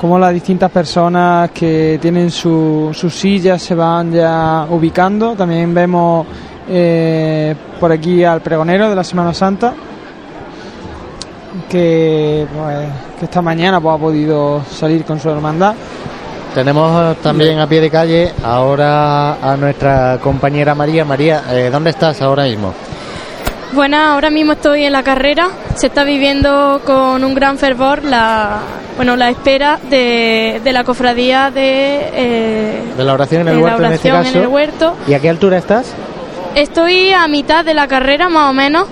cómo las distintas personas que tienen su- sus sillas se van ya ubicando también vemos eh, por aquí al pregonero de la Semana Santa que pues, que esta mañana pues, ha podido salir con su hermandad Tenemos también a pie de calle ahora a nuestra compañera María. María, eh, ¿dónde estás ahora mismo? Bueno, ahora mismo estoy en la carrera. Se está viviendo con un gran fervor la, bueno, la espera de, de la cofradía de, eh, De la oración en el huerto en este oración caso. en el huerto. ¿Y a qué altura estás? Estoy a mitad de la carrera, más o menos.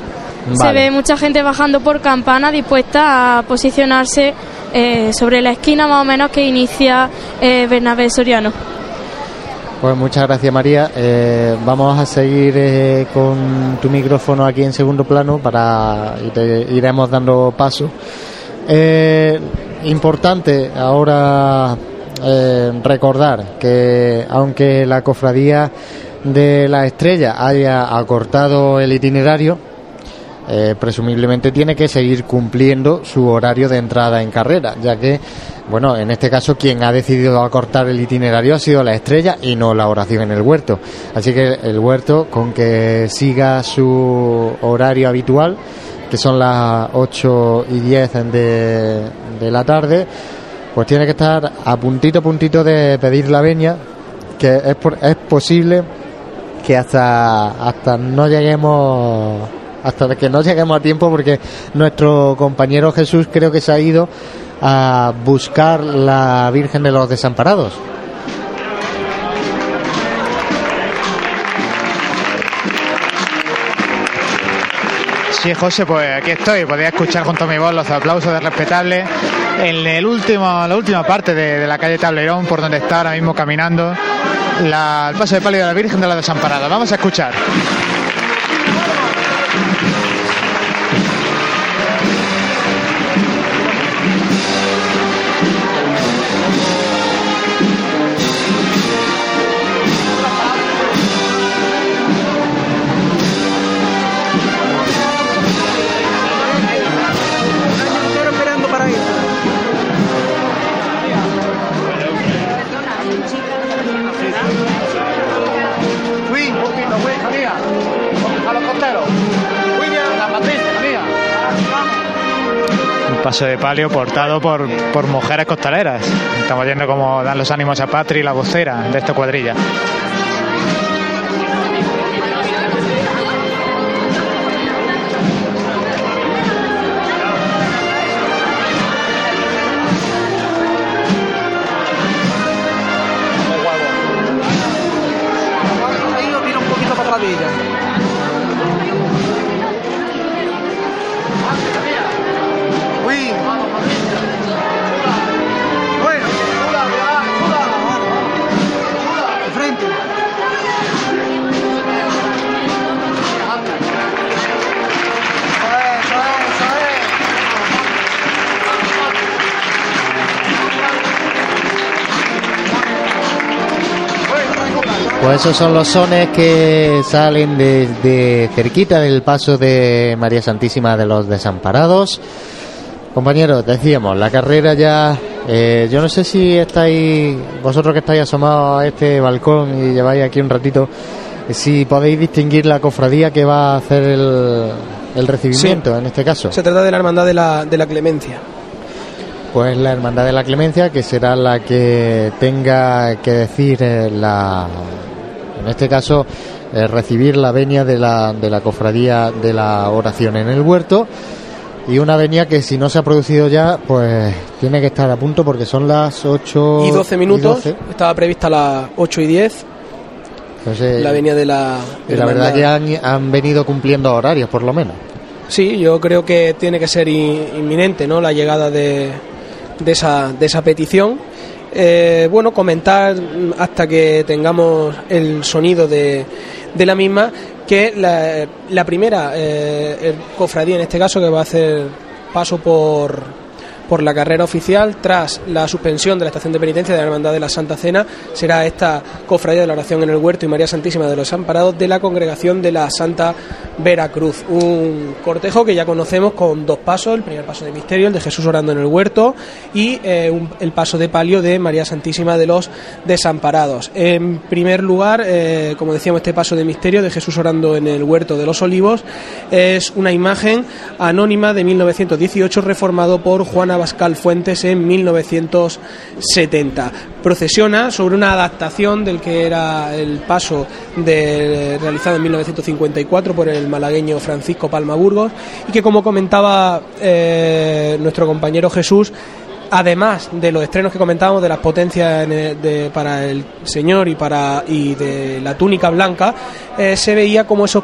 Se ve mucha gente bajando por campana dispuesta a posicionarse eh, sobre la esquina más o menos que inicia eh, Bernabé Soriano. Pues muchas gracias María. Eh, vamos a seguir eh, con tu micrófono aquí en segundo plano para y te iremos dando paso. Eh, importante ahora eh, recordar que aunque la cofradía de la estrella haya acortado el itinerario, eh, presumiblemente tiene que seguir cumpliendo su horario de entrada en carrera, ya que, bueno, en este caso quien ha decidido acortar el itinerario ha sido la estrella y no la oración en el huerto. Así que el huerto, con que siga su horario habitual, que son las 8 y 10 de, de la tarde, pues tiene que estar a puntito, puntito de pedir la veña, que es, por- es posible que hasta hasta no lleguemos hasta que no lleguemos a tiempo porque nuestro compañero Jesús creo que se ha ido a buscar la Virgen de los Desamparados. Sí, José, pues aquí estoy. Podéis escuchar junto a mi voz los aplausos de respetable en el último, la última parte de, la calle Tablerón, por donde está ahora mismo caminando la- el paso de palio de la Virgen de la Desamparada. Vamos a escuchar. Paso de palio portado por, por mujeres costaleras. Estamos viendo cómo dan los ánimos a Patri, la vocera de esta cuadrilla. Pues esos son los sones que salen desde cerquita del paso de María Santísima de los Desamparados. Compañeros, decíamos, la carrera ya... eh, yo no sé si estáis, vosotros que estáis asomados a este balcón y lleváis aquí un ratito, si podéis distinguir la cofradía que va a hacer el, el recibimiento en este caso. Se trata de la hermandad de la, de la clemencia. Pues la Hermandad de la Clemencia, que será la que tenga que decir eh, la, en este caso, eh, recibir la venia de la, de la cofradía de la oración en el huerto. Y una venia que si no se ha producido ya, pues tiene que estar a punto porque son las 8 Y 12 minutos. 12. Estaba prevista a las 8 y 10. Pues, eh, la venia de la. y la verdad que han, han venido cumpliendo horarios, por lo menos. Sí, yo creo que tiene que ser inminente, ¿no? La llegada de, de esa, de esa petición. Eh, bueno, comentar hasta que tengamos el sonido de, de la misma que la, la primera eh, el cofradía en este caso que va a hacer paso por por la carrera oficial tras la suspensión de la estación de penitencia de la Hermandad de la Santa Cena. Será esta cofradía de la oración en el huerto y María Santísima de los Amparados de la congregación de la Santa Veracruz. Un cortejo que ya conocemos con dos pasos el primer paso de misterio el de Jesús orando en el huerto y eh, el paso de palio de María Santísima de los Desamparados. En primer lugar eh, como decíamos este paso de misterio de Jesús orando en el huerto de los olivos es una imagen anónima de 1918 reformado por Juan Abascal Fuentes en 1970. Procesiona sobre una adaptación del que era el paso realizado en 1954 por el malagueño Francisco Palma Burgos y que como comentaba eh, nuestro compañero Jesús además de los estrenos que comentábamos de las potencias para el señor y para y de la túnica blanca eh, se veía como esos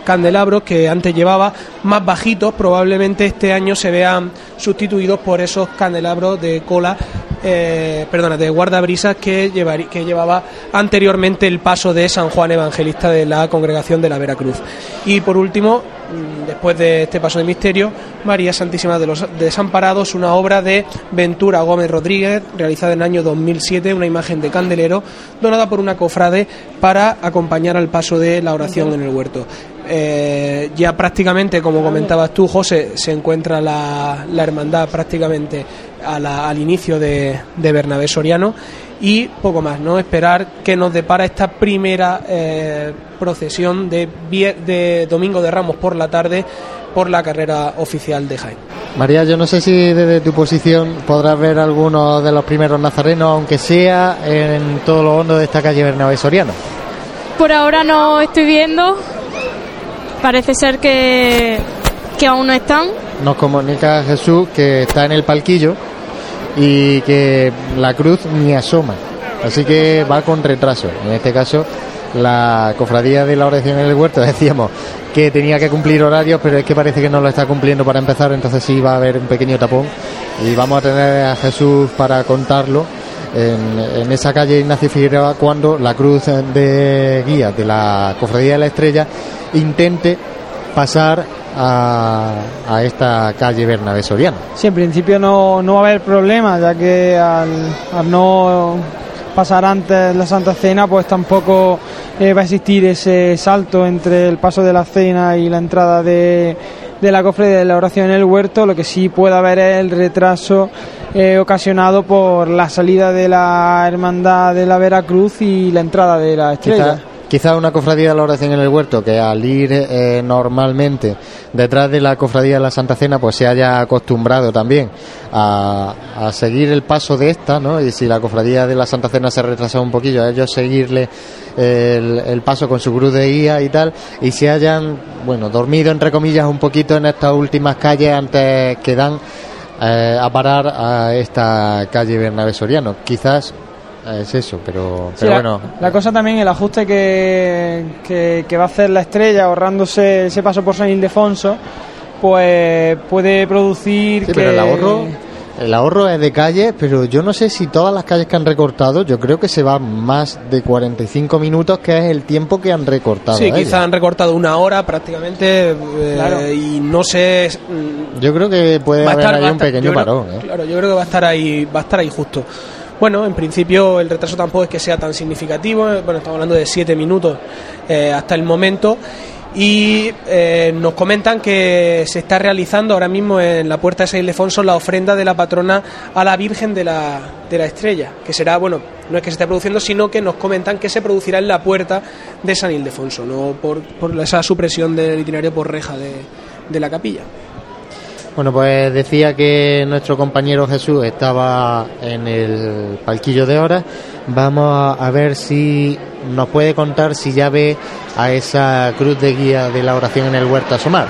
candelabros que antes llevaba más bajitos probablemente este año se vean sustituidos por esos candelabros de cola eh, perdona de guardabrisas que, llevar- que llevaba anteriormente el paso de San Juan Evangelista de la congregación de la Veracruz. Y por último después de este paso de misterio María Santísima de los Desamparados una obra de Ventura Gómez Rodríguez realizada en el año 2007 una imagen de candelero donada por una cofrade para acompañar al paso de la oración en el huerto. Eh, ya prácticamente, como comentabas tú, José, se encuentra la, la hermandad prácticamente a la- al inicio de, de Bernabé Soriano y poco más, ¿no? Esperar que nos depara esta primera eh, procesión de, vie- de Domingo de Ramos por la tarde por la carrera oficial de Jaén. María, yo no sé si desde tu posición podrás ver algunos de los primeros nazarenos, aunque sea en todo lo hondo de esta calle Bernabé Soriano. Por ahora no estoy viendo. Parece ser que, que aún no están. Nos comunica Jesús que está en el palquillo y que la cruz ni asoma. Así que va con retraso. En este caso, la cofradía de la oración en el huerto decíamos que tenía que cumplir horarios, pero es que parece que no lo está cumpliendo para empezar, entonces sí va a haber un pequeño tapón y vamos a tener a Jesús para contarlo. En, en esa calle Ignacio Figueroa cuando la cruz de guía de la cofradía de la estrella intente pasar a, a esta calle Bernabé Soriano. Sí, en principio no, no va a haber problema, ya que al, al no pasar antes la Santa Cena, pues tampoco eh, va a existir ese salto entre el paso de la cena y la entrada de, de la cofre de la oración en el huerto. Lo que sí puede haber es el retraso eh, ocasionado por la salida de la Hermandad de la Veracruz y la entrada de la Estrella. Quizá una cofradía de la oración en el huerto que al ir eh, normalmente detrás de la cofradía de la Santa Cena pues se haya acostumbrado también a, a seguir el paso de esta, ¿no? Y si la cofradía de la Santa Cena se retrasa un poquillo, a ellos seguirle el, paso con su cruz de guía y tal, y se hayan, bueno, dormido entre comillas un poquito en estas últimas calles antes que dan eh, a parar a esta calle Bernabé Soriano. Quizás es eso, pero, Sí, pero la, bueno, la cosa también, el ajuste que, que, que va a hacer la estrella ahorrándose ese paso por San Ildefonso, pues puede producir Sí, que... pero el ahorro, el ahorro es de calles, pero yo no sé si todas las calles que han recortado, yo creo que se va más de 45 minutos, que es el tiempo que han recortado. Sí, ellos. quizá han recortado una hora prácticamente eh, Claro. y no sé mm, Yo creo que puede haber estar- ahí un estar- pequeño creo- parón. ¿eh? Claro, yo creo que va a estar ahí, va a estar ahí justo. Bueno, en principio el retraso tampoco es que sea tan significativo. Bueno, estamos hablando de siete minutos eh, hasta el momento. Y eh, nos comentan que se está realizando ahora mismo en la puerta de San Ildefonso la ofrenda de la patrona a la Virgen de la, de la Estrella, que será, bueno, no es que se esté produciendo, sino que nos comentan que se producirá en la puerta de San Ildefonso, no por, por esa supresión del itinerario por reja de, de la capilla. Bueno, pues decía que nuestro compañero Jesús estaba en el palquillo de horas. Vamos a, ver si nos puede contar si ya ve a esa cruz de guía de la oración en el huerto asomar.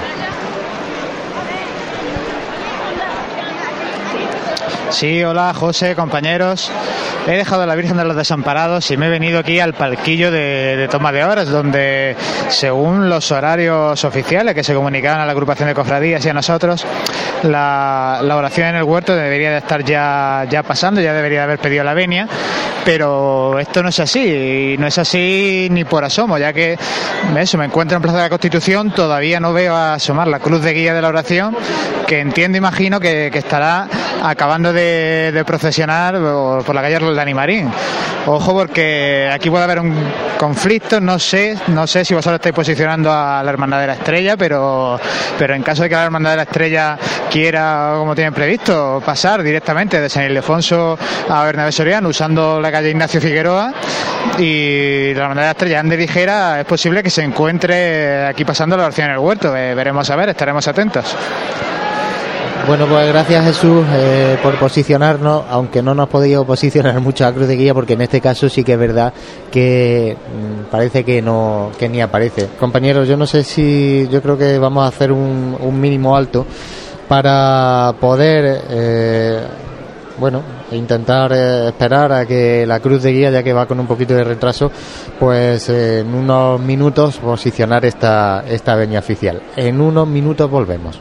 Sí, hola José, compañeros. he dejado a la Virgen de los Desamparados y me he venido aquí al palquillo de, de toma de horas, donde según los horarios oficiales que se comunicaban a la agrupación de cofradías y a nosotros, la, la oración en el huerto debería de estar ya, ya pasando, ya debería de haber pedido la venia, pero esto no es así, y no es así ni por asomo, ya que eso, me encuentro en Plaza de la Constitución, todavía no veo asomar la cruz de guía de la oración, que entiendo, imagino que, que estará acabando de, de procesionar por, la calle de Animarín. Ojo porque aquí puede haber un conflicto, no sé, no sé si vosotros estáis posicionando a la Hermandad de la Estrella, pero, pero en caso de que la Hermandad de la Estrella quiera, como tienen previsto, pasar directamente de San Ildefonso a Bernabé Soriano usando la calle Ignacio Figueroa y la Hermandad de la Estrella ande ligera, es posible que se encuentre aquí pasando la oración en el huerto. Eh, veremos a ver, estaremos atentos. Bueno, pues gracias Jesús eh, por posicionarnos, aunque no nos podido posicionar mucho a Cruz de Guía, porque en este caso sí que es verdad que mm, parece que no que ni aparece. Compañeros, yo no sé si yo creo que vamos a hacer un, un mínimo alto para poder eh, bueno intentar eh, esperar a que la Cruz de Guía, ya que va con un poquito de retraso, pues eh, en unos minutos posicionar esta esta veña oficial. En unos minutos volvemos.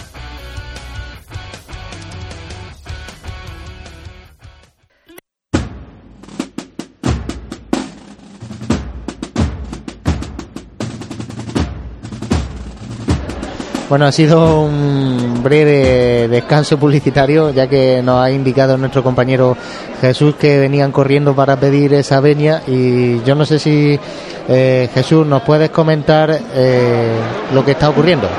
Bueno, ha sido un breve descanso publicitario, ya que nos ha indicado nuestro compañero Jesús que venían corriendo para pedir esa venia y yo no sé si eh, Jesús nos puedes comentar eh, lo que está ocurriendo.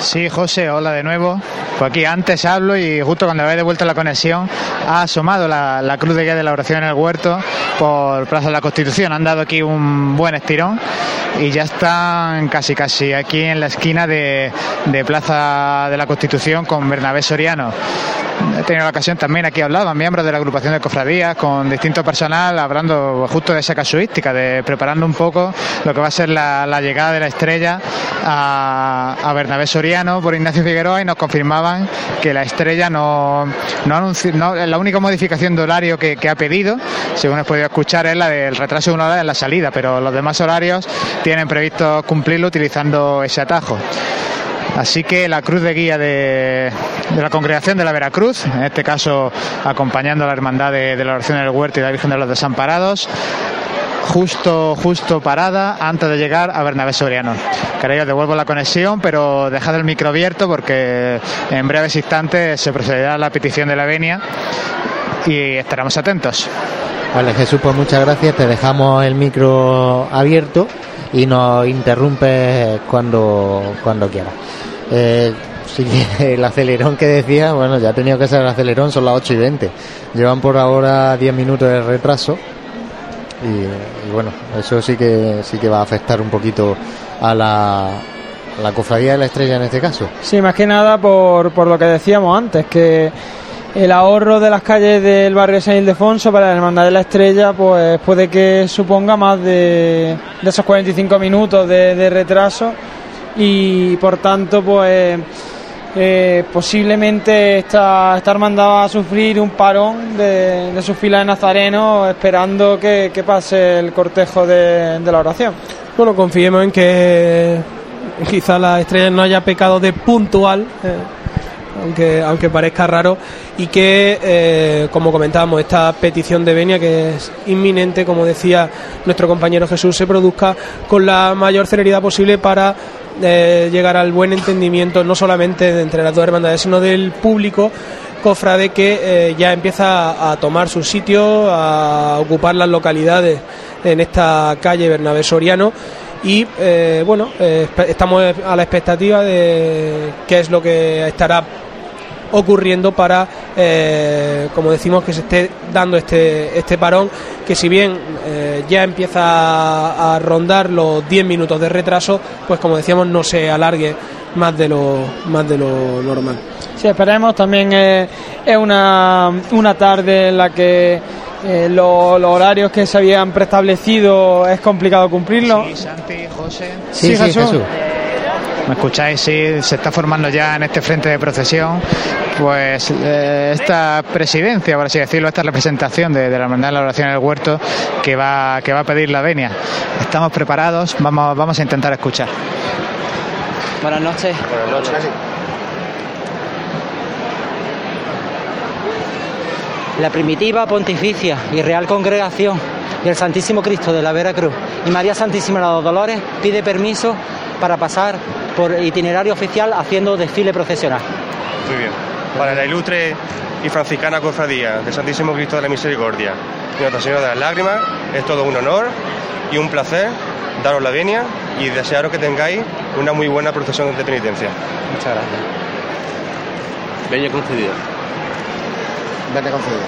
Sí, José, hola de nuevo. Pues aquí antes hablo y justo cuando habéis devuelto la conexión ha asomado la, cruz de guía de la oración en el huerto por Plaza de la Constitución. Han dado aquí un buen estirón y ya están casi casi aquí en la esquina de, Plaza de la Constitución con Bernabé Soriano. He tenido la ocasión también aquí hablaban miembros de la agrupación de cofradías con distinto personal hablando justo de esa casuística, de preparando un poco lo que va a ser la, llegada de la estrella a, a Bernabé Soriano por Ignacio Figueroa y nos confirmaban que la estrella no, no, anunci- no- la única modificación de horario que, ha pedido, según he podido escuchar, es la del retraso de una hora en la salida, pero los demás horarios tienen previsto cumplirlo utilizando ese atajo. Así que la cruz de guía de, la congregación de la Veracruz, en este caso acompañando a la hermandad de, de la oración del huerto y la Virgen de los Desamparados, justo, justo parada antes de llegar a Bernabé Soriano. Queréis, os devuelvo la conexión, pero dejad el micro abierto porque en breves instantes se procederá a la petición de la venia y estaremos atentos. Vale, Jesús, pues muchas gracias. Te dejamos el micro abierto y nos interrumpes cuando, cuando quieras. Eh, sí que el acelerón que decía, bueno, ya ha tenido que ser el acelerón, son las 8 y 20. Llevan por ahora 10 minutos de retraso. Y, bueno, eso sí que sí que va a afectar un poquito a la, la cofradía de la estrella en este caso. Sí, más que nada por, por lo que decíamos antes, que el ahorro de las calles del barrio San Ildefonso para la Hermandad de la Estrella, pues puede que suponga más de, de esos 45 minutos de, de retraso y por tanto, pues eh, posiblemente esta, esta a sufrir un parón de, de sus filas de nazarenos esperando que, pase el cortejo de, de la oración. Bueno, confiemos en que quizá la estrella no haya pecado de puntual, eh, aunque, aunque parezca raro, y que, eh, como comentábamos, esta petición de venia, que es inminente, como decía nuestro compañero Jesús, se produzca con la mayor celeridad posible para llegar al buen entendimiento, no solamente de entre las dos hermandades, sino del público cofrade que eh, ya empieza a, tomar su sitio, a ocupar las localidades en esta calle Bernabé Soriano. Y eh, bueno, eh, estamos a la expectativa de qué es lo que estará ocurriendo para eh, como decimos, que se esté dando este, este parón, que si bien eh, ya empieza a, a rondar los 10 minutos de retraso, pues como decíamos, no se alargue más de lo, más de lo normal. Sí, esperemos. También eh, es una, una tarde en la que eh, lo- los horarios que se habían preestablecido es complicado cumplirlos. Sí, Santi, José. Sí, Jesús. ¿Me escucháis? Sí, se está formando ya en este frente de procesión, pues eh, esta presidencia, por así decirlo, esta representación de, de la Hermandad de la Oración del Huerto que va, que va a pedir la venia. Estamos preparados, vamos, vamos a intentar escuchar. Buenas noches. Buenas noches. La primitiva pontificia y real congregación del Santísimo Cristo de la Vera Cruz y María Santísima de los Dolores pide permiso para pasar por itinerario oficial haciendo desfile procesional. Muy bien. Para la ilustre y franciscana cofradía del Santísimo Cristo de la Misericordia y Nuestra Señora de las Lágrimas, es todo un honor y un placer daros la venia y desearos que tengáis una muy buena procesión de penitencia. Muchas gracias. Venia concedida. Vete concedido.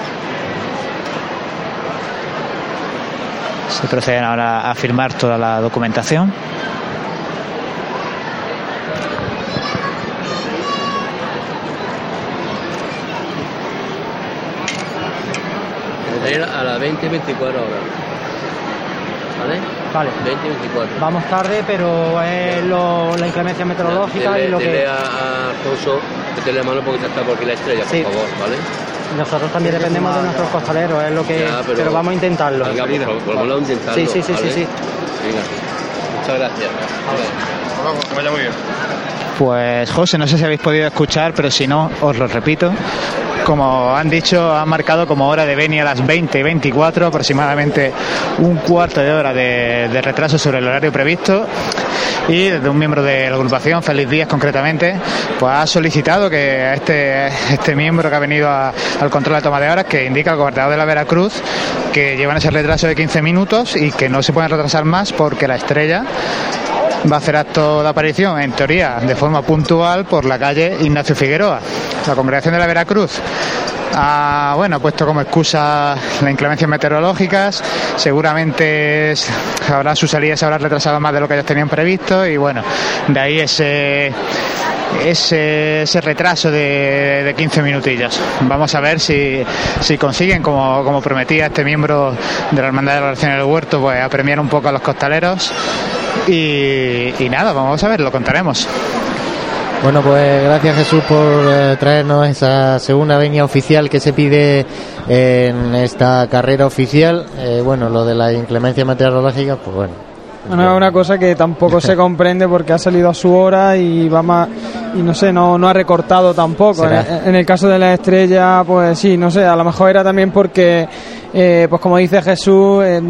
Se proceden ahora a firmar toda la documentación. A las 20 24 horas. ¿Vale? Vale. 20 24. Vamos tarde, pero es lo- la inclemencia meteorológica y lo que a, a Alfonso que te le mano porque está por aquí la estrella, Sí. por favor, ¿vale? nosotros también dependemos de nuestros costaleros, es lo que Ya, pero, pero- vamos a intentarlo. Venga, por favor, intentarlo, Sí, sí, sí, ¿vale? sí, sí. Venga. Muchas gracias. Vamos, que vaya muy bien. Pues José, no sé si habéis podido escuchar, pero si no, os lo repito. Como han dicho, han marcado como hora de venia a las 20 y 24, aproximadamente un cuarto de hora de, retraso sobre el horario previsto. Y desde un miembro de la agrupación, Feliz Díaz concretamente, pues ha solicitado que este, este miembro que ha venido a- al control de toma de horas, que indica al gobernador de la Veracruz, que llevan ese retraso de 15 minutos y que no se pueden retrasar más porque la estrella va a hacer acto de aparición, en teoría, de forma puntual por la calle Ignacio Figueroa. La congregación de la Veracruz ha bueno, puesto como excusa las inclemencias meteorológicas, seguramente es- habrá su salida se habrá retrasado más de lo que ellos tenían previsto y bueno, de ahí ese ese, ese retraso de, de 15 minutillos. Vamos a ver si, si consiguen, como, como prometía este miembro de la Hermandad de la Oración del Huerto, pues apremiar un poco a los costaleros. Y, y nada, vamos a ver, lo contaremos. Bueno, pues gracias Jesús por eh, traernos esa segunda venia oficial que se pide en esta carrera oficial. Eh, bueno, lo de la inclemencia meteorológica, pues bueno. Bueno, es una cosa que tampoco se comprende porque ha salido a su hora y va más y no sé, no, no ha recortado tampoco. En el caso de la estrella, pues sí, no sé, a lo mejor era también porque, eh, pues como dice Jesús, eh,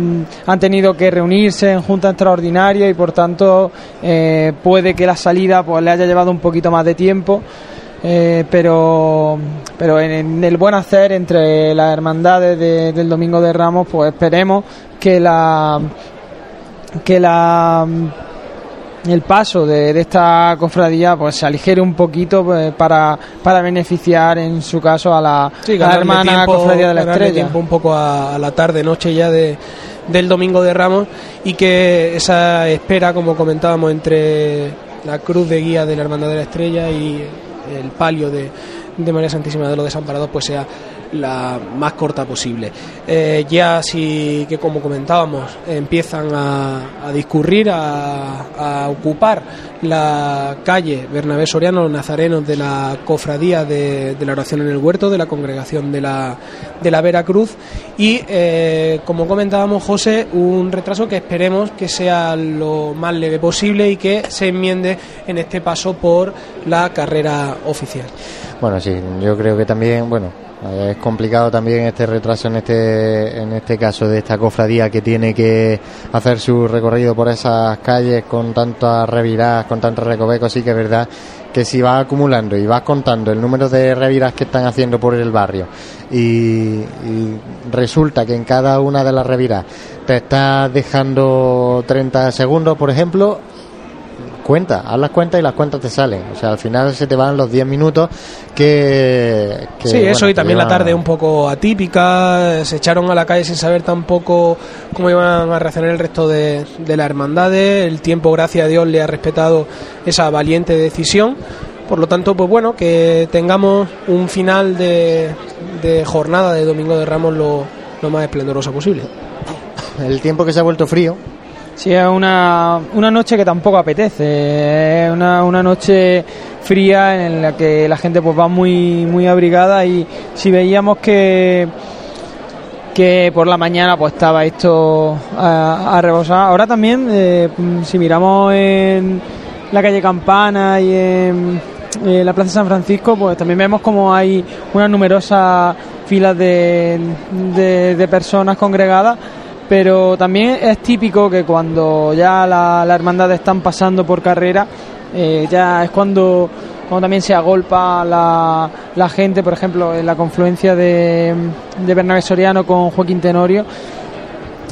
han tenido que reunirse en junta extraordinaria y por tanto eh, puede que la salida pues le haya llevado un poquito más de tiempo. Eh, pero pero en, el buen hacer entre las hermandades de- del Domingo de Ramos, pues esperemos que la que la el paso de, de esta cofradía pues se aligere un poquito pues, para, para beneficiar en su caso a la, Sí, a la hermana tiempo- cofradía de la estrella. tiempo un poco a, a la tarde, noche ya de, del domingo de Ramos y que esa espera, como comentábamos, entre la cruz de guía de la Hermandad de la Estrella y el palio de, de María Santísima de los Desamparados, pues sea la más corta posible. Eh, ya sí que, como comentábamos, empiezan a, a discurrir, a, a ocupar la calle Bernabé Soriano, los nazarenos de la cofradía de, de la oración en el huerto, de la congregación de la, de la Veracruz. Y, eh, como comentábamos, José, un retraso que esperemos que sea lo más leve posible y que se enmiende en este paso por la carrera oficial. Bueno, sí, yo creo que también, bueno, es complicado también este retraso en este en este caso de esta cofradía que tiene que hacer su recorrido por esas calles con tantas reviradas, con tantos recovecos, sí que es verdad que si vas acumulando y vas contando el número de reviras que están haciendo por el barrio y, y resulta que en cada una de las reviras te estás dejando 30 segundos, por ejemplo, cuentas, haz las cuentas y las cuentas te salen. O sea, al final se te van los 10 minutos que... que, sí, eso y también la tarde un poco atípica, se echaron a la calle sin saber tampoco cómo iban a reaccionar el resto de, de las hermandades, el tiempo gracias a Dios le ha respetado esa valiente decisión, por lo tanto pues bueno, que tengamos un final de, de jornada de Domingo de Ramos lo, lo más esplendoroso posible. El tiempo que se ha vuelto frío, Sí, es una, una noche que tampoco apetece, es una, una noche fría en la que la gente pues va muy, muy abrigada y si veíamos que que por la mañana pues estaba esto a, rebosar. Ahora también, eh, si miramos en la calle Campana y en eh, la Plaza San Francisco, pues también vemos como hay unas numerosas filas de, de personas congregadas pero también es típico que cuando ya la- las hermandades están pasando por carrera, eh, ya es cuando, cuando también se agolpa la, la gente, por ejemplo, en la confluencia de, de Bernabé Soriano con Joaquín Tenorio,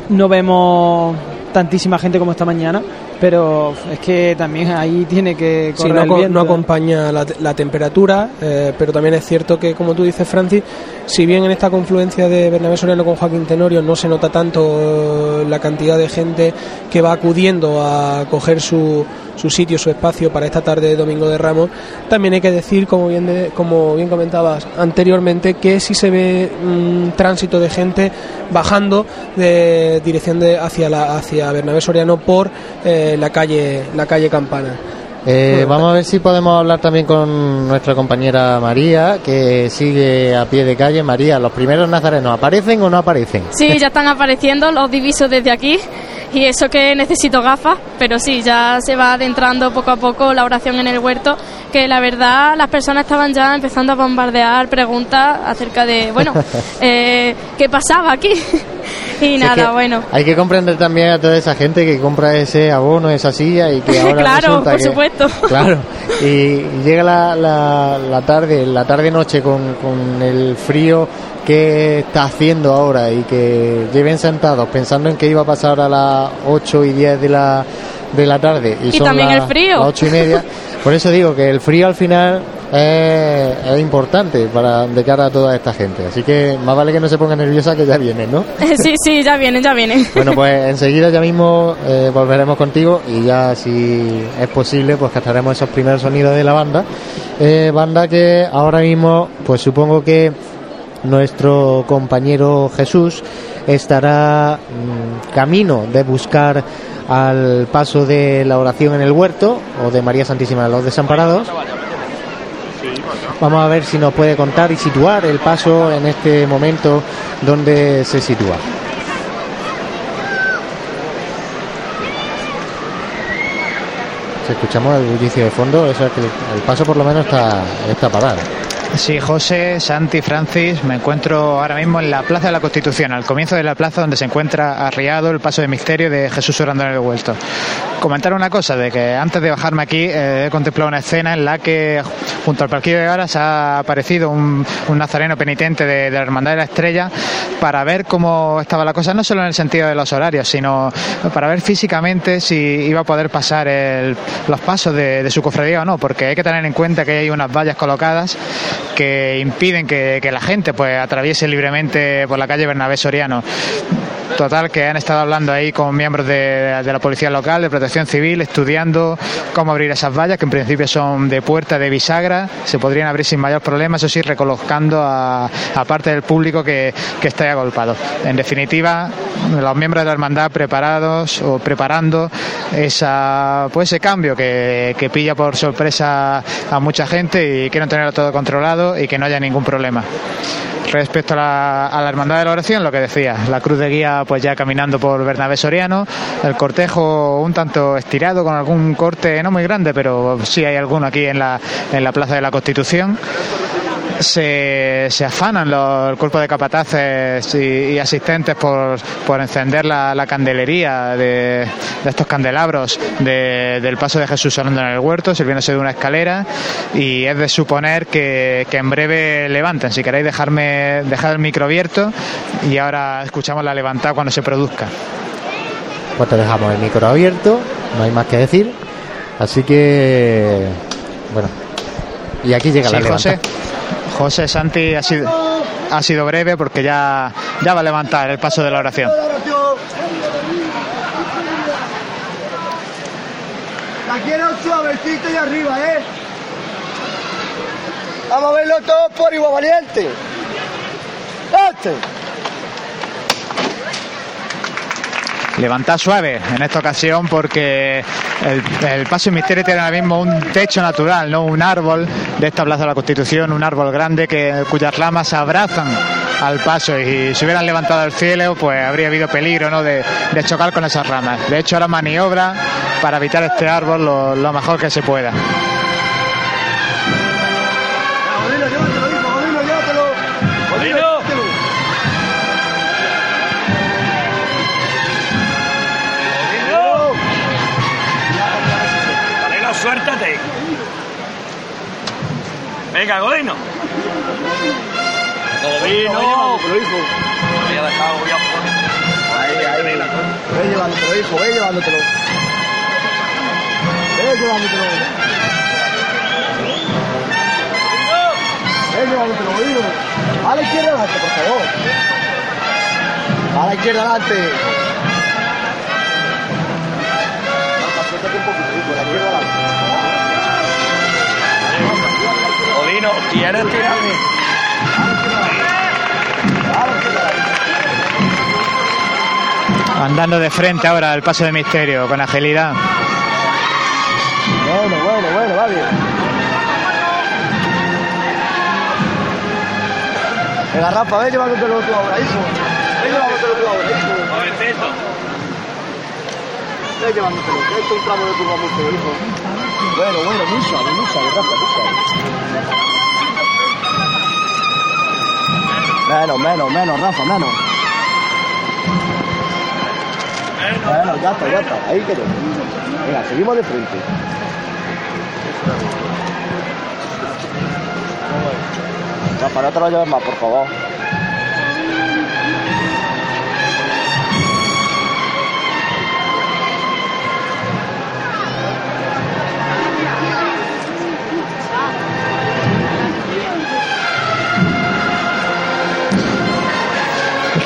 no vemos tantísima gente como esta mañana, pero es que también ahí tiene que Sí, no, el ¿eh? acompaña la, la temperatura, eh, pero también es cierto que, como tú dices, Francis, si bien en esta confluencia de Bernabé Soriano con Joaquín Tenorio no se nota tanto la cantidad de gente que va acudiendo a coger su, su sitio, su espacio para esta tarde de Domingo de Ramos, también hay que decir, como bien, de- como bien comentabas anteriormente, que si se ve un tránsito de gente bajando de dirección de hacia la hacia Bernabé Soriano por eh, la calle la calle Campana. Eh, vamos a ver si podemos hablar también con nuestra compañera María, que sigue a pie de calle. María, ¿los primeros nazarenos aparecen o no aparecen? Sí, ya están apareciendo, los diviso desde aquí. Y eso que necesito gafas, pero sí, ya se va adentrando poco a poco la oración en el huerto, que la verdad las personas estaban ya empezando a bombardear preguntas acerca de, bueno, eh, ¿qué pasaba aquí? y es nada, que bueno. Hay que comprender también a toda esa gente que compra ese abono, esa silla y que ahora Claro, por que- supuesto. Claro, y, y llega la, la, la tarde, la tarde-noche con, con el frío que está haciendo ahora y que lleven sentados pensando en que iba a pasar a las 8 y 10 de la, de la tarde. Y, Y son también las- el frío. Las 8 y media. Por eso digo que el frío al final es, es importante para de cara a toda esta gente. Así que más vale que no se ponga nerviosa que ya viene, ¿no? sí, sí, ya vienen, ya vienen. Bueno, pues enseguida ya mismo eh, volveremos contigo y ya si es posible pues captaremos esos primeros sonidos de la banda. Eh, banda que ahora mismo pues supongo que nuestro compañero Jesús estará mm, camino de buscar al paso de la oración en el huerto o de María Santísima de los Desamparados. Vamos a ver si nos puede contar y situar el paso en este momento donde se sitúa. Si escuchamos el bullicio de fondo, eso es que el, paso por lo menos está, está parado. Sí, José, Santi, Francis, me encuentro ahora mismo en la Plaza de la Constitución, al comienzo de la plaza donde se encuentra arriado el paso de misterio de Jesús orando en el huerto. Comentar una cosa, de que antes de bajarme aquí eh, he contemplado una escena en la que junto al parquillo de Garas ha aparecido un, nazareno penitente de, de la Hermandad de la Estrella para ver cómo estaba la cosa, no solo en el sentido de los horarios, sino para ver físicamente si iba a poder pasar el- los pasos de, de su cofradía o no, porque hay que tener en cuenta que hay unas vallas colocadas que impiden que, la gente pues atraviese libremente por la calle Bernabé Soriano. Total, que han estado hablando ahí con miembros de, la policía local, de protección civil, estudiando cómo abrir esas vallas, que en principio son de puerta de bisagra, se podrían abrir sin mayor problema, eso sí, recolocando a, parte del público que, que está ahí agolpado. En definitiva, los miembros de la hermandad preparados o preparando esa, pues ese cambio que, que pilla por sorpresa a mucha gente y quieren tenerlo todo controlado y que no haya ningún problema. Respecto a la hermandad de la oración, lo que decía, la cruz de guía pues ya caminando por Bernabé Soriano, el cortejo un tanto estirado con algún corte no muy grande, pero sí hay alguno aquí en la, en la Plaza de la Constitución. Se, se afanan los, el cuerpo de capataces y, y asistentes por, por encender la, la candelería de, de estos candelabros de- del paso de Jesús orando en el huerto, sirviéndose de una escalera y es de suponer que, que en breve levanten. Si queréis dejarme dejar el micro abierto y ahora escuchamos la levantada cuando se produzca. Pues te dejamos el micro abierto, no hay más que decir. Así que, bueno, y aquí llega la Sí, levanta. José Santi ha sido, ha sido breve porque ya, ya va a levantar el paso de la oración. La quiero suavecito y arriba, ¿eh? Vamos a verlo todo por igual valiente. Este. Levanta suave en esta ocasión porque el, el paso misterio tiene ahora mismo un techo natural, no un árbol de esta plaza de la Constitución, un árbol grande que, cuyas ramas abrazan al paso y si hubieran levantado al cielo pues habría habido peligro ¿no? de, de chocar con esas ramas. De hecho ahora maniobra para evitar este árbol lo, lo mejor que se pueda. Venga, Godino. Godino. Voy a dejar, voy a Ahí, ahí. Ve llevándotelo, hijo, ve llevándotelo. Ve llevándotelo. Ve llevándotelo, Godino. A la izquierda adelante, por favor. A la izquierda adelante. Suéltate un poquito, a la izquierda adelante. Godino, ¿quieres tirarme? Andando de frente ahora al paso de misterio con agilidad. Bueno, bueno, bueno, va bien. Venga, Rafa, ve llevándotelo tú ahora, hijo. Ve llevándotelo tú ahora, hijo. Jovencito. Ve llevándotelo, que esto es un tramo de turba mucho, hijo. Bueno, bueno, muy suave, muy suave, Rafa, muy suave. Menos, menos, menos, Rafa, menos. Bueno, ya está, ya está, ahí quedó. Venga, seguimos de frente. Rafa, no te lo lleves más, por favor.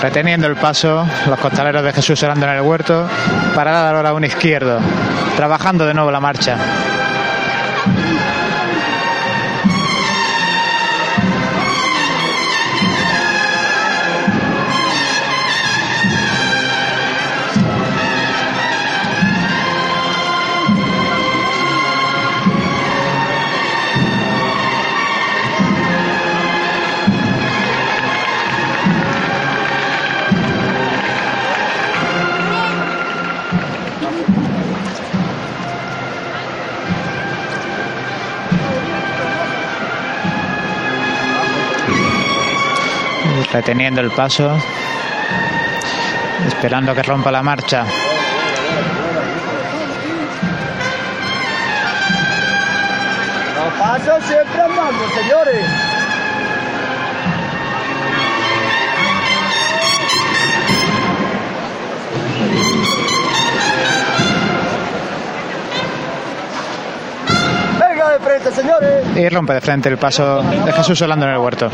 Reteniendo el paso, los costaleros de Jesús orando en el huerto, para dar ahora un izquierdo, trabajando de nuevo la marcha. Reteniendo el paso, esperando que rompa la marcha. Los pasos siempre andando, señores. Venga de frente, señores. Y rompe de frente el paso de Jesús Orlando en el huerto.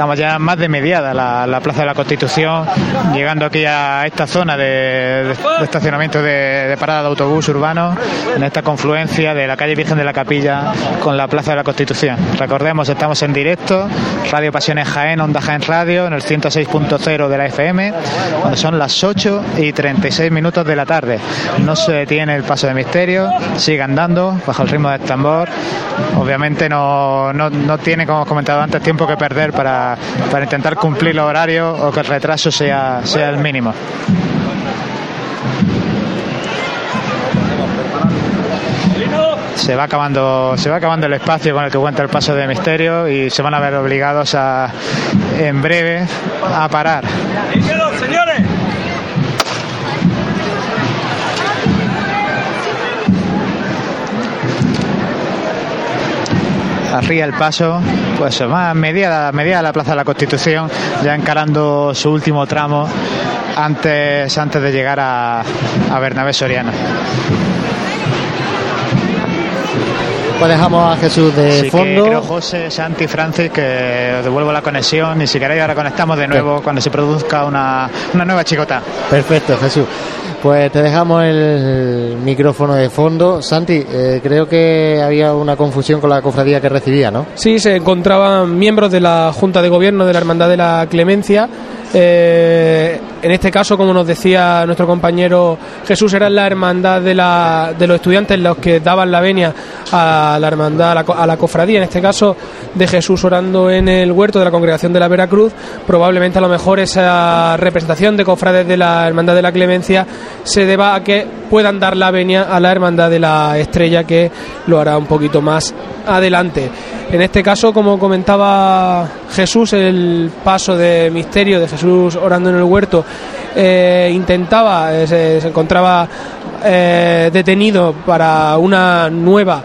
Estamos ya más de mediada la, la Plaza de la Constitución, llegando aquí a esta zona de, estacionamiento de, parada de autobús urbano, en esta confluencia de la calle Virgen de la Capilla con la Plaza de la Constitución. Recordemos, estamos en directo, Radio Pasiones Jaén, Onda Jaén Radio, en el 106.0 de la FM, cuando son las 8 y 36 minutos de la tarde. No se detiene el paso de misterio, sigue andando bajo el ritmo del tambor. Obviamente no, no, no tiene, como hemos comentado antes, tiempo que perder para, para intentar cumplir los horarios o que el retraso sea, sea el mínimo. Se va acabando, se va acabando el espacio con el que cuenta el paso de misterio y se van a ver obligados a en breve a parar. Arría el paso, pues más media, media la Plaza de la Constitución, ya encarando su último tramo antes, antes de llegar a, a Bernabé Soriano. Pues dejamos a Jesús de Así que fondo. creo, José, Santi, Francis, que os devuelvo la conexión y si queréis ahora conectamos de nuevo cuando se produzca una, una nueva chicota. Perfecto, Jesús. Pues te dejamos el micrófono de fondo. Santi, eh, creo que había una confusión con la cofradía que recibía, ¿no? Sí, se encontraban miembros de la Junta de Gobierno de la Hermandad de la Clemencia. Eh, en este caso, como nos decía nuestro compañero Jesús, era la hermandad de, la, de los estudiantes los que daban la venia a la hermandad, a la, a la cofradía, en este caso de Jesús orando en el huerto de la congregación de la Veracruz. Probablemente a lo mejor esa representación de cofrades de la hermandad de la Clemencia se deba a que puedan dar la venia a la hermandad de la estrella que lo hará un poquito más adelante. En este caso, como comentaba Jesús, el paso de misterio de Jesús orando en el huerto eh, intentaba, eh, se, se encontraba eh, detenido para una nueva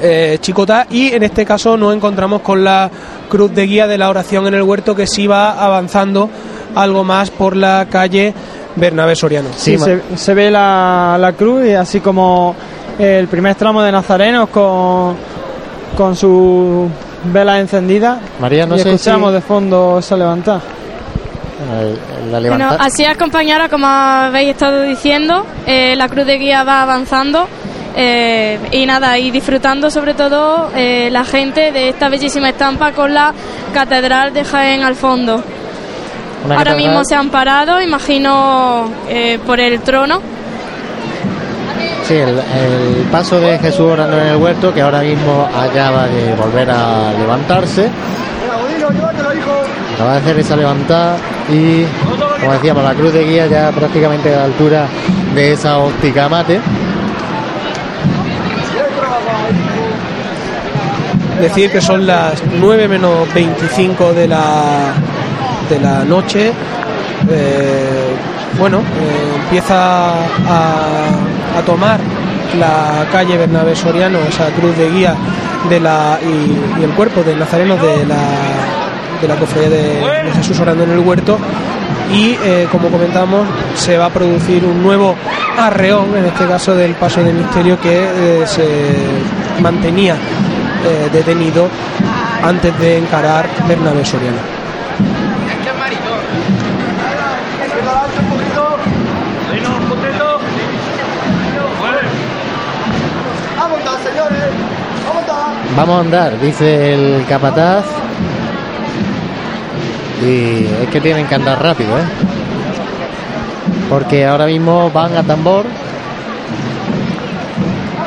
eh, chicota y en este caso nos encontramos con la cruz de guía de la oración en el huerto que sí va avanzando algo más por la calle Bernabé Soriano. Sí, se, se ve la, la cruz y así como el primer tramo de Nazarenos con, con su vela encendida. María, no y sé escuchamos si- de fondo esa levantada. La Bueno, así es, compañera, como habéis estado diciendo, eh, la cruz de guía va avanzando eh, y nada, y disfrutando sobre todo eh, la gente de esta bellísima estampa con la Catedral de Jaén al fondo. Ahora catedral- mismo se han parado, imagino, por el trono. Sí, el, el paso de Jesús orando en el huerto, que ahora mismo acaba de volver a levantarse. Acaba de hacer esa levantada y, como decíamos, la cruz de guía ya prácticamente a la altura de esa óptica mate. decir que son las 9 menos 25 de la, de la noche. Eh, bueno, eh, empieza a, a tomar la calle Bernabé Soriano, esa cruz de guía de la, y, y el cuerpo del Nazareno de la, de la cofradía de, de Jesús orando en el huerto. Y eh, como comentamos, se va a producir un nuevo arreón, en este caso del paso de misterio que eh, se mantenía eh, detenido antes de encarar Bernabé Soriano. ¡Vamos a andar, dice el capataz. Y es que tienen que andar rápido, ¿eh? Porque ahora mismo van a tambor.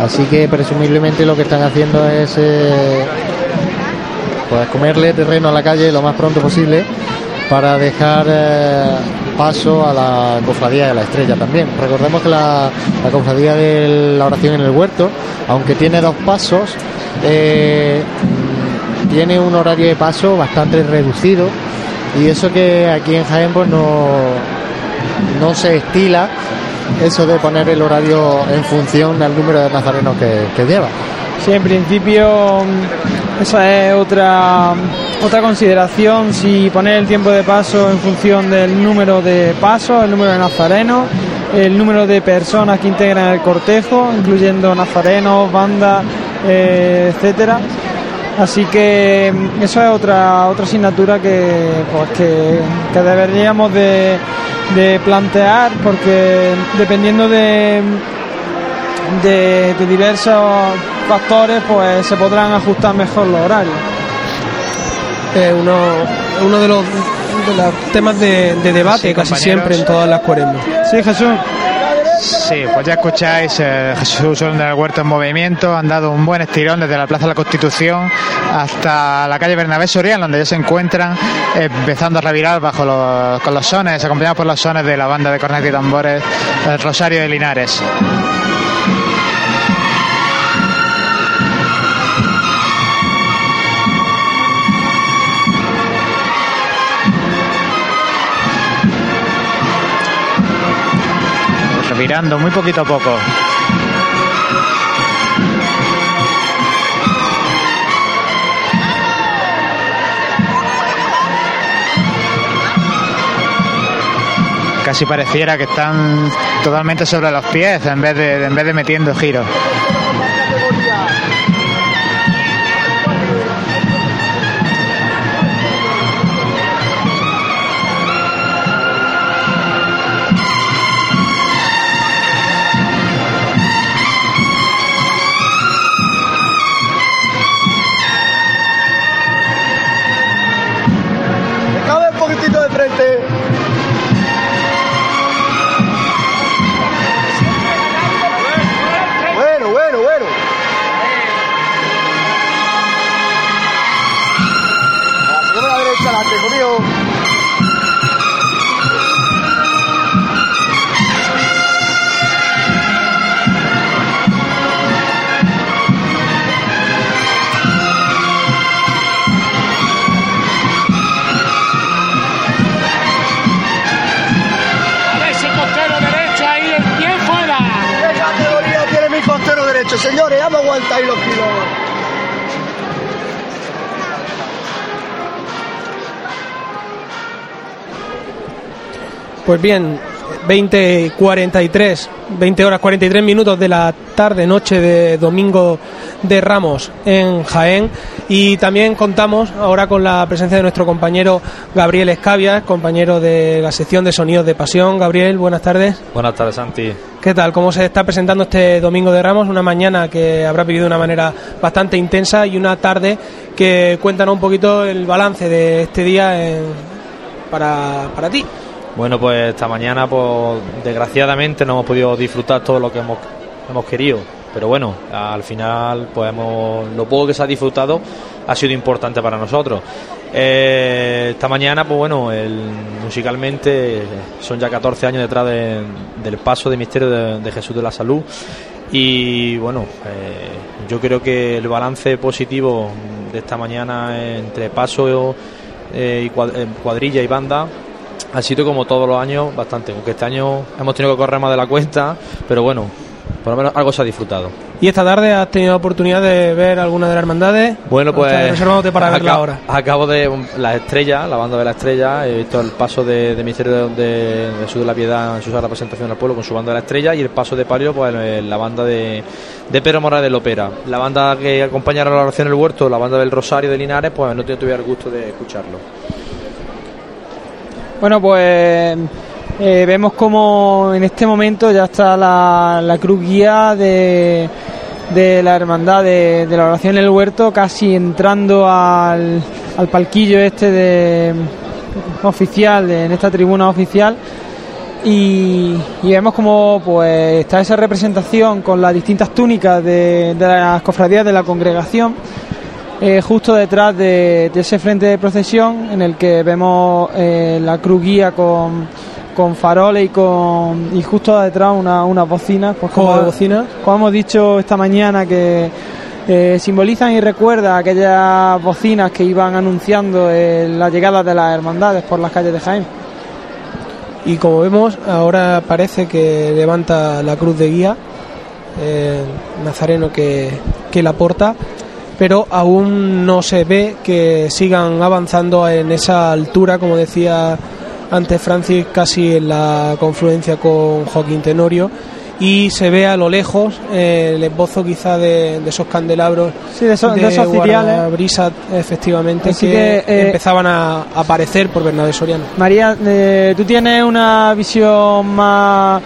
Así que presumiblemente lo que están haciendo es eh, pues comerle terreno a la calle lo más pronto posible para dejar eh, paso a la cofradía de la estrella también. Recordemos que la, la cofradía de la oración en el huerto, aunque tiene dos pasos, eh, tiene un horario de paso bastante reducido y eso que aquí en Jaén pues no, no se estila eso de poner el horario en función al número de nazarenos que, que lleva. Sí, en principio mm, esa es otra otra consideración, si poner el tiempo de paso en función del número de pasos, el número de nazarenos, el número de personas que integran el cortejo, incluyendo nazarenos, bandas, eh, etcétera. Así que mm, eso es otra otra asignatura que pues que, que deberíamos de, de plantear porque dependiendo de de, de diversos factores pues se podrán ajustar mejor los horarios. Es uno, uno de los, de los temas de, de debate Sí, casi compañeros. siempre en todas las cuaresmas. Sí, Jesús. Sí, pues ya escucháis eh, Jesús del Huerto en movimiento. Han dado un buen estirón desde la Plaza de la Constitución hasta la calle Bernabé Soriano, donde ya se encuentran empezando a revirar bajo los, con los sones, acompañados por los sones de la banda de cornetas y tambores Rosario de Linares. Revirando muy poquito a poco. Casi pareciera que están totalmente sobre los pies en vez de, en vez de metiendo giros. Pues bien, 20 43, 20 horas 43 minutos de la tarde noche de domingo de Ramos en Jaén y también contamos ahora con la presencia de nuestro compañero Gabriel Escavia, compañero de la sección de sonidos de pasión. Gabriel, buenas tardes. Buenas tardes, Santi. ¿Qué tal? ¿Cómo se está presentando este domingo de Ramos? Una mañana que habrá vivido de una manera bastante intensa y una tarde que cuéntanos un poquito el balance de este día en- para, para ti. Bueno, pues esta mañana, pues desgraciadamente no hemos podido disfrutar todo lo que hemos, hemos querido. Pero bueno, al final, pues hemos, lo poco que se ha disfrutado ha sido importante para nosotros. Eh, esta mañana, pues bueno, el- musicalmente son ya 14 años detrás de- del paso de misterio de, Jesús de la Salud. Y bueno, eh, yo creo que el balance positivo de esta mañana entre paso eh, y cuad- cuadrilla y banda ha sido como todos los años bastante, aunque este año hemos tenido que correr más de la cuenta, pero bueno, por lo menos algo se ha disfrutado. ¿Y esta tarde has tenido oportunidad de ver alguna de las hermandades? Bueno, ¿O pues para verla aca- ahora. Acabo de um, la estrella, la banda de la estrella, he visto el paso de, de Misterio de, de Jesús de la Piedad en su representación al pueblo con su banda de la estrella y el paso de Palio, pues eh, la banda de, de Pedro Morales de Lopera. La banda que acompaña a la oración del huerto, la banda del Rosario de Linares, pues no tuve el gusto de escucharlo. Bueno, pues eh, vemos como en este momento ya está la, la cruz guía de, de la hermandad de, de la oración en el huerto, casi entrando al, al palquillo este de oficial, de- en esta tribuna oficial. Y, y vemos como pues está esa representación con las distintas túnicas de, de las cofradías de la congregación eh, justo detrás de, de ese frente de procesión en el que vemos eh, la cruz guía con, con faroles y con y justo detrás una, unas bocinas pues ¿Juego como, de bocinas? como hemos dicho esta mañana que eh, simbolizan y recuerda aquellas bocinas que iban anunciando la llegada de las hermandades por las calles de Jaén. Y como vemos, ahora parece que levanta la cruz de guía, eh, Nazareno que, que la porta, pero aún no se ve que sigan avanzando en esa altura, como decía antes Francis, casi en la confluencia con Joaquín Tenorio. Y se ve a lo lejos eh, el esbozo quizá de, de esos candelabros Sí, de esos- de esos ciriales. brisa efectivamente Así que, que, eh, empezaban a aparecer por Bernabé Soriano. María, eh, tú tienes una visión más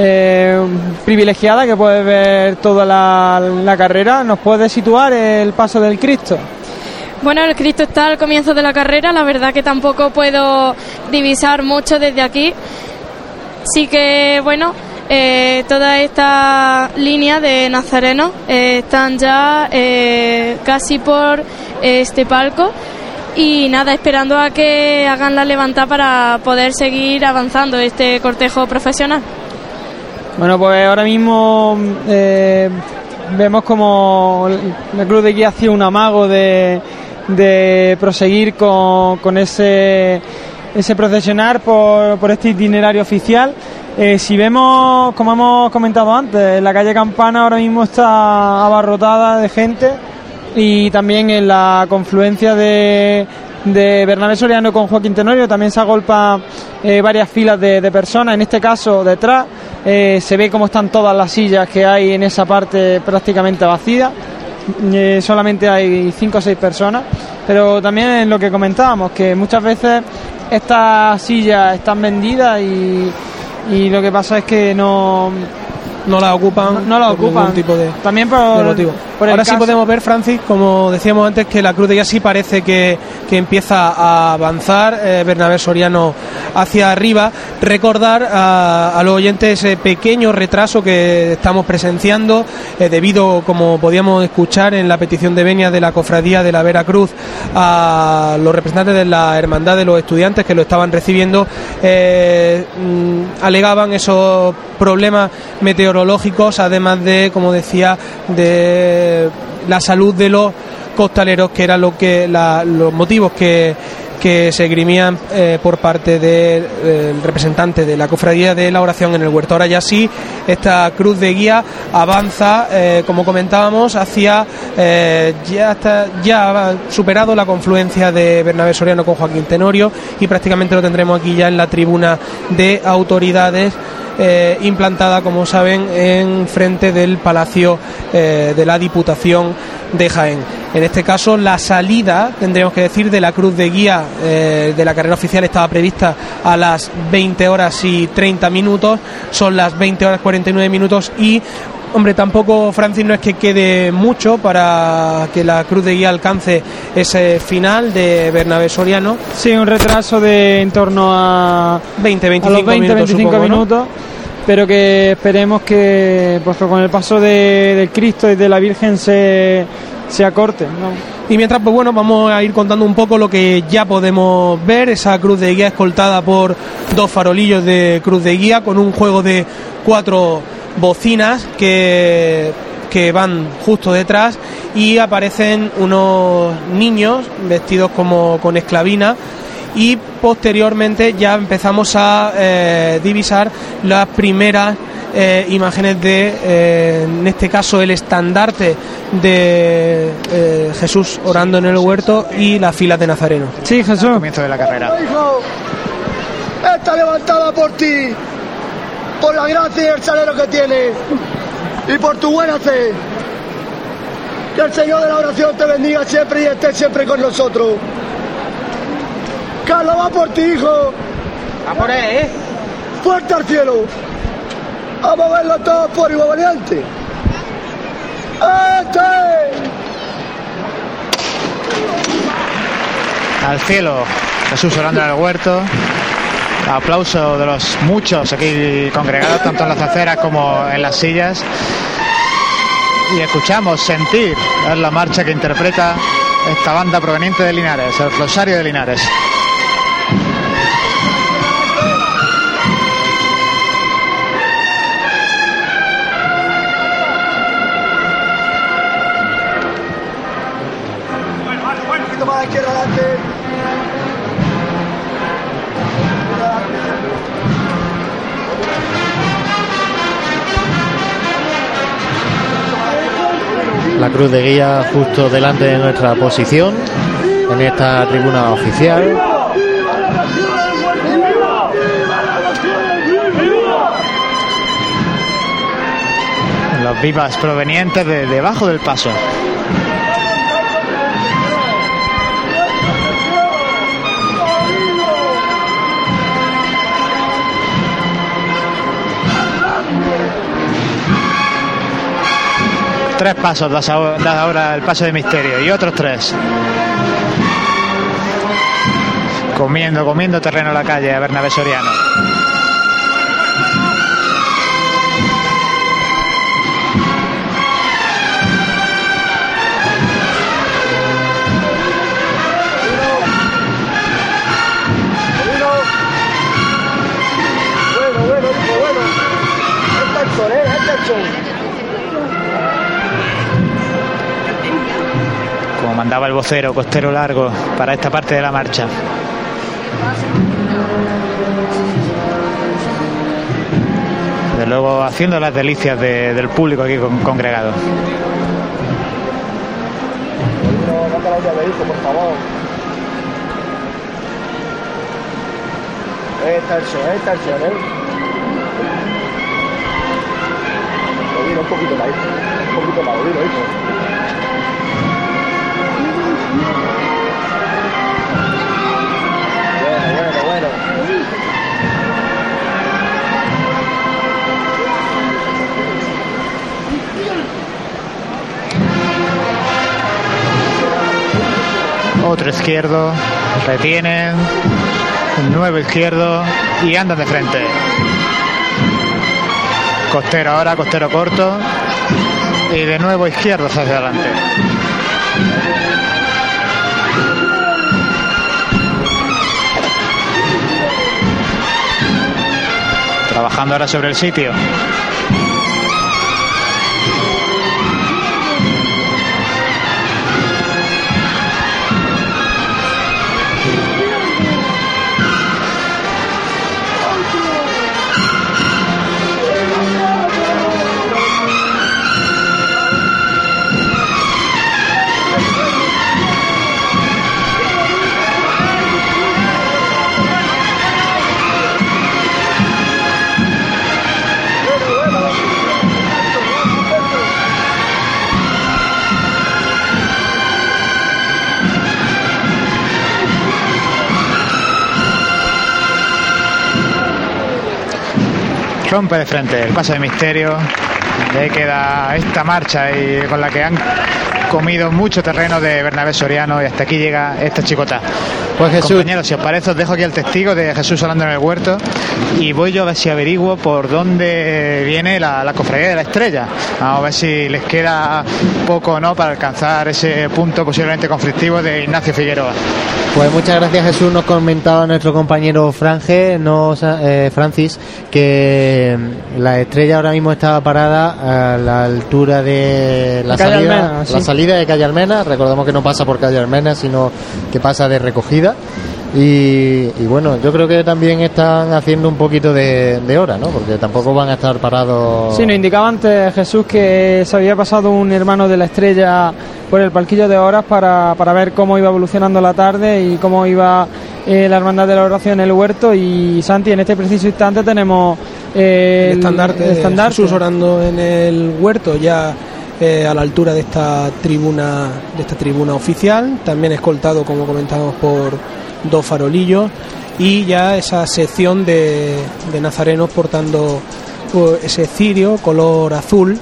eh, privilegiada que puedes ver toda la, carrera. ¿Nos puedes situar el paso del Cristo? Bueno, el Cristo está al comienzo de la carrera, la verdad que tampoco puedo divisar mucho desde aquí. Sí que, bueno, eh, toda esta línea de Nazareno eh, están ya eh, casi por este palco y nada, esperando a que hagan la levantada para poder seguir avanzando este cortejo profesional. Bueno, pues ahora mismo eh, vemos como la Cruz de Guía hacía un amago de, proseguir con, con ese, procesionar por, este itinerario oficial. Eh, si vemos, como hemos comentado antes, la calle Campana ahora mismo está abarrotada de gente y también en la confluencia de, de Bernabé Soriano con Joaquín Tenorio también se agolpan eh, varias filas de personas, en este caso detrás eh, se ve cómo están todas las sillas que hay en esa parte prácticamente vacía, Eh, solamente hay cinco o seis personas, pero también es lo que comentábamos, que muchas veces estas sillas están vendidas y, y lo que pasa es que no no la ocupan. No la por ningún ocupan. tipo de, También por, de motivo. por Ahora sí podemos ver, Francis, como decíamos antes, que la cruz de sí parece que, que empieza a avanzar. eh, Bernabé Soriano hacia arriba. Recordar a, a los oyentes ese pequeño retraso que estamos presenciando eh, debido, como podíamos escuchar en la petición de venia de la cofradía de la Veracruz, a los representantes de la hermandad de los estudiantes que lo estaban recibiendo, eh, mm, alegaban esos problemas meteorológicos, además de, como decía, de la salud de los costaleros, que era lo que los motivos que, que se grimían eh, por parte del representante de la cofradía de la oración en el huerto. Ahora ya sí, esta cruz de guía avanza, eh, como comentábamos, hacia eh, ya está ya ha superado la confluencia de Bernabé Soriano con Joaquín Tenorio y prácticamente lo tendremos aquí ya en la tribuna de autoridades implantada, como saben, en frente del Palacio de la Diputación de Jaén. En este caso, la salida, tendríamos que decir, de la cruz de guía eh, de la carrera oficial estaba prevista a las 20 horas y 30 minutos, son las 20 horas 49 minutos y Hombre, tampoco, Francis, no es que quede mucho para que la Cruz de Guía alcance ese final de Bernabé Soriano. Sí, un retraso de en torno a 20, 25 a los 20, minutos, 25 supongo, ¿no? minutos, pero que esperemos que, pues, que con el paso de, del Cristo y de la Virgen se, se acorte. ¿no? Y mientras, pues bueno, vamos a ir contando un poco lo que ya podemos ver, esa cruz de guía escoltada por dos farolillos de cruz de guía con un juego de cuatro bocinas que, que van justo detrás y aparecen unos niños vestidos como con esclavina y posteriormente ya empezamos a eh, divisar las primeras eh, imágenes de, eh, en este caso, el estandarte de eh, Jesús orando en el huerto y las filas de Nazareno. Sí, Jesús. Comienzo de la carrera. Hijo, está levantada por ti, por la gracia y el salero que tienes y por tu buena fe. Que el Señor de la oración te bendiga siempre y esté siempre con nosotros. Carlos va por ti, hijo. A por él, ¿eh? Fuerte al cielo. A verlo todos por igual valiente. ¡Este! Al cielo, Jesús orando en el huerto. Aplauso de los muchos aquí congregados, tanto en las aceras como en las sillas. Y escuchamos sentir es la marcha que interpreta esta banda proveniente de Linares, el Rosario de Linares. La cruz de guía justo delante de nuestra posición en esta tribuna oficial. Los vivas provenientes de debajo del paso. Tres pasos das ahora, el paso de misterio y otros tres. Comiendo, comiendo terreno a la calle a Bernabé Soriano. Mandaba el vocero, costero largo para esta parte de la marcha. De luego haciendo las delicias de- del público aquí con- congregado. No, manda la llave, hijo, por favor. Esta es sol, esta es sol, ¿eh? Un poquito más, hijo. Un poquito hijo. Otro izquierdo, retienen, nuevo izquierdo y andan de frente. Costero ahora, costero corto y de nuevo izquierdos hacia adelante. Trabajando ahora sobre el sitio. Rompe de frente el paso de misterio. Le queda esta marcha y con la que han comido mucho terreno de Bernabé Soriano y hasta aquí llega esta chicota. Pues Jesús. Compañeros, si os parece, os dejo aquí el testigo de Jesús hablando en el huerto y voy yo a ver si averiguo por dónde viene la, la cofradía de la estrella. Vamos a ver si les queda poco o no para alcanzar ese punto posiblemente conflictivo de Ignacio Figueroa. Pues muchas gracias Jesús, nos comentaba nuestro compañero Franje, no, eh, Francis, que la estrella ahora mismo estaba parada a la altura de la, Calle salida, Almena, sí. la salida de Calle Almena, recordemos que no pasa por Calle Almena, sino que pasa de recogida. Y, y bueno, yo creo que también están haciendo un poquito de, de hora, ¿no? Porque tampoco van a estar parados. Sí, nos indicaba antes Jesús que se había pasado un hermano de la estrella por el palquillo de horas para, para ver cómo iba evolucionando la tarde y cómo iba eh, la hermandad de la oración en el huerto. Y Santi, en este preciso instante tenemos eh, el estandarte, el de estandarte. Jesús orando en el huerto ya eh, a la altura de esta tribuna de esta tribuna oficial. También escoltado como comentamos por dos farolillos. Y ya esa sección de, de nazarenos portando pues, ese cirio color azul.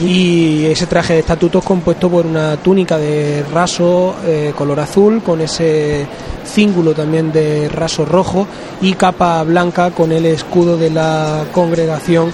Y ese traje de estatutos compuesto por una túnica de raso eh, color azul con ese cíngulo también de raso rojo y capa blanca con el escudo de la congregación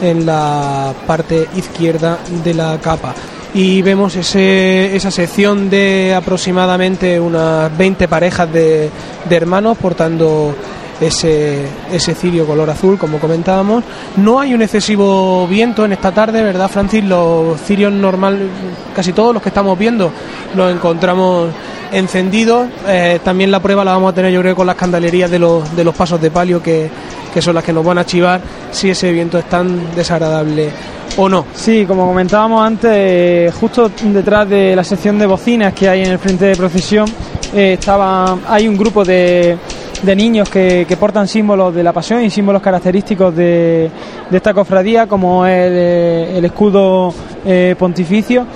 en la parte izquierda de la capa. Y vemos ese, esa sección de aproximadamente unas 20 parejas de, de hermanos portando ese, ese cirio color azul, como comentábamos. No hay un excesivo viento en esta tarde, ¿verdad, Francis? Los cirios normal, casi todos los que estamos viendo, los encontramos encendidos. Eh, también la prueba la vamos a tener, yo creo, con las candelerías de los, de los pasos de palio, que, que son las que nos van a chivar si ese viento es tan desagradable o no. Sí, como comentábamos antes, eh, justo detrás de la sección de bocinas que hay en el frente de procesión, eh, estaba, hay un grupo de, de niños que, que portan símbolos de la pasión y símbolos característicos de, de esta cofradía, como el, eh, el escudo eh, pontificio.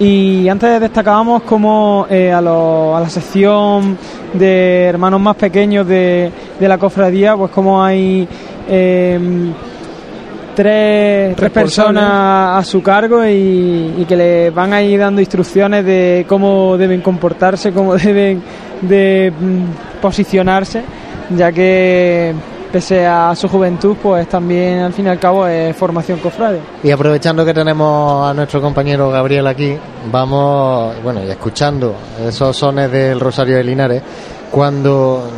Y antes destacábamos como eh, a, lo- a la sección de hermanos más pequeños de, de la cofradía, pues como hay eh, tres, tres personas a su cargo y, y que le van a ir dando instrucciones de cómo deben comportarse, cómo deben de mm, posicionarse, ya que pese a su juventud, pues también al fin y al cabo es formación cofrade. Y aprovechando que tenemos a nuestro compañero Gabriel aquí, vamos, bueno, y escuchando esos sones del Rosario de Linares, cuando,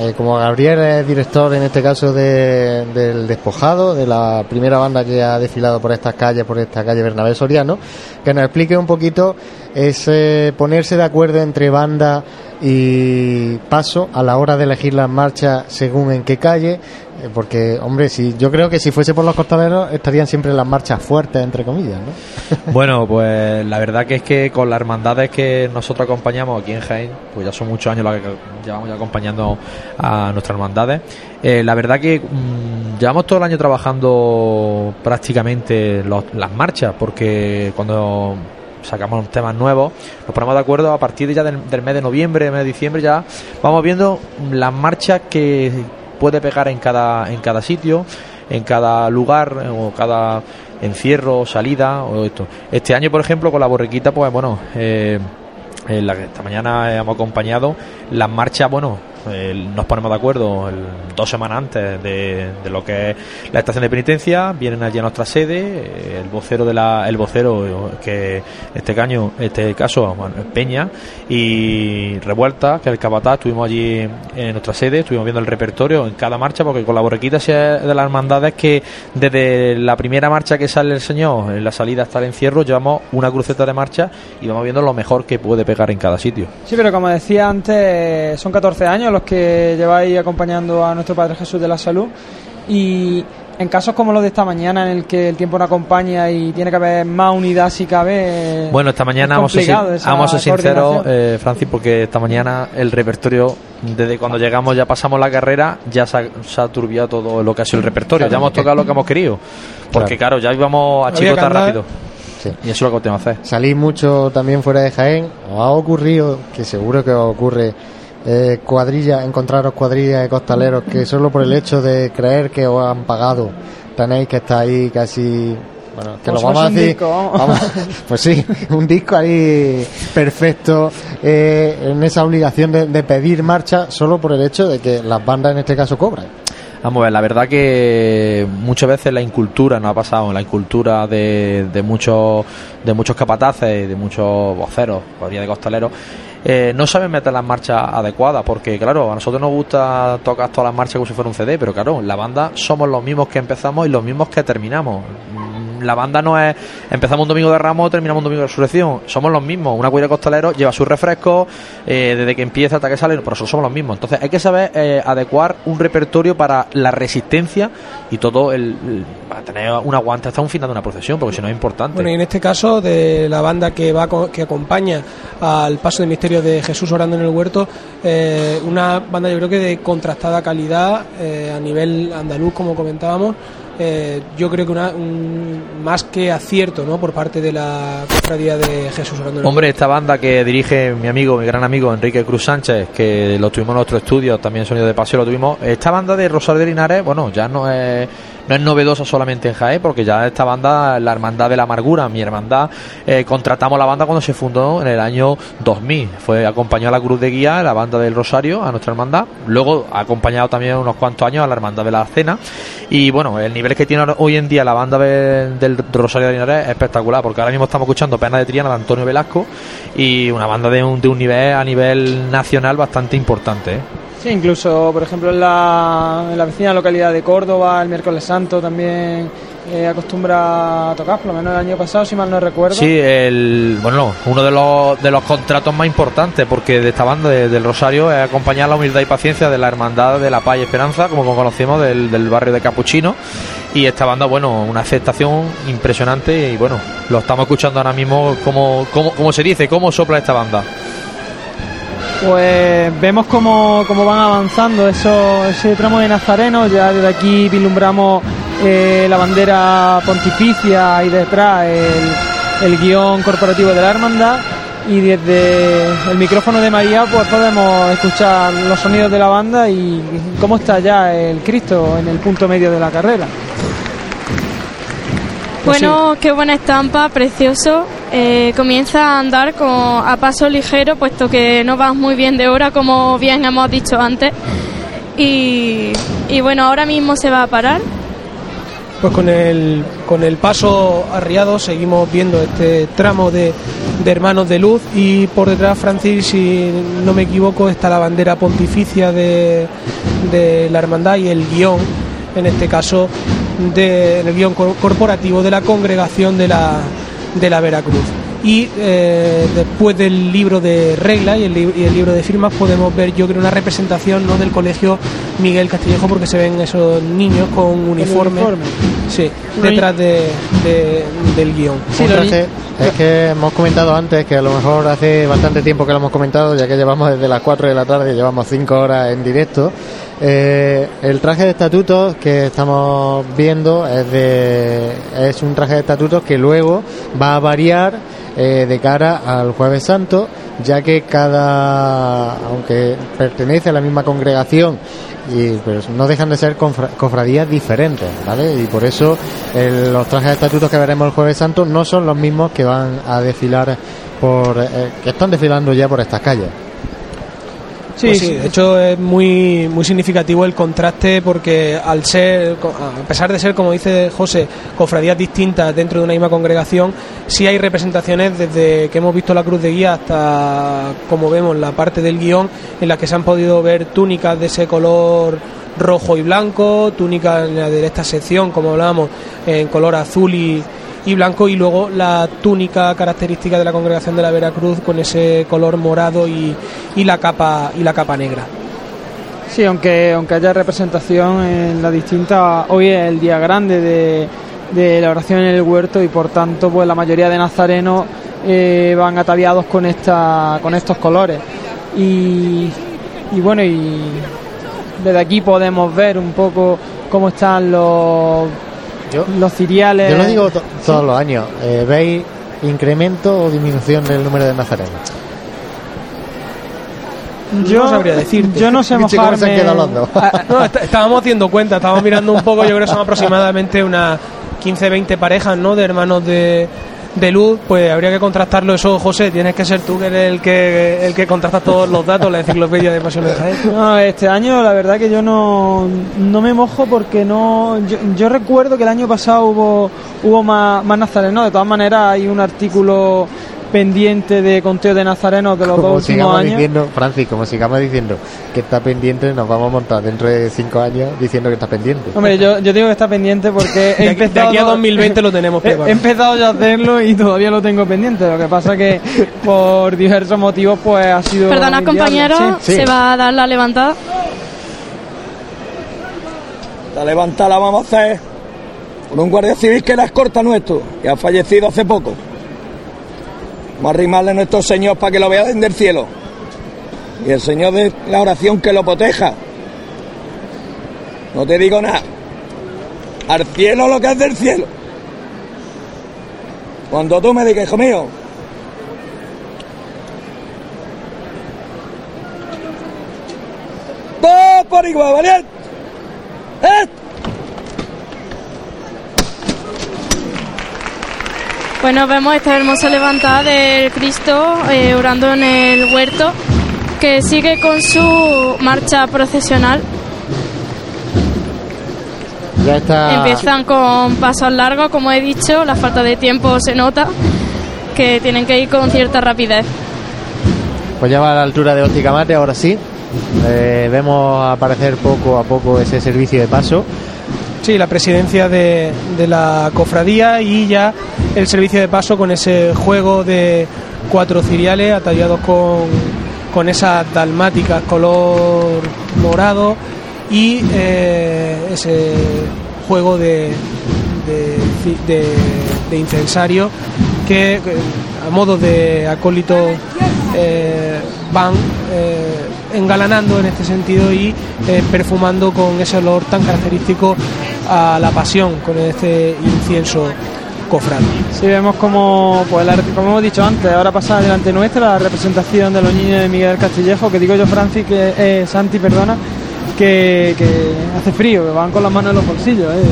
eh, como Gabriel es director en este caso de- del Despojado, de la primera banda que ha desfilado por estas calles, por esta calle Bernabé Soriano, que nos explique un poquito ese ponerse de acuerdo entre banda y paso a la hora de elegir las marchas según en qué calle, eh, porque, hombre, si yo creo que si fuese por los costaderos estarían siempre las marchas fuertes, entre comillas, ¿no? Bueno, pues la verdad que es que con las hermandades que nosotros acompañamos aquí en Jaén, pues ya son muchos años los que llevamos ya acompañando a nuestras hermandades. eh, la verdad que mm, llevamos todo el año trabajando prácticamente los- las marchas, porque cuando sacamos temas nuevos, nos ponemos de acuerdo a partir ya del, del mes de noviembre, mes de diciembre ya vamos viendo las marchas que puede pegar en cada en cada sitio, en cada lugar eh, o cada encierro, salida o esto. Este año, por ejemplo, con la borriquita, pues bueno, eh, en la que esta mañana hemos acompañado las marchas, bueno, el- nos ponemos de acuerdo el- dos semanas antes de, lo que es la estación de penitencia, vienen allí a nuestra sede, eh, el vocero de la, el vocero que este caño, este caso, Peña y Revuelta, que es el capataz, estuvimos allí en nuestra sede, estuvimos viendo el repertorio en cada marcha, porque con la borrequita de las hermandades que desde la primera marcha que sale el señor, en la salida hasta el encierro, llevamos una cruceta de marcha y vamos viendo lo mejor que puede pegar en cada sitio. Sí, pero como decía antes, son 14 años los que lleváis acompañando a nuestro Padre Jesús de la Salud y en casos como los de esta mañana en el que el tiempo no acompaña y tiene que haber más unidad si cabe. Bueno, esta mañana es vamos a ser, complicado esa vamos a ser sinceros, eh, Francis, porque esta mañana el repertorio, desde cuando llegamos ya pasamos la carrera, ya se ha, se ha turbiado todo lo que ha sido el repertorio. Claro, ya hemos tocado lo que hemos querido. Porque claro, ya íbamos a chicotar rápido. Y eso es lo que tenemos que hacer. Salís mucho también fuera de Jaén. ¿Os ha ocurrido, que seguro que os ocurre, eh, cuadrillas, encontraros cuadrillas de costaleros que solo por el hecho de creer que os han pagado tenéis que estar ahí casi... Bueno, que lo si vamos a decir... vamos. pues sí, un disco ahí perfecto eh, en esa obligación de, de pedir marcha solo por el hecho de que las bandas en este caso cobran. Vamos a ver, la verdad que muchas veces la incultura nos ha pasado, la incultura de, de muchos de muchos capataces y de muchos voceros, cuadrillas de costaleros, eh, no saben meter las marchas adecuadas, porque claro, a nosotros nos gusta tocar todas las marchas como si fuera un CD, pero claro, la banda somos los mismos que empezamos y los mismos que terminamos. La banda no es empezamos un domingo de Ramos, terminamos un domingo de Resurrección, somos los mismos. Una cuadrilla de costaleros lleva sus refrescos eh, desde que empieza hasta que sale, nosotros somos los mismos. Entonces hay que saber eh, adecuar un repertorio para la resistencia y todo el, para tener un aguante hasta un final de una procesión, porque si no es importante. Bueno, y en este caso, de la banda que va que acompaña al paso del misterio de Jesús orando en el huerto, eh, una banda yo creo que de contrastada calidad eh, a nivel andaluz, como comentábamos. Eh, yo creo que una, un- más que acierto ¿no? por parte de la cofradía de Jesús el Hombre, esta banda que dirige mi amigo, mi gran amigo Enrique Cruz Sánchez, que lo tuvimos en nuestro estudio, también Sonido de Paseo lo tuvimos. Esta banda de Rosario de Linares, bueno, ya no es, no es novedosa solamente en Jaén, porque ya esta banda, la Hermandad de la Amargura, mi hermandad, eh, contratamos la banda cuando se fundó en el año 2000. Fue acompañó a la Cruz de Guía, la banda del Rosario, a nuestra hermandad. Luego ha acompañado también unos cuantos años a la Hermandad de la Cena. Y bueno, el nivel que tiene hoy en día la banda de- del Rosario de Linares es espectacular, porque ahora mismo estamos escuchando Pena de Triana de Antonio Velasco y una banda de un, de un nivel a nivel nacional bastante importante. ¿eh? Incluso, por ejemplo, en la, en la vecina localidad de Córdoba, el miércoles santo también eh, acostumbra a tocar, por lo menos el año pasado, si mal no recuerdo. Sí, el, bueno, uno de los, de los contratos más importantes, porque de esta banda de- del Rosario es acompañar la humildad y paciencia de la Hermandad de la Paz y Esperanza, como conocemos, del, del barrio de Capuchino. Y esta banda, bueno, una aceptación impresionante y bueno, lo estamos escuchando ahora mismo, como, como, como se dice, cómo sopla esta banda. Pues vemos cómo, cómo van avanzando eso, ese tramo de Nazareno. Ya desde aquí vislumbramos eh, la bandera pontificia y detrás el, el guion corporativo de la hermandad. Y desde el micrófono de María pues podemos escuchar los sonidos de la banda y cómo está ya el Cristo en el punto medio de la carrera. Pues Bueno, qué buena estampa, precioso. Eh, comienza a andar con, a paso ligero, puesto que no vas muy bien de hora, como bien hemos dicho antes. Y, y bueno, ahora mismo se va a parar. Pues con el, con el paso arriado seguimos viendo este tramo de, de Hermanos de Luz y por detrás, Francis, si no me equivoco, está la bandera pontificia de, de la hermandad y el guion, en este caso, de, el guion cor- corporativo de la congregación de la, de la Veracruz. Y eh, después del libro de reglas y el, li- y el libro de firmas podemos ver, yo creo, una representación ¿no? del colegio Miguel Castillejo porque se ven esos niños con uniforme, uniforme. Sí, detrás de, de- del guion. Traje- es que hemos comentado antes que a lo mejor hace bastante tiempo que lo hemos comentado, ya que llevamos desde las 4 de la tarde, llevamos 5 horas en directo. Eh, el traje de estatutos que estamos viendo es, de, es un traje de estatutos que luego va a variar eh, de cara al Jueves Santo, ya que cada, aunque pertenece a la misma congregación, y pues no dejan de ser cofradías diferentes, ¿vale? Y por eso los trajes de estatutos que veremos el Jueves Santo no son los mismos que van a desfilar por eh, que están desfilando ya por estas calles. Sí, pues sí, de hecho es muy, muy significativo el contraste porque al ser, a pesar de ser, como dice José, cofradías distintas dentro de una misma congregación, sí hay representaciones desde que hemos visto la cruz de guía hasta, como vemos, la parte del guion en la que se han podido ver túnicas de ese color rojo y blanco, túnicas de esta sección, como hablábamos, en color azul y, y blanco y luego la túnica característica de la congregación de la Veracruz con ese color morado y, y la capa y la capa negra. Sí, aunque aunque haya representación en la distinta hoy es el día grande de, de la oración en el huerto y por tanto pues la mayoría de nazarenos eh, van ataviados con esta con estos colores y, y bueno y desde aquí podemos ver un poco cómo están los los ciriales. Yo lo digo todos los años. Eh, ¿Veis incremento o disminución del número de nazarenos? Yo no sabría decir. Yo no sé mojarme. no, estábamos haciendo cuenta, estábamos mirando un poco. Yo creo que son aproximadamente unas 15-20 parejas, ¿no? De hermanos de, de luz, pues habría que contrastarlo eso, José, tienes que ser tú que eres el que el que contrasta todos los datos, la enciclopedia de Pasión de. No, este año la verdad que yo no, no me mojo porque no yo, recuerdo que el año pasado hubo hubo más, más nazarenos, de todas maneras hay un artículo pendiente de conteo de nazarenos de los como dos últimos años. Diciendo, Francis, como sigamos diciendo que está pendiente, nos vamos a montar dentro de cinco años diciendo que está pendiente. Hombre, yo, yo digo que está pendiente porque he de, aquí a 2020 lo tenemos preparado. He, empezado ya a hacerlo y todavía lo tengo pendiente. Lo que pasa que por diversos motivos pues ha sido... Perdona compañero, se va a dar la levantada. La levantada la vamos a hacer por un guardia civil que era escorta nuestro, que ha fallecido hace poco. Vamos a arrimarle a nuestro Señor para que lo vea desde el cielo. Y el Señor de la oración que lo proteja. No te digo nada. Al cielo lo que es del cielo. Cuando tú me digas, hijo mío, ¡Dos por igual, valiente! ¡Eh! Bueno, vemos esta hermosa levantada del Cristo eh, orando en el huerto, que sigue con su marcha procesional. Ya está. Empiezan con pasos largos, como he dicho, la falta de tiempo se nota, que tienen que ir con cierta rapidez. Pues ya va a la altura de Osticamate, ahora sí. Eh, vemos aparecer poco a poco ese servicio de paso Sí, la presidencia de, la cofradía y ya el servicio de paso con ese juego de cuatro ciriales atallados con, con esas dalmáticas color morado y eh, ese juego de, de, incensario que a modo de acólito eh, van eh, engalanando en este sentido y perfumando con ese olor tan característico a la pasión con este incienso cofrade. Sí, vemos como, pues, como hemos dicho antes, ahora pasa delante nuestra la representación de los niños de Miguel Castillejo, que digo yo, Francis, que eh, Santi, perdona, que, hace frío, que van con las manos en los bolsillos. ¿eh?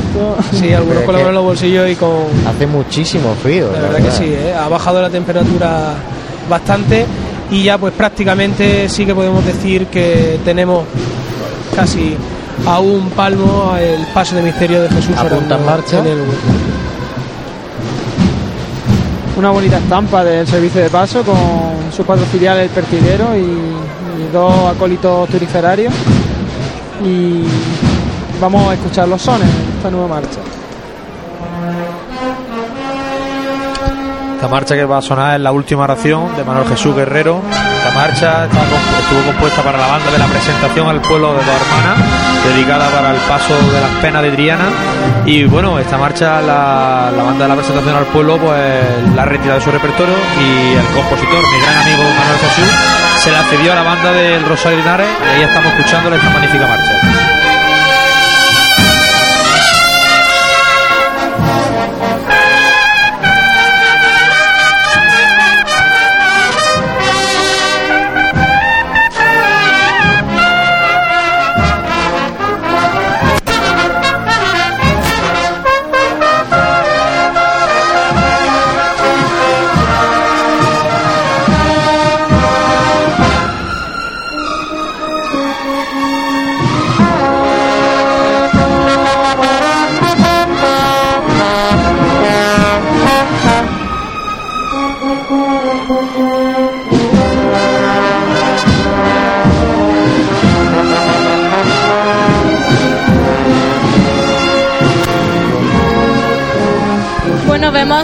Sí, algunos con las manos en los bolsillos y con... Hace muchísimo frío. La, verdad, que sí, ¿eh? ha bajado la temperatura bastante y ya pues prácticamente sí que podemos decir que tenemos casi a un palmo el paso de misterio de Jesús Apunta en marcha. Una bonita estampa del servicio de paso con sus cuatro filiales, el pertiguero y, dos acólitos turiferarios. Y vamos a escuchar los sones en esta nueva marcha. Esta marcha que va a sonar es la última oración de Manuel Jesús Guerrero. Esta marcha estuvo compuesta para la banda de la presentación al pueblo de dos hermanas, dedicada para el paso de las penas de Triana. Y bueno, esta marcha, la, banda de la presentación al pueblo, pues la ha retirado de su repertorio y el compositor, mi gran amigo Manuel Jesús, se la cedió a la banda del Rosario Linares y ahí estamos escuchando esta magnífica marcha.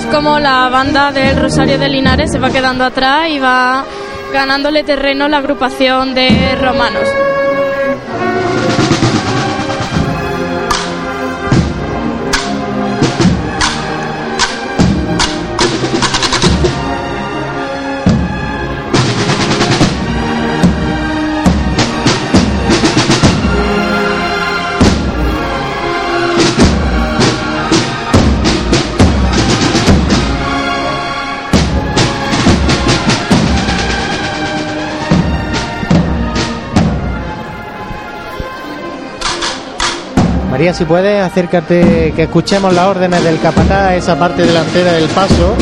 Como la banda del Rosario de Linares se va quedando atrás y va ganándole terreno la agrupación de romanos. María, si puedes, acércate, que escuchemos las órdenes del capataz, esa parte delantera del paso.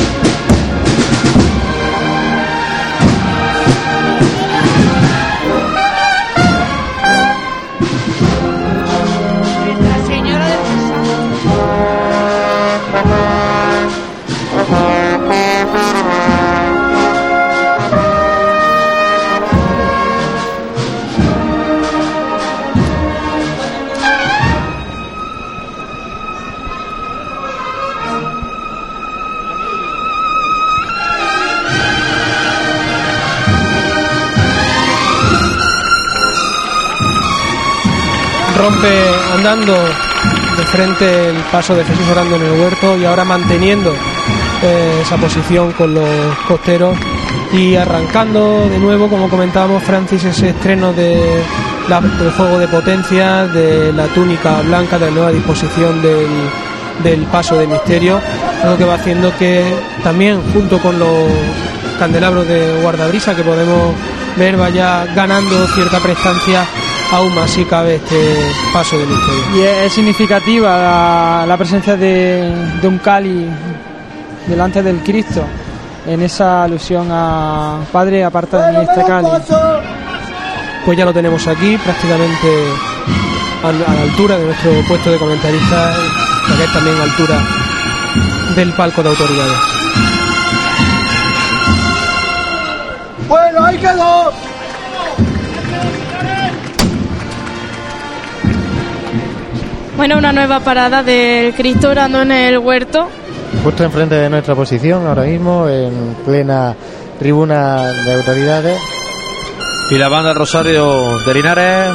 De frente el paso de Jesús orando en el huerto y ahora manteniendo eh, esa posición con los costeros y arrancando de nuevo, como comentábamos, Francis, ese estreno de la- del juego de potencia, de la túnica blanca, de la nueva disposición del, del paso de misterio, algo que va haciendo que también, junto con los candelabros de guardabrisa que podemos ver, vaya ganando cierta prestancia aún más si cabe este paso de misterio. Y es, es significativa la, la presencia de, de un Cali delante del Cristo, en esa alusión a Padre, aparta de mí este Cali. Pues ya lo tenemos aquí, prácticamente a, a la altura de nuestro puesto de comentarista, que es también a altura del palco de autoridades. Bueno, ahí quedó. Bueno, una nueva parada del Cristo orando en el huerto. Justo enfrente de nuestra posición, ahora mismo, en plena tribuna de autoridades. Y la banda Rosario de Linares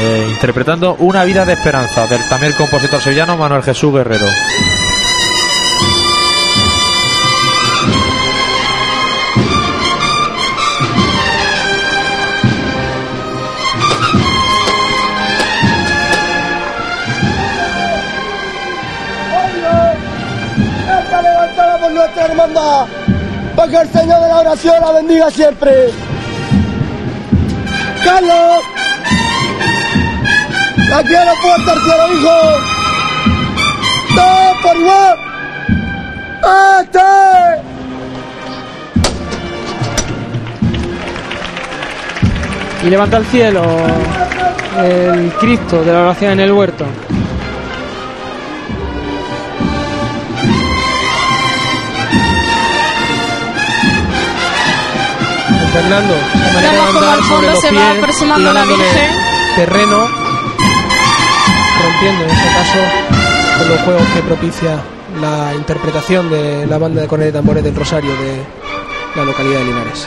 eh, interpretando Una vida de esperanza del también compositor sevillano Manuel Jesús Guerrero. Que el Señor de la oración la bendiga siempre. Carlos. La quiero puesta al cielo, hijo. Todo por igual. ¡Este! Y levanta al cielo el Cristo de la oración en el huerto. Fernando, Vemos como al fondo se va aproximando la Virgen. terreno, rompiendo en este caso con los juegos que propicia la interpretación de la banda de cornet de tambores del Rosario de la localidad de Linares.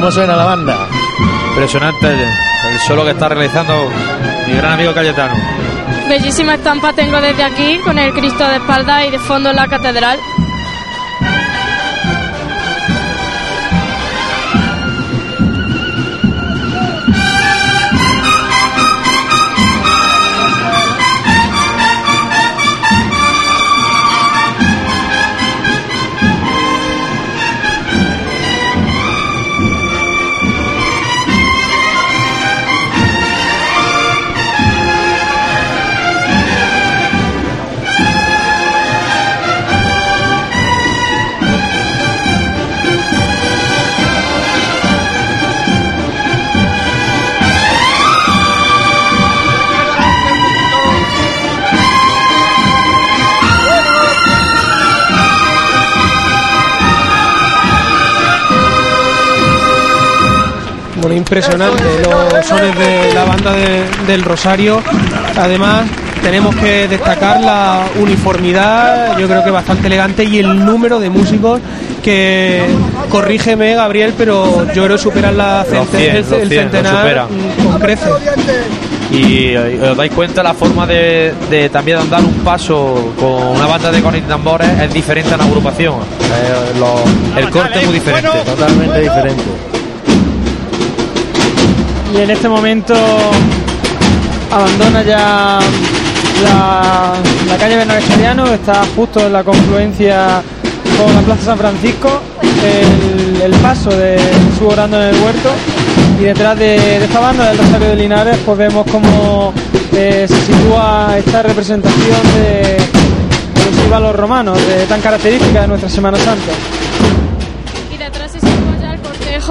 ¿Cómo suena la banda? Impresionante el, el solo que está realizando mi gran amigo Cayetano. Bellísima estampa tengo desde aquí con el Cristo de espalda y de fondo la catedral. Bueno, impresionante los sones de la banda de- del Rosario. Además, tenemos que destacar la uniformidad, yo creo que bastante elegante, y el número de músicos que, corrígeme Gabriel, pero yo creo que superan la Los centen- 100, el, los el 100, lo centenar con creces. Y eh, os dais cuenta la forma de, de también andar un paso con una banda de y tambores es diferente a una agrupación. Eh, lo- el corte es muy diferente. Totalmente diferente. Y en este momento abandona ya la, calle Bernabé Soriano, está justo en la confluencia con la Plaza San Francisco, el, paso de su orando en el huerto y detrás de, esta banda del Rosario de Linares pues vemos como se sitúa esta representación de, de los romanos, de, tan característica de nuestra Semana Santa.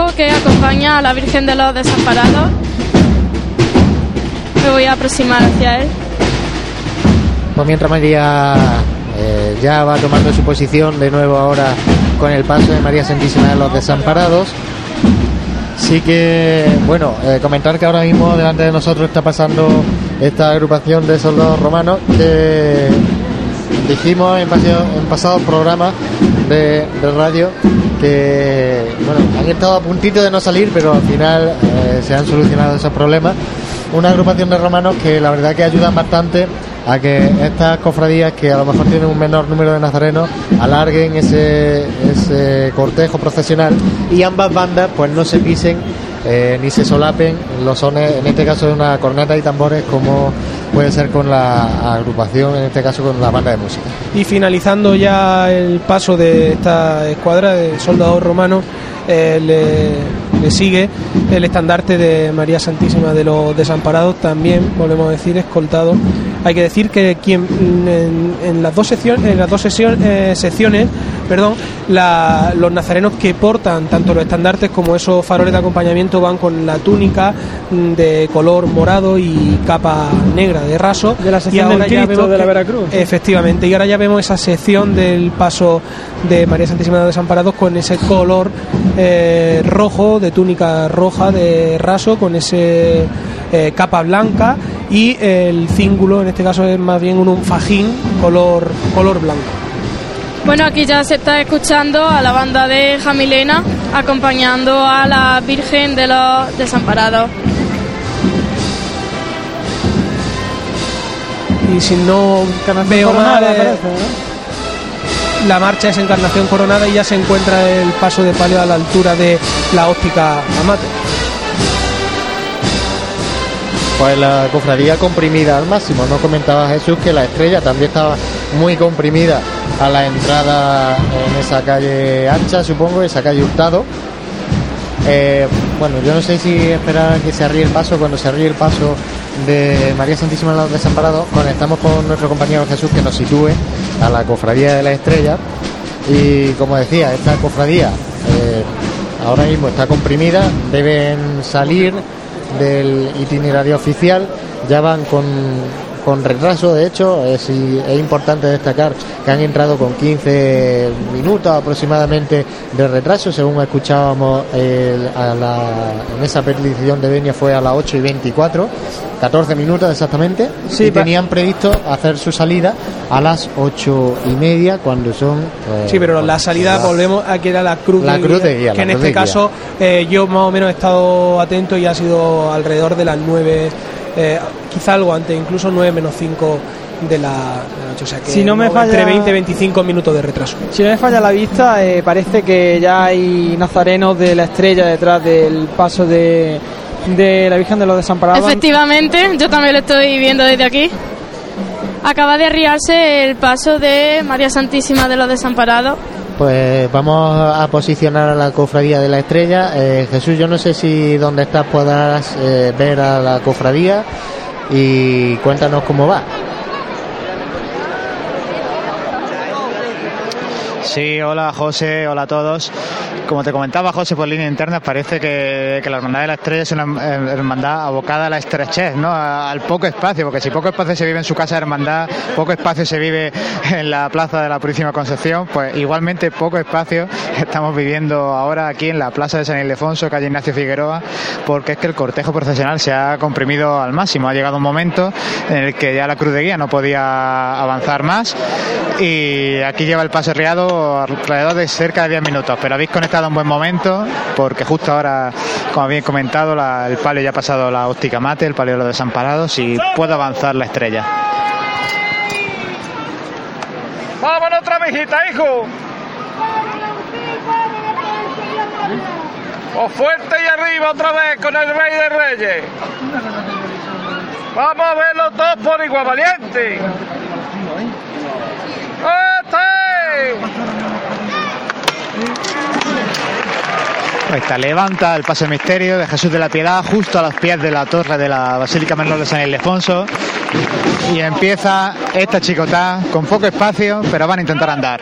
Que acompaña a la Virgen de los Desamparados. Me voy a aproximar hacia él. Pues mientras María eh, ya va tomando su posición de nuevo ahora con el paso de María Santísima de los Desamparados. Sí que, bueno, eh, comentar que ahora mismo delante de nosotros está pasando esta agrupación de soldados romanos que dijimos en, pasados programas de radio que, bueno, han estado a puntito de no salir, pero al final eh, se han solucionado esos problemas. Una agrupación de romanos que la verdad que ayudan bastante a que estas cofradías que a lo mejor tienen un menor número de nazarenos alarguen ese, ese cortejo procesional y ambas bandas pues no se pisen eh, ni se solapen los sones, en este caso de una corneta y tambores como puede ser con la agrupación, en este caso con la banda de música. Y finalizando ya el paso de esta escuadra de soldados romanos, eh, le, le sigue el estandarte de María Santísima de los Desamparados, también, volvemos a decir, escoltado. Hay que decir que quien en, en las dos secciones, en las dos sesion- eh, secciones, perdón, la- los nazarenos que portan tanto los estandartes como esos faroles de acompañamiento van con la túnica mm, de color morado y capa negra de raso. De la sección del Cristo vemos de la Veracruz. Efectivamente, y ahora ya vemos esa sección del paso de María Santísima de Desamparados con ese color eh, rojo, de túnica roja de raso, con ese eh, capa blanca y el cíngulo, en este caso es más bien un, un fajín color, color blanco. Bueno, aquí ya se está escuchando a la banda de Jamilena acompañando a la Virgen de los Desamparados. Y si no veo mal, eh, parece, ¿no? la marcha es Encarnación Coronada y ya se encuentra el paso de palio a la altura de la óptica Amate. Pues la cofradía comprimida al máximo. No comentaba Jesús que la estrella también estaba muy comprimida a la entrada en esa calle ancha, supongo, esa calle Hurtado. Eh, bueno, yo no sé si esperar que se arríe el paso. Cuando se arríe el paso de María Santísima de los Desamparados, conectamos con nuestro compañero Jesús que nos sitúe a la cofradía de la estrella. Y como decía, esta cofradía eh, ahora mismo está comprimida, deben salir del itinerario oficial, ya van con, con retraso, de hecho, es, es importante destacar que han entrado con 15 minutos aproximadamente de retraso, según escuchábamos el- a la- en esa petición de Benia fue a las 8 y 24, 14 minutos exactamente, Sí, y tenían previsto hacer su salida a las 8 y media cuando son... eh, Sí, pero la salida volvemos a que era la cruz, La cruz de guía, que en este caso eh, yo más o menos he estado atento y ha sido alrededor de las 9, eh, quizá algo antes, incluso 9 menos 5 de la, de la noche. O sea que Si no me falla- entre 20 y 25 minutos de retraso. Si no me falla la vista, eh, parece que ya hay nazarenos de la estrella detrás del paso de, de la Virgen de los Desamparados. Efectivamente, yo también lo estoy viendo desde aquí. Acaba de arriarse el paso de María Santísima de los Desamparados. Pues vamos a posicionar a la cofradía de la estrella. Eh, Jesús, yo no sé si donde estás puedas eh, ver a la cofradía y cuéntanos cómo va. Sí, hola José, hola a todos. Como te comentaba José por línea interna, parece que, la Hermandad de la Estrella es una eh, hermandad abocada a la estrechez, ¿no? Al poco espacio, porque si poco espacio se vive en su casa de hermandad, poco espacio se vive en la plaza de la Purísima Concepción, pues igualmente poco espacio estamos viviendo ahora aquí en la plaza de San Ildefonso, calle Ignacio Figueroa, porque es que el cortejo procesional se ha comprimido al máximo. Ha llegado un momento en el que ya la cruz de guía no podía avanzar más y aquí lleva el paso riado alrededor de cerca de 10 minutos, pero habéis conectado en buen momento porque justo ahora, como habéis comentado, el palio ya ha pasado la óptica mate, el palio de los desamparados y puede avanzar la estrella. ¡Vámonos otra mijita, hijo! ¡O fuerte y arriba otra vez con el rey de reyes! ¡Vamos a verlos todos por igual, valiente! Está, levanta el paso de misterio de Jesús de la Piedad justo a los pies de la torre de la Basílica Menor de San Ildefonso y empieza esta chicotá con poco espacio, pero van a intentar andar.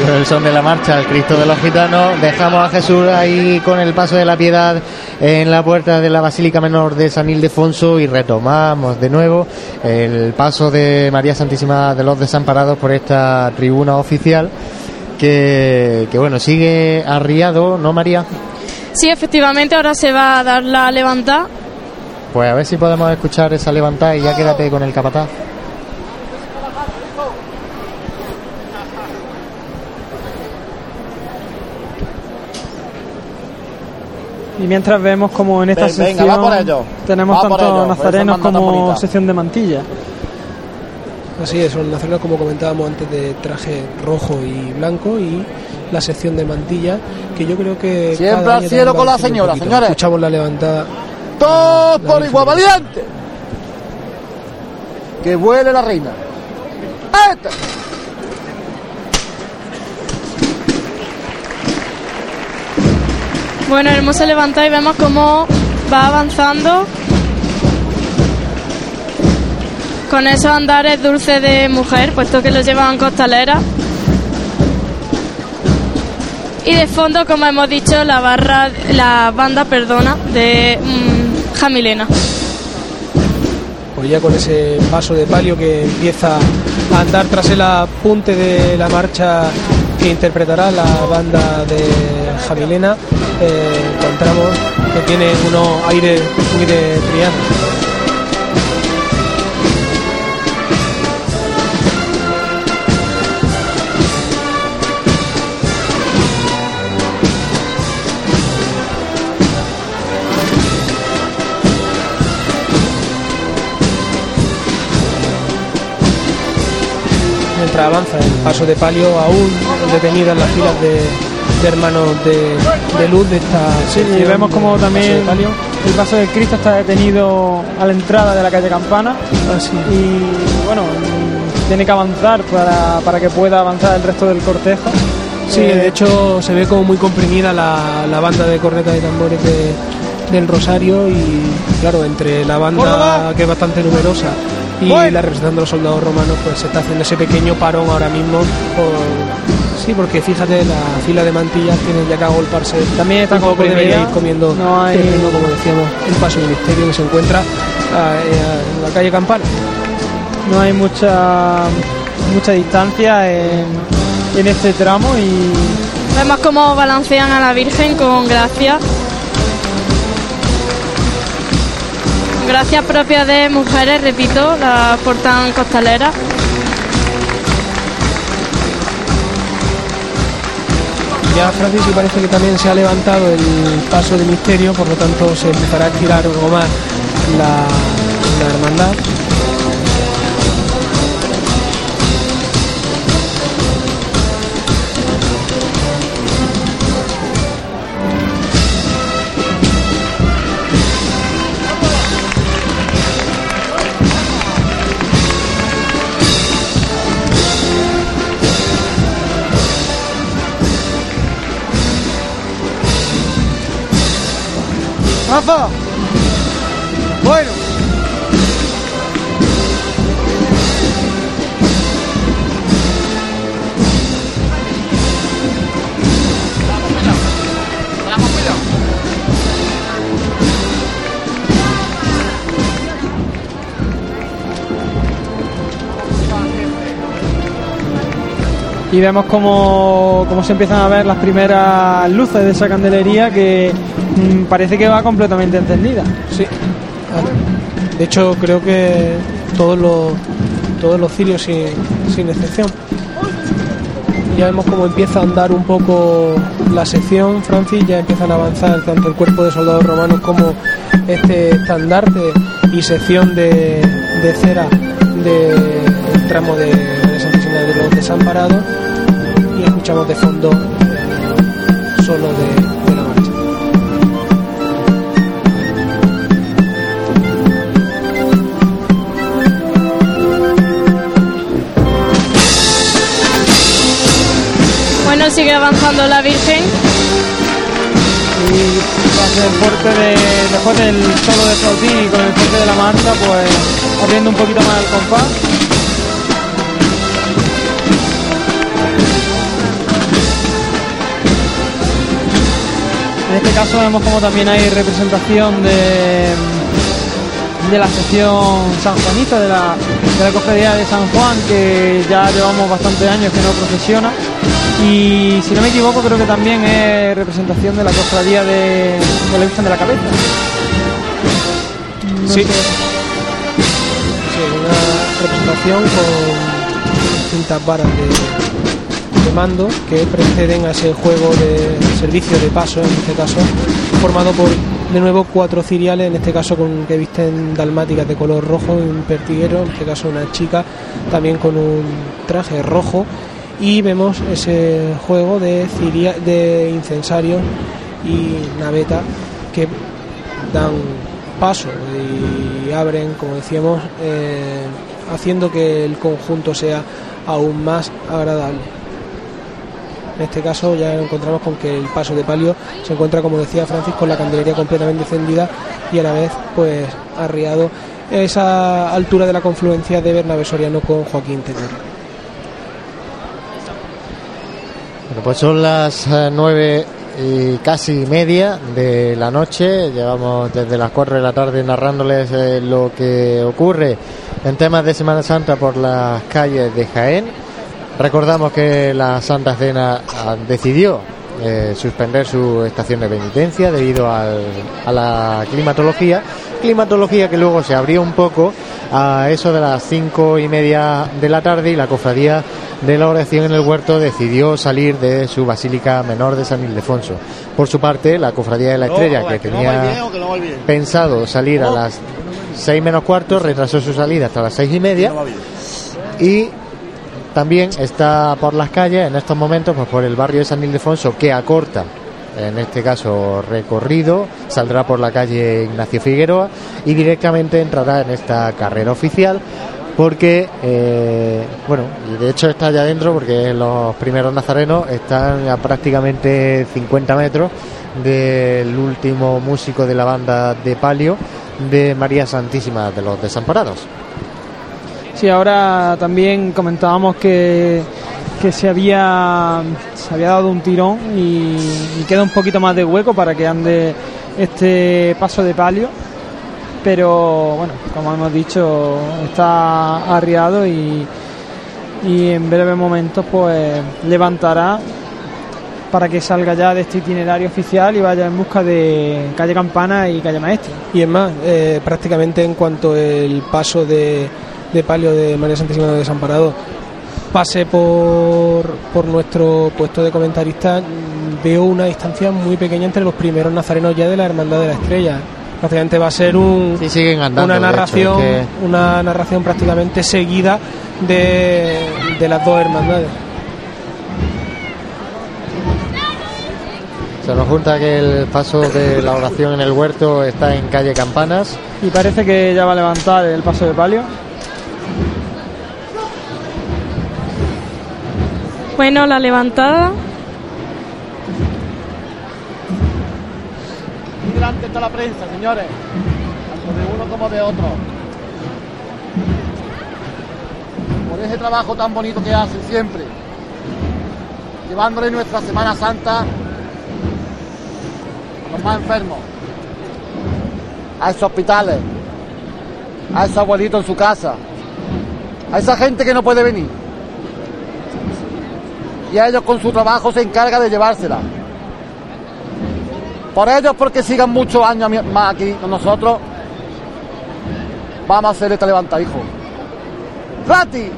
Y con el son de la marcha, el Cristo de los Gitanos, dejamos a Jesús ahí con el paso de la piedad en la puerta de la Basílica Menor de San Ildefonso y retomamos de nuevo el paso de María Santísima de los Desamparados por esta tribuna oficial que, que bueno, sigue arriado, ¿no María? Sí, efectivamente, ahora se va a dar la levantada. Pues a ver si podemos escuchar esa levantada y ya quédate con el capataz. Y mientras vemos como en esta Ven- venga, sección va por ello. tenemos Va por tanto ello, nazarenos como bonita. sección de mantilla. Así es, son nazarenos como comentábamos antes de traje rojo y blanco y la sección de mantilla que yo creo que Siempre al cielo con la señora, señores. Escuchamos la levantada. ¡Todos por igual, valiente! ¡Que vuele la reina! ¡Este! Bueno, hermosa levantada y vemos cómo va avanzando con esos andares dulces de mujer, puesto que los llevan costaleras. Y de fondo, como hemos dicho, la barra, la banda, perdona, de mm, Jamilena. Pues ya con ese paso de palio que empieza a andar tras el apunte de la marcha que interpretará la banda de Jamilena, eh, encontramos que tiene unos aires muy de triana. avanza el paso de palio aún detenido en las filas de, de hermanos de, de luz de esta Sí, y vemos como también el paso del Cristo está detenido a la entrada de la calle Campana. Y bueno, tiene que avanzar para, para que pueda avanzar el resto del cortejo. Sí, Eh, de hecho se ve como muy comprimida la, la banda de cornetas y tambores de- del Rosario y claro, entre la banda que es bastante numerosa y la representante de los soldados romanos, pues se está haciendo ese pequeño parón ahora mismo. por- Sí, porque fíjate, la fila de mantillas tiene ya que agolparse. También está debería ir comiendo No hay- terreno, como decíamos, el paso del misterio que se encuentra eh, en la calle Campana. no hay mucha mucha distancia en, en este tramo y Vemos cómo balancean a la Virgen con gracia. Gracias propias de mujeres, repito, la portan costaleras. Ya Francis y parece que también se ha levantado el paso de misterio, por lo tanto se empezará a estirar algo más la, la hermandad. Rafa. Bueno. Y vemos cómo, cómo se empiezan a ver las primeras luces de esa candelería que mm, parece que va completamente encendida. Sí. De hecho, creo que todos los, todos los cirios sin, sin excepción. Ya vemos cómo empieza a andar un poco la sección, Francis, ya empiezan a avanzar tanto el cuerpo de soldados romanos como este estandarte y sección de, de cera del tramo de, de los Desamparados y escuchamos de fondo solo de, de la marcha. Bueno, sigue avanzando la Virgen. Y tras el fuerte de, después del solo de Flautín y con el fuerte de la marcha, pues abriendo un poquito más el compás. En este caso vemos como también hay representación de, de la sección sanjuanista de la, de la cofradía de San Juan, que ya llevamos bastantes años que no procesiona. Y si no me equivoco, creo que también es representación de la cofradía de, de la Virgen de la Cabeza. No Sí. sé. Sí, una representación con distintas varas de, de mando que preceden a ese juego de servicio de paso, en este caso, formado por de nuevo cuatro ciriales, en este caso con que visten dalmáticas de color rojo un pertiguero, en este caso una chica también con un traje rojo y vemos ese juego de, ciria- de incensarios y naveta que dan paso y abren, como decíamos, eh, haciendo que el conjunto sea aún más agradable. En este caso ya encontramos con que el paso de palio se encuentra, como decía Francis, con la candelería completamente encendida y a la vez pues arriado esa altura de la confluencia de Bernabé Soriano con Joaquín Tenor. Bueno, pues son las eh, nueve y casi media de la noche. Llevamos desde las 4 de la tarde narrándoles eh, lo que ocurre en temas de Semana Santa por las calles de Jaén. Recordamos que la Santa Cena ah, decidió eh, suspender su estación de penitencia debido al- a la climatología. Climatología que luego se abrió un poco a eso de las cinco y media de la tarde y la cofradía de la oración en el huerto decidió salir de su basílica menor de San Ildefonso. Por su parte, la cofradía de la estrella que tenía pensado salir a las seis menos cuarto retrasó su salida hasta las seis y media y también está por las calles en estos momentos pues por el barrio de San Ildefonso que acorta en este caso recorrido. Saldrá por la calle Ignacio Figueroa y directamente entrará en esta carrera oficial porque eh, bueno de hecho está ya dentro porque los primeros nazarenos están a prácticamente 50 metros del último músico de la banda de palio de María Santísima de los Desamparados Sí, ahora también comentábamos que, que se había se había dado un tirón y, queda un poquito más de hueco para que ande este paso de palio. Pero bueno, como hemos dicho, está arriado y, y en breves momentos pues levantará para que salga ya de este itinerario oficial y vaya en busca de calle Campana y calle Maestra. Y es más, eh, prácticamente en cuanto el paso de, de palio de María Santísima de Desamparado pase por, por nuestro puesto de comentarista, mm, veo una distancia muy pequeña entre los primeros nazarenos ya de la Hermandad de la Estrella. Prácticamente va a ser un, Sí, siguen andando, una hecho, narración, una narración prácticamente seguida de, de las dos hermandades. Se nos junta que el paso de la oración en el huerto está en calle Campanas. Y parece que ya va a levantar el paso de palio. Bueno, la levantada. Y delante está la prensa, señores. Tanto de uno como de otro. Por ese trabajo tan bonito que hacen siempre. Llevándole nuestra Semana Santa a los más enfermos. A esos hospitales. A esos abuelitos en su casa. A esa gente que no puede venir. y ellos con su trabajo se encargan de llevársela. Por ellos, porque sigan muchos años más aquí con nosotros, vamos a hacer esta levanta, hijo. ¡Rati!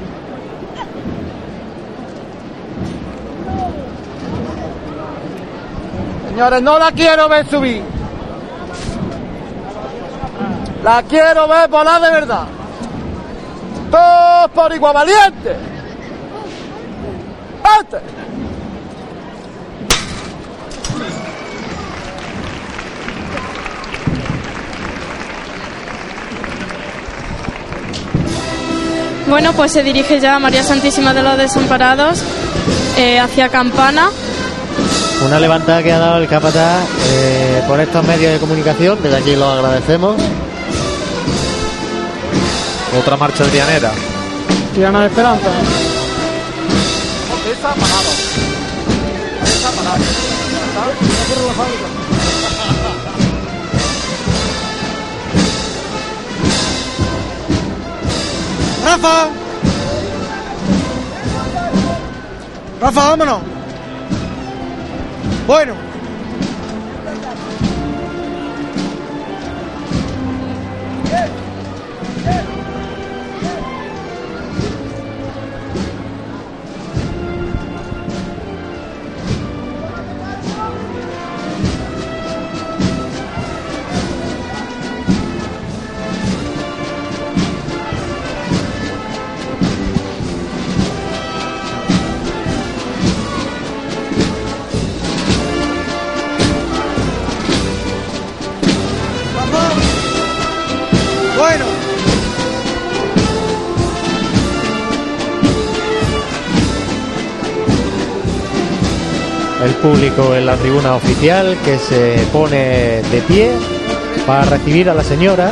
Señores, no la quiero ver subir. La quiero ver volar de verdad. Todos por igual valiente. ¡Este! Bueno, pues se dirige ya María Santísima de los Desamparados eh, hacia Campana. Una levantada que ha dado el capataz eh, por estos medios de comunicación, desde aquí lo agradecemos. Otra marcha trianera. Tirana de Esperanza. Rafa. Rafa, vámonos. Bueno. Público en la tribuna oficial que se pone de pie para recibir a la señora.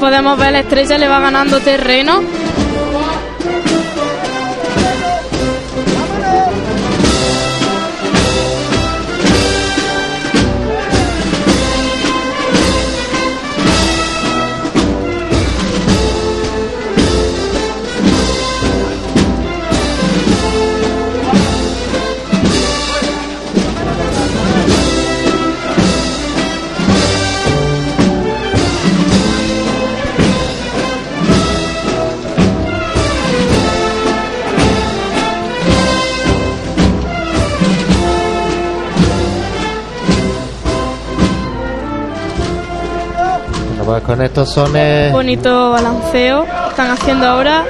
Podemos ver, la estrella le va ganando terreno. Con estos sones Bonito balanceo están haciendo ahora.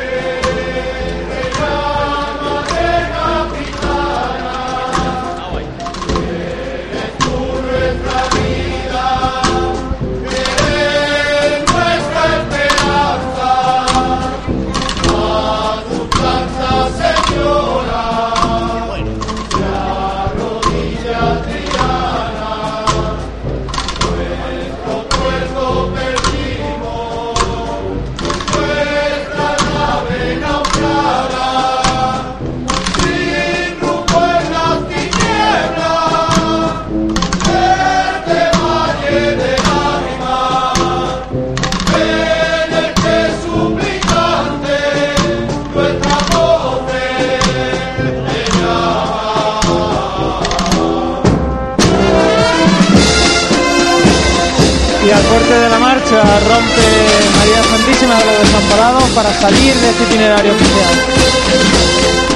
Y al corte de la marcha rompe María Santísima de los Desamparados para salir de este itinerario oficial.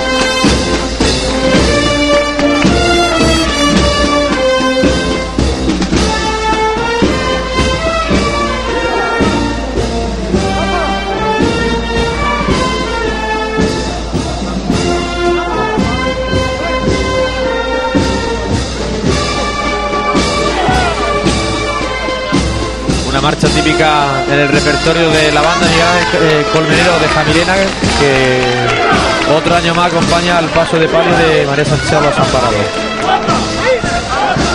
Marcha típica en el repertorio de la banda Miguel eh, Colmenero de Jamilena que otro año más acompaña al paso de palio de María Sánchez a los Amparados.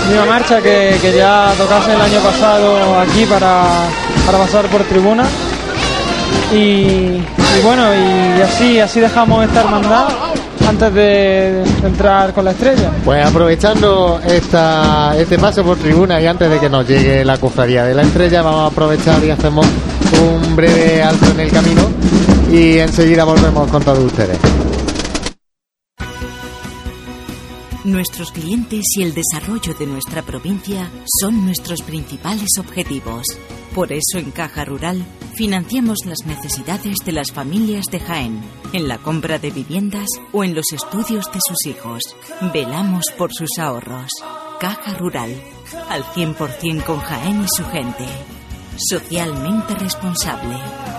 Misma marcha que, que ya tocase el año pasado aquí para, para pasar por tribuna. Y, y bueno, y así, así dejamos esta hermandad antes de entrar con la estrella. Pues aprovechando esta, este paso por tribuna y antes de que nos llegue la cofradía de la estrella, vamos a aprovechar y hacemos un breve alto en el camino y enseguida volvemos con todos ustedes. Nuestros clientes y el desarrollo de nuestra provincia son nuestros principales objetivos. Por eso en Caja Rural financiamos las necesidades de las familias de Jaén, en la compra de viviendas o en los estudios de sus hijos. Velamos por sus ahorros. Caja Rural, al 100% con Jaén y su gente. Socialmente responsable.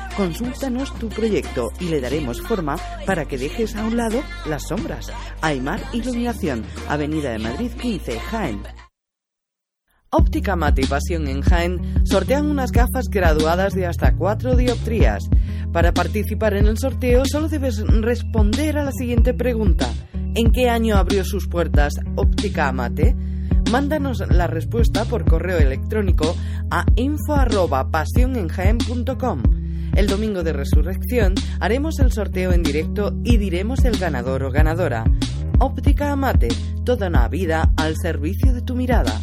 Consúltanos tu proyecto y le daremos forma para que dejes a un lado las sombras. Aymar Iluminación, Avenida de Madrid 15, Jaén. Óptica Mate y Pasión en Jaén sortean unas gafas graduadas de hasta 4 dioptrías. Para participar en el sorteo solo debes responder a la siguiente pregunta. ¿En qué año abrió sus puertas Óptica Mate? Mándanos la respuesta por correo electrónico a info@pasionenjaen.com. El domingo de resurrección haremos el sorteo en directo y diremos el ganador o ganadora. Óptica Amate, toda una vida al servicio de tu mirada.